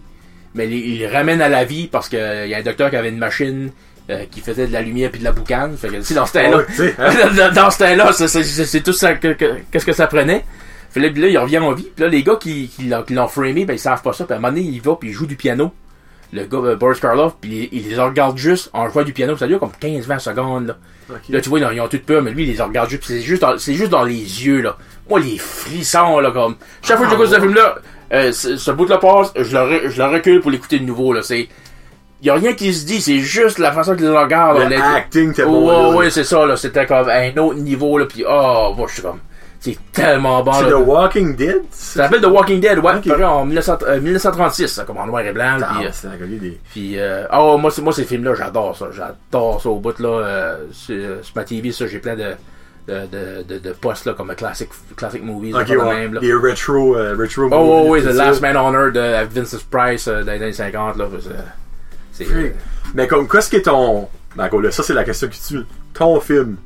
Mais il, il le ramène à la vie parce qu'il y a un docteur qui avait une machine euh, qui faisait de la lumière puis de la boucane. Fait que, tu sais, dans ce temps-là, hein. dans, dans ce temps-là, c'est- tout ça que- que- qu'est-ce que ça prenait. Fait là, puis là, il revient en vie. Puis là, les gars qui, qui l'ont framé, ben, ils savent pas ça. Puis à un moment donné, il va puis il joue du piano. Le gars, euh, Boris Karloff, puis il, il les regarde juste en jouant du piano. Ça dure comme 15-20 secondes, là. Là, tu vois, ils ont, toute peur, mais lui, il les regarde juste, c'est juste dans, c'est juste dans les yeux, là. Moi, les frissons, là, comme. Chaque fois que j'écoute ce film-là, euh, ce, ce bout-là passe, je le, je le recule pour l'écouter de nouveau, là. C'est, y a rien qui se dit, c'est juste la façon qu'ils les regardent, là. Le Les- acting, t'es Ouais, bon. là. ouais, c'est ça, là. C'était comme un autre niveau, là, pis oh, moi, je suis comme, c'est tellement bon, C'est. The Walking Dead? Ça s'appelle The Walking Dead, ouais, Ok. paru en 1900 euh, 1936, ça, comme en noir et blanc, Ah, euh, c'est des... puis, euh, oh, moi, moi, ces films-là, j'adore ça. J'adore ça au bout, là. Euh, sur, sur ma TV, ça, j'ai plein de, de, de, de, postes, là, comme classic, classic movies, Ok, là, comme ouais. même, là. Des retro, euh, retro Oh, oh, oui, movies, The tout ça. Last Man on Earth de Vincent Price, euh, dans les années 50, là. C'est. Mais comme, qu'est-ce qui est ton... Encore là, ça, c'est la question qui tue. Ton film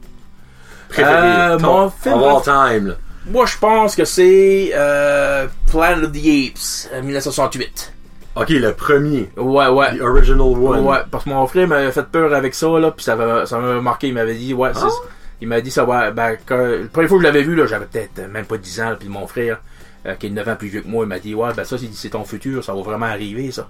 préféré. Euh, ton, mon film Of all time, là. moi, je pense que c'est, euh, Planet of the Apes, euh, 1968. Ok, le premier. Ouais, ouais. The original one. Ouais, parce que mon frère m'avait fait peur avec ça, là, puis ça m'a ça marqué. Il m'avait dit, ouais, c'est- Ah? il m'a dit ça, ouais, ben, quand, la première fois que je l'avais vu, là, j'avais peut-être euh, même pas 10 ans, puis mon frère, euh, qui est 9 ans plus vieux que moi, il m'a dit, ouais, ben ça, c'est c'est ton futur, ça va vraiment arriver, ça.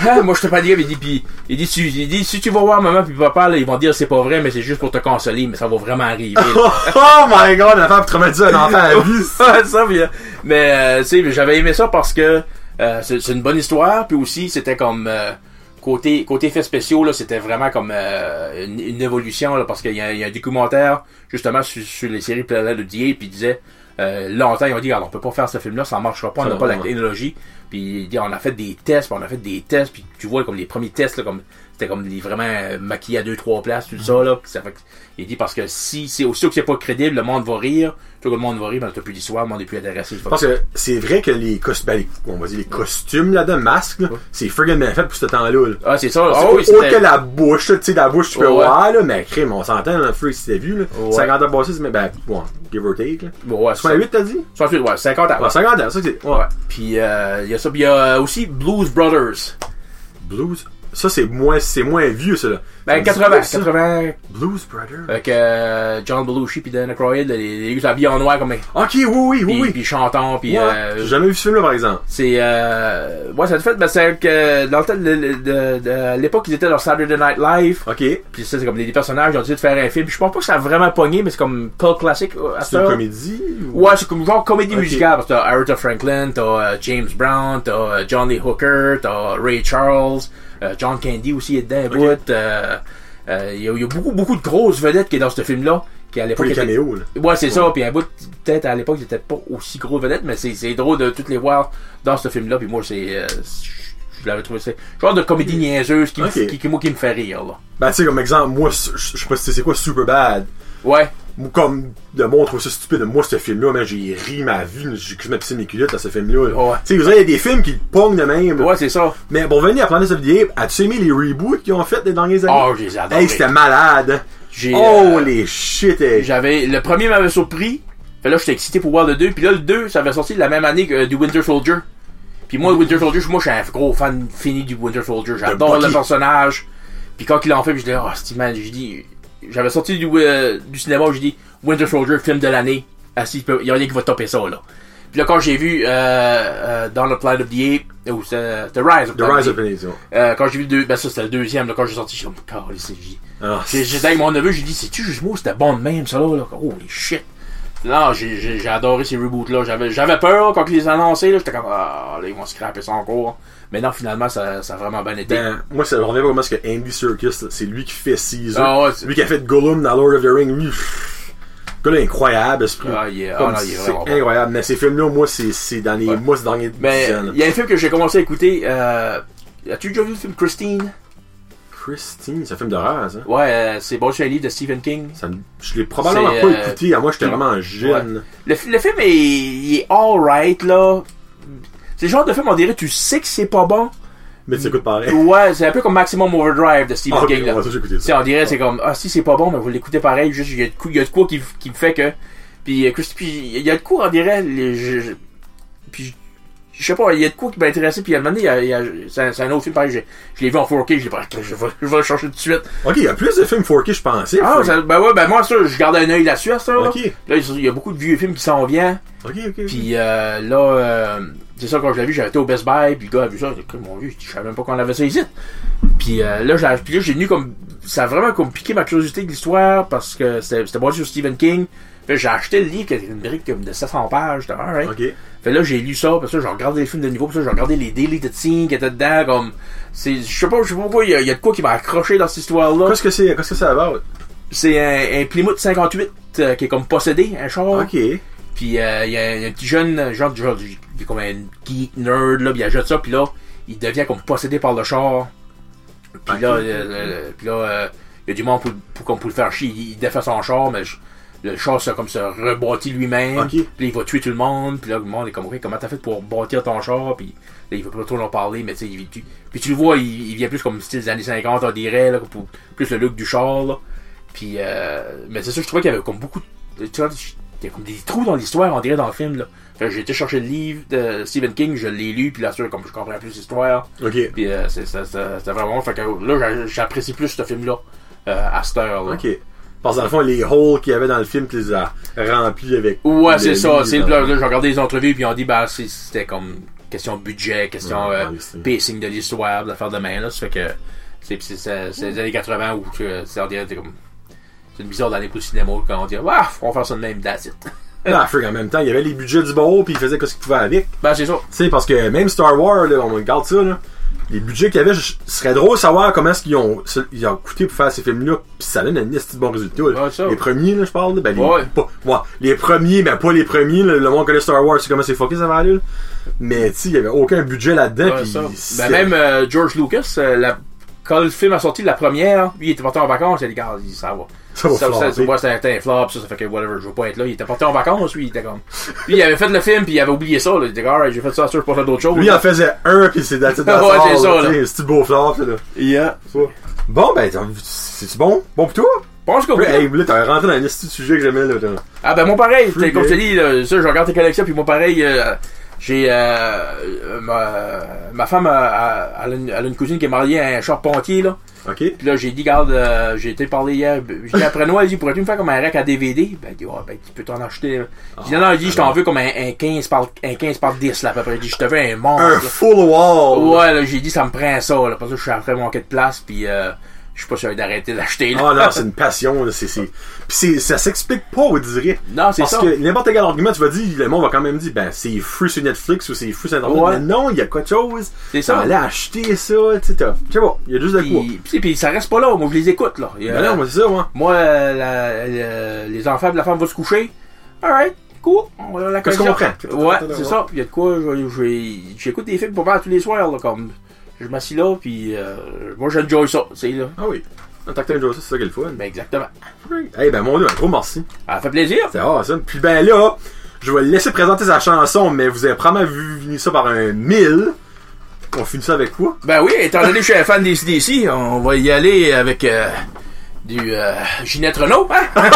Ah, moi, je te pas dit, il dit, puis, il dit, tu, il dit, si tu vas voir maman puis papa, là, ils vont dire c'est pas vrai, mais c'est juste pour te consoler, mais ça va vraiment arriver. oh my god, la femme pour traumatiser un enfant à la vie. Ça, euh, mais euh, tu sais, j'avais aimé ça parce que euh, c'est une bonne histoire, puis aussi c'était comme euh, côté côté effets spéciaux là, c'était vraiment comme euh, une, une évolution là, parce qu'il y, y a un documentaire justement sur, sur les séries Planet de DA, puis il disait euh, longtemps ils ont dit regarde, on peut pas faire ce film là, ça marchera pas, on n'a pas la technologie, puis on a fait des tests, puis on a fait des tests, puis tu vois comme les premiers tests là, comme c'était comme les vraiment euh, maquillés à deux trois places tout ça là, ça fait que- il dit parce que si c'est aussitôt que c'est pas crédible, le monde va rire, tout le monde va rire, mais t'as plus d'histoire, le monde est plus intéressé. Pense que c'est vrai que les costumes, ben, on va dire les costumes là-dedans, masques, là, c'est friggin' bien fait pour ce temps-là. là. Ah, c'est ça. Ah oui, autre que la bouche, tu sais, la bouche, tu peux Ouais. voir, là, mais crime, on s'entend, là, Freak, si t'as vu, là. Ouais. 50 ans passés, mais ben, bon, give or take, là. Bon, ouais, 68, t'as dit? 68, ouais, 50 ans. Ouais, 50 ans, ça, c'est, ouais. Ouais. Puis, euh, il y a ça. Puis, il y a aussi Blues Brothers. Blues. Ça c'est moins, c'est moins vieux, ça, là. Ben, me dit 80, quoi, ça? 80, Blues Brothers. avec euh, John Belushi puis Dan Aykroyd, les, les gars habillés en noir comme Ok, oui, oui, oui, oui. puis chantant, puis Ouais, euh, J'ai jamais vu ce film-là, par exemple. c'est euh, ouais, ça te fait, ben, c'est que dans le temps de, l'époque, ils étaient dans Saturday Night Live. Ok. Puis ça, c'est comme des, des personnages, ils ont décidé de faire un film. Puis je pense pas que ça a vraiment pogné, mais c'est comme cult classique euh, C'est une comédie? ou- Ouais, c'est comme genre comédie musicale, parce que t'as Aretha Franklin, t'as euh, James Brown, t'as John Lee Hooker, t'as Ray Charles, John Candy aussi est dedans, bout. euh, euh, Il y, a- il y a beaucoup, beaucoup de grosses vedettes qui est dans ce film-là. Qui à Pour l'époque caméos, là. Ouais, c'est ça. Puis un bout, peut-être à l'époque, ils étaient pas aussi gros vedettes, mais c'est drôle de toutes les voir dans ce film-là. Puis moi, c'est. euh, je l'avais trouvé. C'est genre de comédie niaiseuse qui, qui, qui, moi, qui me fait rire, là. Ben, tu sais, comme exemple, moi, je je sais pas si c'est quoi Super Bad. Ouais. Moi, Comme le monde trouve ça stupide. Moi, ce film-là, man, j'ai ri ma vie. J'ai quasiment pissé mes culottes à ce film-là. là. Ouais. Tu sais, il y a des films qui pognent de même. là. Ouais, c'est ça. Mais pour venir à Planet of the Apes, as-tu aimé les reboots qu'ils ont fait les dernières années? Oh, je les adore. Hey, c'était malade. J'ai, Oh, euh, les shit, hey. J'avais le premier m'avait surpris. Fait là j'étais excité pour voir le 2 puis là le 2 ça avait sorti la même année que euh, du Winter Soldier. Puis moi le Winter Soldier, moi je suis un gros fan fini du Winter Soldier, j'adore Bucky. le personnage. Puis quand il l'a en fait, je dis oh c'est man, j'ai dit j'avais sorti du euh, du cinéma, j'ai dit Winter Soldier film de l'année. Ah si, il y a rien qui va topper ça là. Puis là quand j'ai vu euh, euh, dans le Planet of the Apes ou c'est The Rise of The Rise of euh, quand j'ai vu le deux, ben ça c'était le deuxième là quand j'ai sorti, j'ai dit oh, c'est j'ai- J'étais avec mon neveu, j'ai dit, c'est-tu juste moi, c'était bon de même, ça là, là? Holy shit. Non, j'ai- adoré ces reboots-là. J'avais j'avais peur quand ils les annonçaient, là. J'étais comme, ah, là, ils vont scraper ça encore. Mais non, finalement, ça, ça a vraiment bien été. Ben, moi, ça me revient pas comment est-ce que Andy Serkis, c'est lui qui fait Caesar. Ah ouais, c'est- lui qui a fait Gollum dans Lord of the Rings, lui, pff, le gars là, incroyable, esprit. Ah, ah, c'est vraiment incroyable. Mais ces films-là, moi, c'est, dans les, Ouais. moi, c'est dans les Mais dizaines. il y a un film que j'ai commencé à écouter. Euh, As-tu déjà vu le film Christine? Christine, c'est un film d'horreur, ça. Ouais, euh, c'est bon, c'est un livre de Stephen King. Ça je l'ai probablement pas euh, écouté, à moi, j'étais vraiment jeune. Le, le film est, il est alright, là. C'est le genre de film, on dirait, tu sais que c'est pas bon. Mais tu écoutes pareil. Ouais, c'est un peu comme Maximum Overdrive de Stephen Ah, King, là. ouais, ça, ça. on dirait, c'est comme, ah, si c'est pas bon, mais vous l'écoutez pareil, juste, il y a de quoi, qui, qui me fait que, puis, euh, puis, il y a de quoi, on dirait, les, je- puis, je sais pas, il y a de quoi qui m'a intéressé, puis à un moment donné, c'est un, autre film, pareil, j'ai- je l'ai vu en 4K, je l'ai pas, je vais, je vais le chercher tout de suite. Ok, il y a plus de films 4K, je pensais. Ah, ça- ben ouais, ben moi, ça, je garde un œil là-dessus, ça, là. Ok, Là, il y a beaucoup de vieux films qui s'en viennent. ok, ok. Puis euh, là, euh, c'est ça, quand je l'ai vu, j'avais été au Best Buy, puis le gars a vu ça, dit, mon vieux, je savais même pas qu'on avait ça ici. Puis euh, là, j'ai, j'ai venu comme, ça a vraiment comme piqué ma curiosité de l'histoire, parce que c'était, c'était basé sur Stephen King. J'ai acheté le livre, qui était une brique comme de 700 pages, alright. Ok. Fait là, j'ai lu ça, parce que j'ai regardé les films de niveau, puis ça, j'ai regardé les deleted scenes qui étaient dedans, comme, c'est, je sais pas, je sais pas pourquoi, il y, y a de quoi qui m'a accroché dans cette histoire-là. Qu'est-ce que c'est, qu'est-ce que c'est about? C'est un, un Plymouth 58, euh, qui est comme possédé, un char. Ok. Puis euh, il y, a il y a un petit jeune, genre, genre il est comme un geek nerd, là, puis il achète ça, puis là, il devient comme possédé par le char. Puis là, euh, euh, puis là, euh, il y a du monde pour, pour, le faire chier, il, il défait son char, mais je- le char se comme se rebâtit lui-même. Ok. Puis là, il va tuer tout le monde, puis là, le monde est comme, ok, comment t'as fait pour bâtir ton char, puis là, il va pas trop en parler, mais tu sais, tu- puis tu le vois, il, il vient plus comme style des années 50, on dirait, là, pour, plus le look du char, là. Puis, euh, mais c'est ça, je trouvais qu'il y avait comme beaucoup, de- tu vois, il y a comme des trous dans l'histoire, on dirait, dans le film, là. Fait j'ai été chercher le livre de Stephen King, je l'ai lu, puis là, sûr, comme je comprends plus l'histoire, Ok. puis euh, c'est- c'était vraiment, fait que là, j'a- j'apprécie plus ce film-là, euh, à cette heure, là. Ok. Parce que dans le fond, les holes qu'il y avait dans le film, tu les as remplis avec. Ouais, c'est ça. C'est là, là, j'ai regardé les entrevues puis on dit bah c'était comme question de budget, question Ouais, euh, pacing de l'histoire, d'affaires de main là, ça fait que c'est c'est c'est c'est les années 80 où c'est on dirait comme c'est une bizarre d'année pour le cinéma quand on dit ah on va faire ça de même that's it. Freak, en même temps, il y avait les budgets du bord, puis il faisait ce qu'il pouvait avec. Ben c'est ça. Tu sais, parce que même Star Wars, là, on regarde ça, là, les budgets qu'il y avait, je- ce serait drôle de savoir comment est-ce qu'ils ont, ils ont coûté pour faire ces films-là, pis ça donne un de bon résultat. là. Ouais, ça. Les premiers, là, je parle, là, ben, les, Ouais. pas, ouais, les premiers, mais pas les premiers, là, le monde connaît Star Wars, c'est comment c'est fucké ça va aller. Mais, tu sais, il y avait aucun budget là-dedans, Ben même euh, George Lucas, euh, la- quand le film a sorti la première, lui il était parti en vacances, il a dit ça va. ça va Ça, ça, flopper. ouais, c'était un flop, ça, ça fait que whatever, je veux pas être là. Il était parti en vacances, lui, il était comme. Puis il avait fait le film, puis il avait oublié ça, là. Il était comme, alright, j'ai fait ça, sûr, je passe à d'autres choses. Lui, il en faisait un, pis c'est it, that's Ouais, c'est ça, là, C'est-tu beau flop, là? Yeah. Bon, ben, c'est-tu bon? Bon pour toi? Pense que Oui, hey, là, t'as rentré dans un de sujet que j'aimais, là. Ah ben moi pareil, comme je te dis, là, ça, je regarde tes collections, puis moi pareil, euh, J'ai euh, euh, ma, ma femme elle a une cousine qui est mariée à un charpentier là. OK. Puis là j'ai dit garde euh, j'ai été parler hier. J'ai dit après Noël, il dit pourrais-tu me faire comme un rack à DVD Ben il dit ouais, ben tu peux t'en acheter. J'ai dit non, non, il dit je t'en veux comme un, un 15 par un 15 par 10 là à peu près. Il dit je te veux un monstre. Un là. full wall. Ouais, là, j'ai dit ça me prend ça là parce que je suis en train de manquer de place puis euh, je suis pas sûr d'arrêter d'acheter là. Ah non, c'est une passion. là, c'est, c'est... Puis c'est, ça s'explique pas, on dirait. Non, c'est Parce ça. que n'importe quel argument, tu vas dire, le monde va quand même dire, ben, c'est free sur Netflix ou c'est free sur Internet. Ouais. Mais non, il y a quoi de chose. C'est ça. Aller acheter ça, tu sais, sais pas, il y a juste de quoi. Puis, puis, ça reste pas là, moi je les écoute là. A- Ben non, moi, c'est ça, moi. Moi, la- la- les enfants de la femme vont se coucher. Alright, cool. On va à la Qu'est-ce qu'on prend? Ouais, c'est ça. Il y a de quoi, j'écoute des films pour voir tous les soirs, là, comme. Je m'assis là, puis euh, moi j'enjoy ça, là. Ah oui. En tant que tel, c'est ça qui est le fun. Ben exactement. Eh ben, mon dieu, un gros merci. Ça fait plaisir. C'est awesome. Puis ben là, je vais le laisser présenter sa chanson, mais vous avez probablement vu venir ça par un mille. On finit ça avec quoi? Ben oui, étant donné que je suis un fan des CDC, on va y aller avec euh, du euh, Ginette Renault, hein?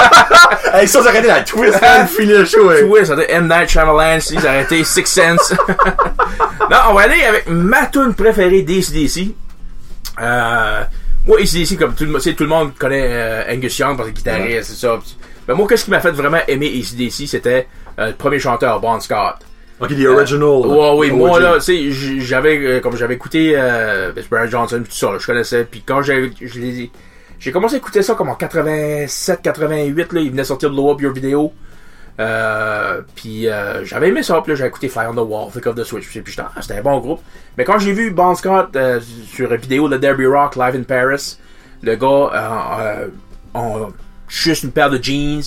Hey, ça, vous arrêtez la twist, hein, le show, hein. Doit être M. Night Shyamalan, aurait été Six Sense. non, on va aller avec ma tune préférée d'ACDC. Euh, moi, ACDC, comme tout le, monde- tu sais, tout le monde connaît euh, Angus Young parce que guitariste, c'est ça. Mais moi, qu'est-ce qui m'a fait vraiment aimer ACDC, c'était euh, le premier chanteur, Bon Scott. Ok, the original. Ouais, oui, moi, là, tu sais, j'avais, euh, comme j'avais écouté, euh, ben, Brian Johnson, tout ça, là, je connaissais, puis quand j'ai, je l'ai- j'ai commencé à écouter ça comme en 87, 88, là, il venait sortir Blow Up Your Video, euh, puis euh, j'avais aimé ça, puis là, j'ai écouté Fly on the Wall, Flick of the Switch, puis j'étais, ah, c'était un bon groupe. Mais quand j'ai vu Bon Scott euh, sur une vidéo de Derby Rock Live in Paris, le gars, euh, euh, en juste une paire de jeans,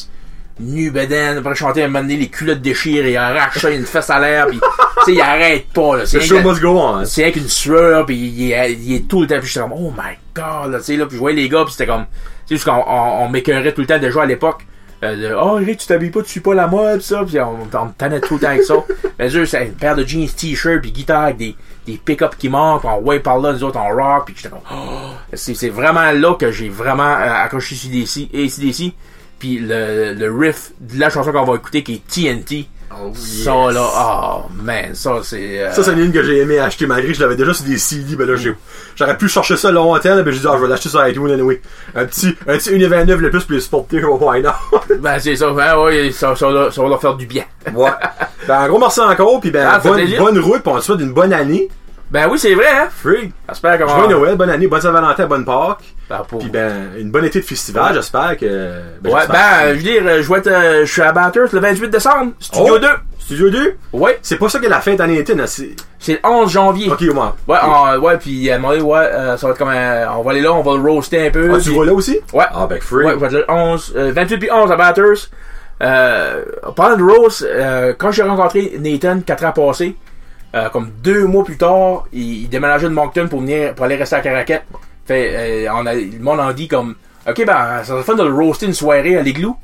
nu beden, après chanter un moment donné, les culottes déchirent, il arrache ça, une fesse à l'air, puis tu sais, il arrête pas, là. C'est show must go on. c'est avec une sueur, puis il est, tout le temps, puis comme, oh my god, là, tu sais, là, puis je voyais les gars, puis c'était comme, tu sais, on, on m'écœurait tout le temps déjà à l'époque, euh, oh Eric, tu t'habilles pas, tu suis pas la mode, ça, puis on, on tannait tout le temps avec ça. Mais eux, c'est une paire de jeans, t-shirt, puis guitare avec des, des pick-up qui manquent, on ouais par là, nous autres, on rock, puis j'étais comme, oh, c'est, c'est vraiment là que j'ai vraiment euh, accroché CDC, et CDC, puis le, le riff de la chanson qu'on va écouter, qui est TNT, Oh, ça, là, oh, man, ça, c'est... euh, Ça, c'est une que j'ai aimé acheter malgré que je l'avais déjà sur des CD. Ben là, j'ai, j'aurais pu chercher ça longtemps, là, ben j'ai dit, ah, je vais l'acheter sur iTunes anyway. Un petit, un petit 1,29 le plus pour les supporter, why not? Ben, c'est ça. Ben, ouais, ça, ça, va- ça va leur faire du bien. ouais. Ben, un gros merci encore, pis ben, Ah, bonne, bonne route, pis on te souhaite une bonne année. Ben oui, c'est vrai, hein? Free. J'espère qu'on Joyeux Noël, bonne année, bonne Saint-Valentin, bonne Pâques. Ben, pour- Pis ben, une bonne été de festival, Ouais. j'espère que, ben, ouais, ben, je veux dire, je vais être, euh, je suis à Bathurst le 28 décembre, Studio Oh. 2. Studio 2? Ouais, C'est pas ça que la fête en été, là, c'est, c'est le 11 janvier. ok. Ouais, en- ouais, puis elle m'a dit, ouais, euh, ça va être comme un, on va aller là, on va le roaster un peu. Ah, tu puis- vas là aussi? Ouais. Ah, ben, free. Ouais, vais être le 11, euh, 28 puis 11 à Bathurst. Euh, parlant de Rose, euh, quand j'ai rencontré Nathan quatre ans passés, euh, comme deux mois plus tard, il, il déménageait de Moncton pour venir pour aller rester à Caracat. Fait, euh, on le monde en dit comme, ok ben, ça serait fun de le roaster une soirée à l'igloo.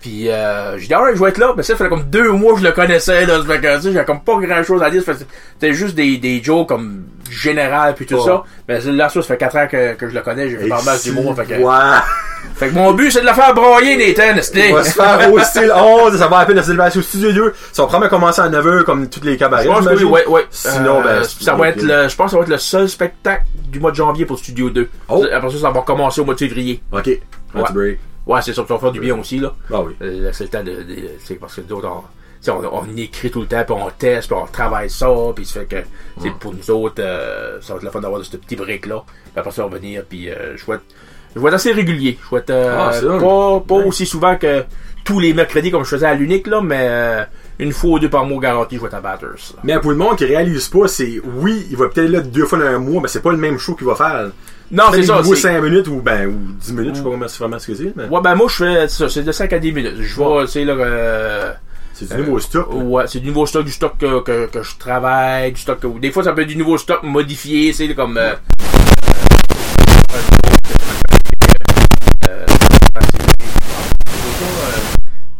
Puis euh, j'ai dit alright je vais être là, mais ça fait comme deux mois que je le connaissais là, ça fait que tu sais, j'ai comme pas grand chose à dire, c'était juste des, des jokes comme général puis tout Ouais. ça. Mais là ça, ça fait quatre ans que, que je le connais, j'ai fait pas mal du mois, fait que, Ouais. fait que mon but c'est de la faire broyer Nathan, c'était. On va se faire aussi le 11, ça va à peine la célébration au studio 2. Ça va probablement commencer à 9h comme toutes les cabarets. Je pense que oui, ouais, ouais. Sinon, Euh, ben, ça va être le, je pense que ça va être le seul spectacle du mois de janvier pour Studio 2. Oh. Après ça, ça va recommencer au mois de février. Ok. Petit break. Ouais, c'est ça, ça va faire du bien aussi, là. Ah oui. Euh, là, c'est le temps de, de- c'est parce que d'autres, on, on, on écrit tout le temps, puis on teste, puis on travaille ça, puis ça fait que, c'est pour nous autres, euh, ça va être le fun d'avoir ce petit break-là. Puis après ça, on va venir, puis euh, je vais être, je vais être assez régulier. Je vais être, euh, Ah, pas, pas aussi souvent que tous les mercredis comme je faisais à l'unique, là, mais euh, une fois ou deux par mois garanti, je vais être à Batters. là. Mais pour le monde qui réalise pas, c'est, oui, il va peut-être être là deux fois dans un mois, mais c'est pas le même show qu'il va faire. Non, c'est ça. Ou c'est- 5 minutes ou, ben, ou 10 minutes, je sais pas comment c'est vraiment ce que c'est, mais Ouais, ben moi, je fais ça, c'est de 5 à 10 minutes. Je tu sais, là, euh, c'est du nouveau stock. là. ouais, c'est du nouveau stock, du stock que, que, que je travaille, du stock que, des fois, ça peut être du nouveau stock modifié, c'est comme, euh, euh,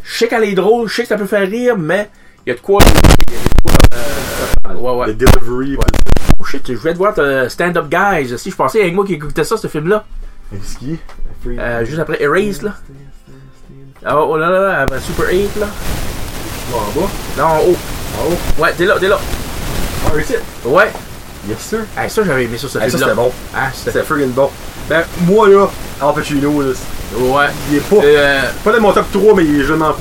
je sais qu'elle est drôle, je sais que ça peut faire rire, mais il y a de quoi, y a de quoi, euh, ouais, ouais. Le delivery. Oh shit, je voulais te voir Stand Up Guys. Si je pensais avec moi qui écoutait ça, ce film-là. Ski? Euh, juste après Erase, là. Ah, Oh là là là, avant Super 8, là. En bas. Non, en haut. Oh, Ouais, t'es là, t'es là. oh, it? Ouais. Yes, sir. Hey, ça, j'avais aimé ça, ce Hey, ça, film-là. c'était bon. Ah, c'était... Friggin' bon. Ben, moi, là, Al Pacino, là, Ouais. il est pas, Euh, pas dans mon top 3, mais il est en là.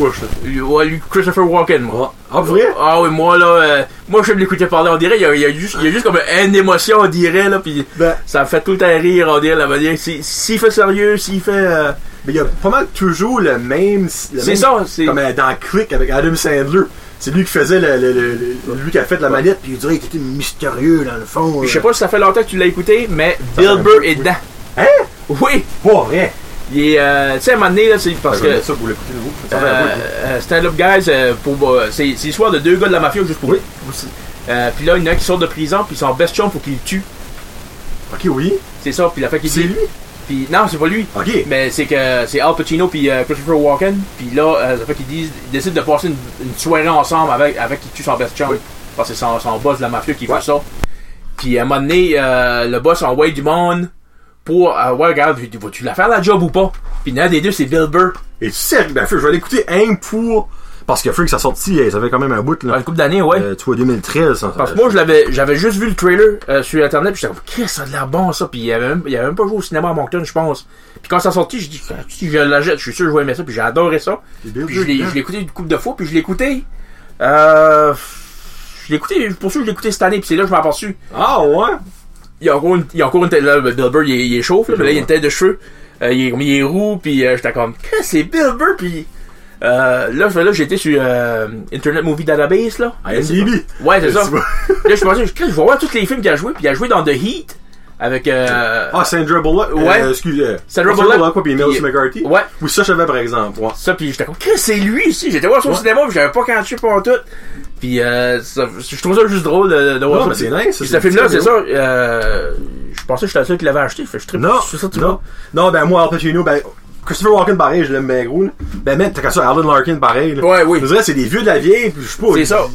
ouais, lui, Christopher Walken, moi. Ah, vrai? Ah oui, moi, là, euh, moi, je l'écoutais parler, on dirait, il y a, il y a juste, il y a juste comme une émotion, on dirait, là, pis Ben, ça me fait tout le temps rire, on dirait, la manière, si- s'il fait sérieux, s'il fait, euh, mais il y a pas mal toujours le même. c'est ça, c'est, Comme dans Click avec Adam Sandler. C'est lui qui faisait le, le- lui qui a fait la manette, puis il dirait qu'il était mystérieux dans le fond. je sais euh. pas si ça fait longtemps que tu l'as écouté, mais Bill Burr est dedans. Hein? Oui! Pas vrai. Il est, euh, tu sais, à un moment donné, là, c'est parce Ben, que, ça pour l'écouter de nouveau. Ça fait un euh, Stand Up Guys, euh, pour, euh, c'est, c'est l'histoire de deux gars de la mafia, juste pour, Oui. euh, puis là, il y en a un qui sort de prison, puis son best chum, faut qu'il le tue. Ok, oui. C'est ça, puis la fait qu'il C'est lui? Puis non, c'est pas lui. Ok. Mais c'est que c'est Al Pacino puis euh, Christopher Walken. Puis là, euh, ça fait qu'ils disent, ils décident de passer une, une soirée ensemble avec, avec qui tue son best chum. Oui. Parce que c'est son, son boss de la mafia qui Ouais. fait ça. Puis à un moment donné, euh, le boss envoie du monde pour, euh, ouais, regarde, vas-tu la faire la job ou pas? Puis l'un des deux, c'est Bill Burr. Et tu sais, ben, je vais l'écouter un pour. Parce que Freak, ça sorti, ça fait quand même un bout, là. une couple d'années, ouais. Euh, tu vois, 2013. ça- Parce que moi, je l'avais, j'avais juste vu le trailer euh, sur internet, puis j'étais comme, Chris, ça a de l'air bon ça, puis il avait même, il avait même pas joué au cinéma à Moncton, je pense. Puis quand ça sorti, je dis, Ah, si je l'achète, je suis sûr que je vais aimer ça, puis j'ai adoré ça. Puis je Burr, l'ai, hein? je l'ai écouté une couple de fois, puis je l'ai écouté. Euh, je l'ai écouté, pour sûr, je l'ai écouté cette année, puis c'est là que je m'en aperçu. Ah, ouais? Il y a encore une, il y a encore une tête, là, Bill Burr, il, est- il est chauffe, là, mais là, il y a une tête de cheveux. Euh, il, est, il est roux, puis euh, j'étais comme, c'est Bill Burr, puis euh, là, là, j'étais sur euh, Internet Movie Database, là. IMDb. Ouais, c'est ça. Tu? Là, je pensais, je vais voir tous les films qu'il a joué, puis il a joué dans The Heat, avec, euh, Ah, Sandra Bullock. Ouais. Euh, excuse, euh, Sandra Bullock. quoi, puis Melissa McCarthy. ouais. Oui, ça, je savais, par exemple. Ouais. Ça, puis j'étais comme, Chris, c'est lui ici. J'étais voir son Ouais. cinéma, puis j'avais pas catché pour tout. Puis euh, ça- je trouve ça juste drôle de, de voir Non, ça. mais c'est nice. ça, Puis ce film-là, c'est ça. Euh, je pensais que j'étais le seul qui l'avait acheté. Fait je Non, sur ça, tu non. vois. Non, ben moi, Al Pacino, ben, Christopher Walken, pareil, je l'aime bien gros, là. Ben, même, t'as qu'à ça, Alan Larkin, pareil, là. Ouais, oui. Je dirais, c'est des vieux de la vieille, puis je sais pas. C'est ils- ça.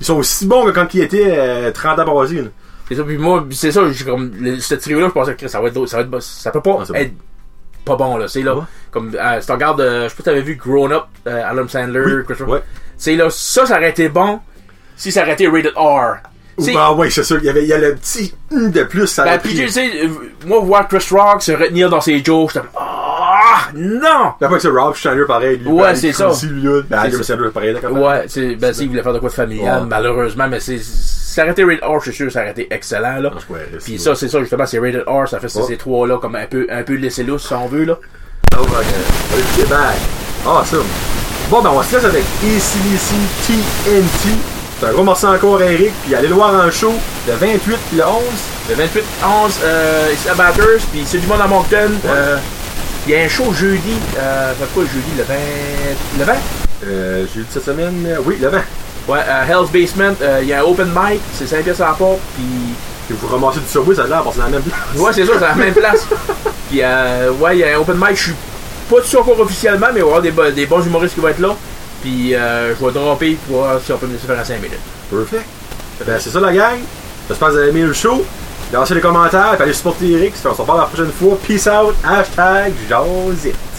Ils sont aussi bons que quand ils étaient euh, 30 ans passés. C'est ça. Puis moi, c'est ça. J'ai comme le- ce trio-là, je pensais que ça va être drôle, ça va être. Ça peut pas Ah, être pas bon là. C'est là. Ouais? Comme euh, si tu regardes, euh, je sais pas si t'avais vu Grown Up, euh, Adam Sandler, Oui. Christopher. Ouais. C'est là, ça, ça aurait été bon si ça aurait été rated R. Ou, C'est- ah ouais, c'est sûr, il y avait, il y a le petit de plus, ça Ben, a puis tu sais, euh, moi, voir Chris Rock se retenir dans ses jokes, j'étais comme, ah, non! T'as pas que c'est Rob Schneider, pareil, lui. Ouais, c'est il ça. aussi, lui. Ben, C'est Adam. Sandler, pareil, d'accord. Ouais, c'est, ben, s'il voulait faire de quoi de familial, Ouais. malheureusement, mais c'est, ça aurait été rated R, je suis sûr, ça aurait été excellent, là. Ah, crois, Puis ça, c'est ça, justement, c'est rated R, ça fait ces, Ouais. ces trois-là comme un peu, un peu laissé lousse, si on veut, là. Oh, ok. Ok, bye. Awesome. Bon, ben, on se laisse avec ACDC TNT. C'est un gros morceau encore, Eric. Puis allez le voir en show le 28 puis le 11. Le 28, 11, euh, ici à Batters, puis c'est du monde à Moncton, euh, il y a un show jeudi, euh, quoi jeudi, le 20, le 20? Euh, eu cette semaine. euh, oui, le 20. Ouais, à Hell's Basement, euh, il y a un open mic, c'est 5 pièces à la porte, puis Et vous ramassez du Subway, ça a l'air, parce que c'est la même place. Ouais, c'est ça, c'est la même place. Puis, euh, ouais, il y a un open mic, je suis pas sûr encore officiellement, mais il va y avoir des, bo- des bons humoristes qui vont être là. Puis, euh, je vais dropper pour voir si on peut me laisser faire à 5 minutes. Perfect. Ben, c'est ça, la gang. J'espère que vous avez aimé le show. Laissez les commentaires, allez supporter Eric. On se reparle la prochaine fois. Peace out. Hashtag Jasit.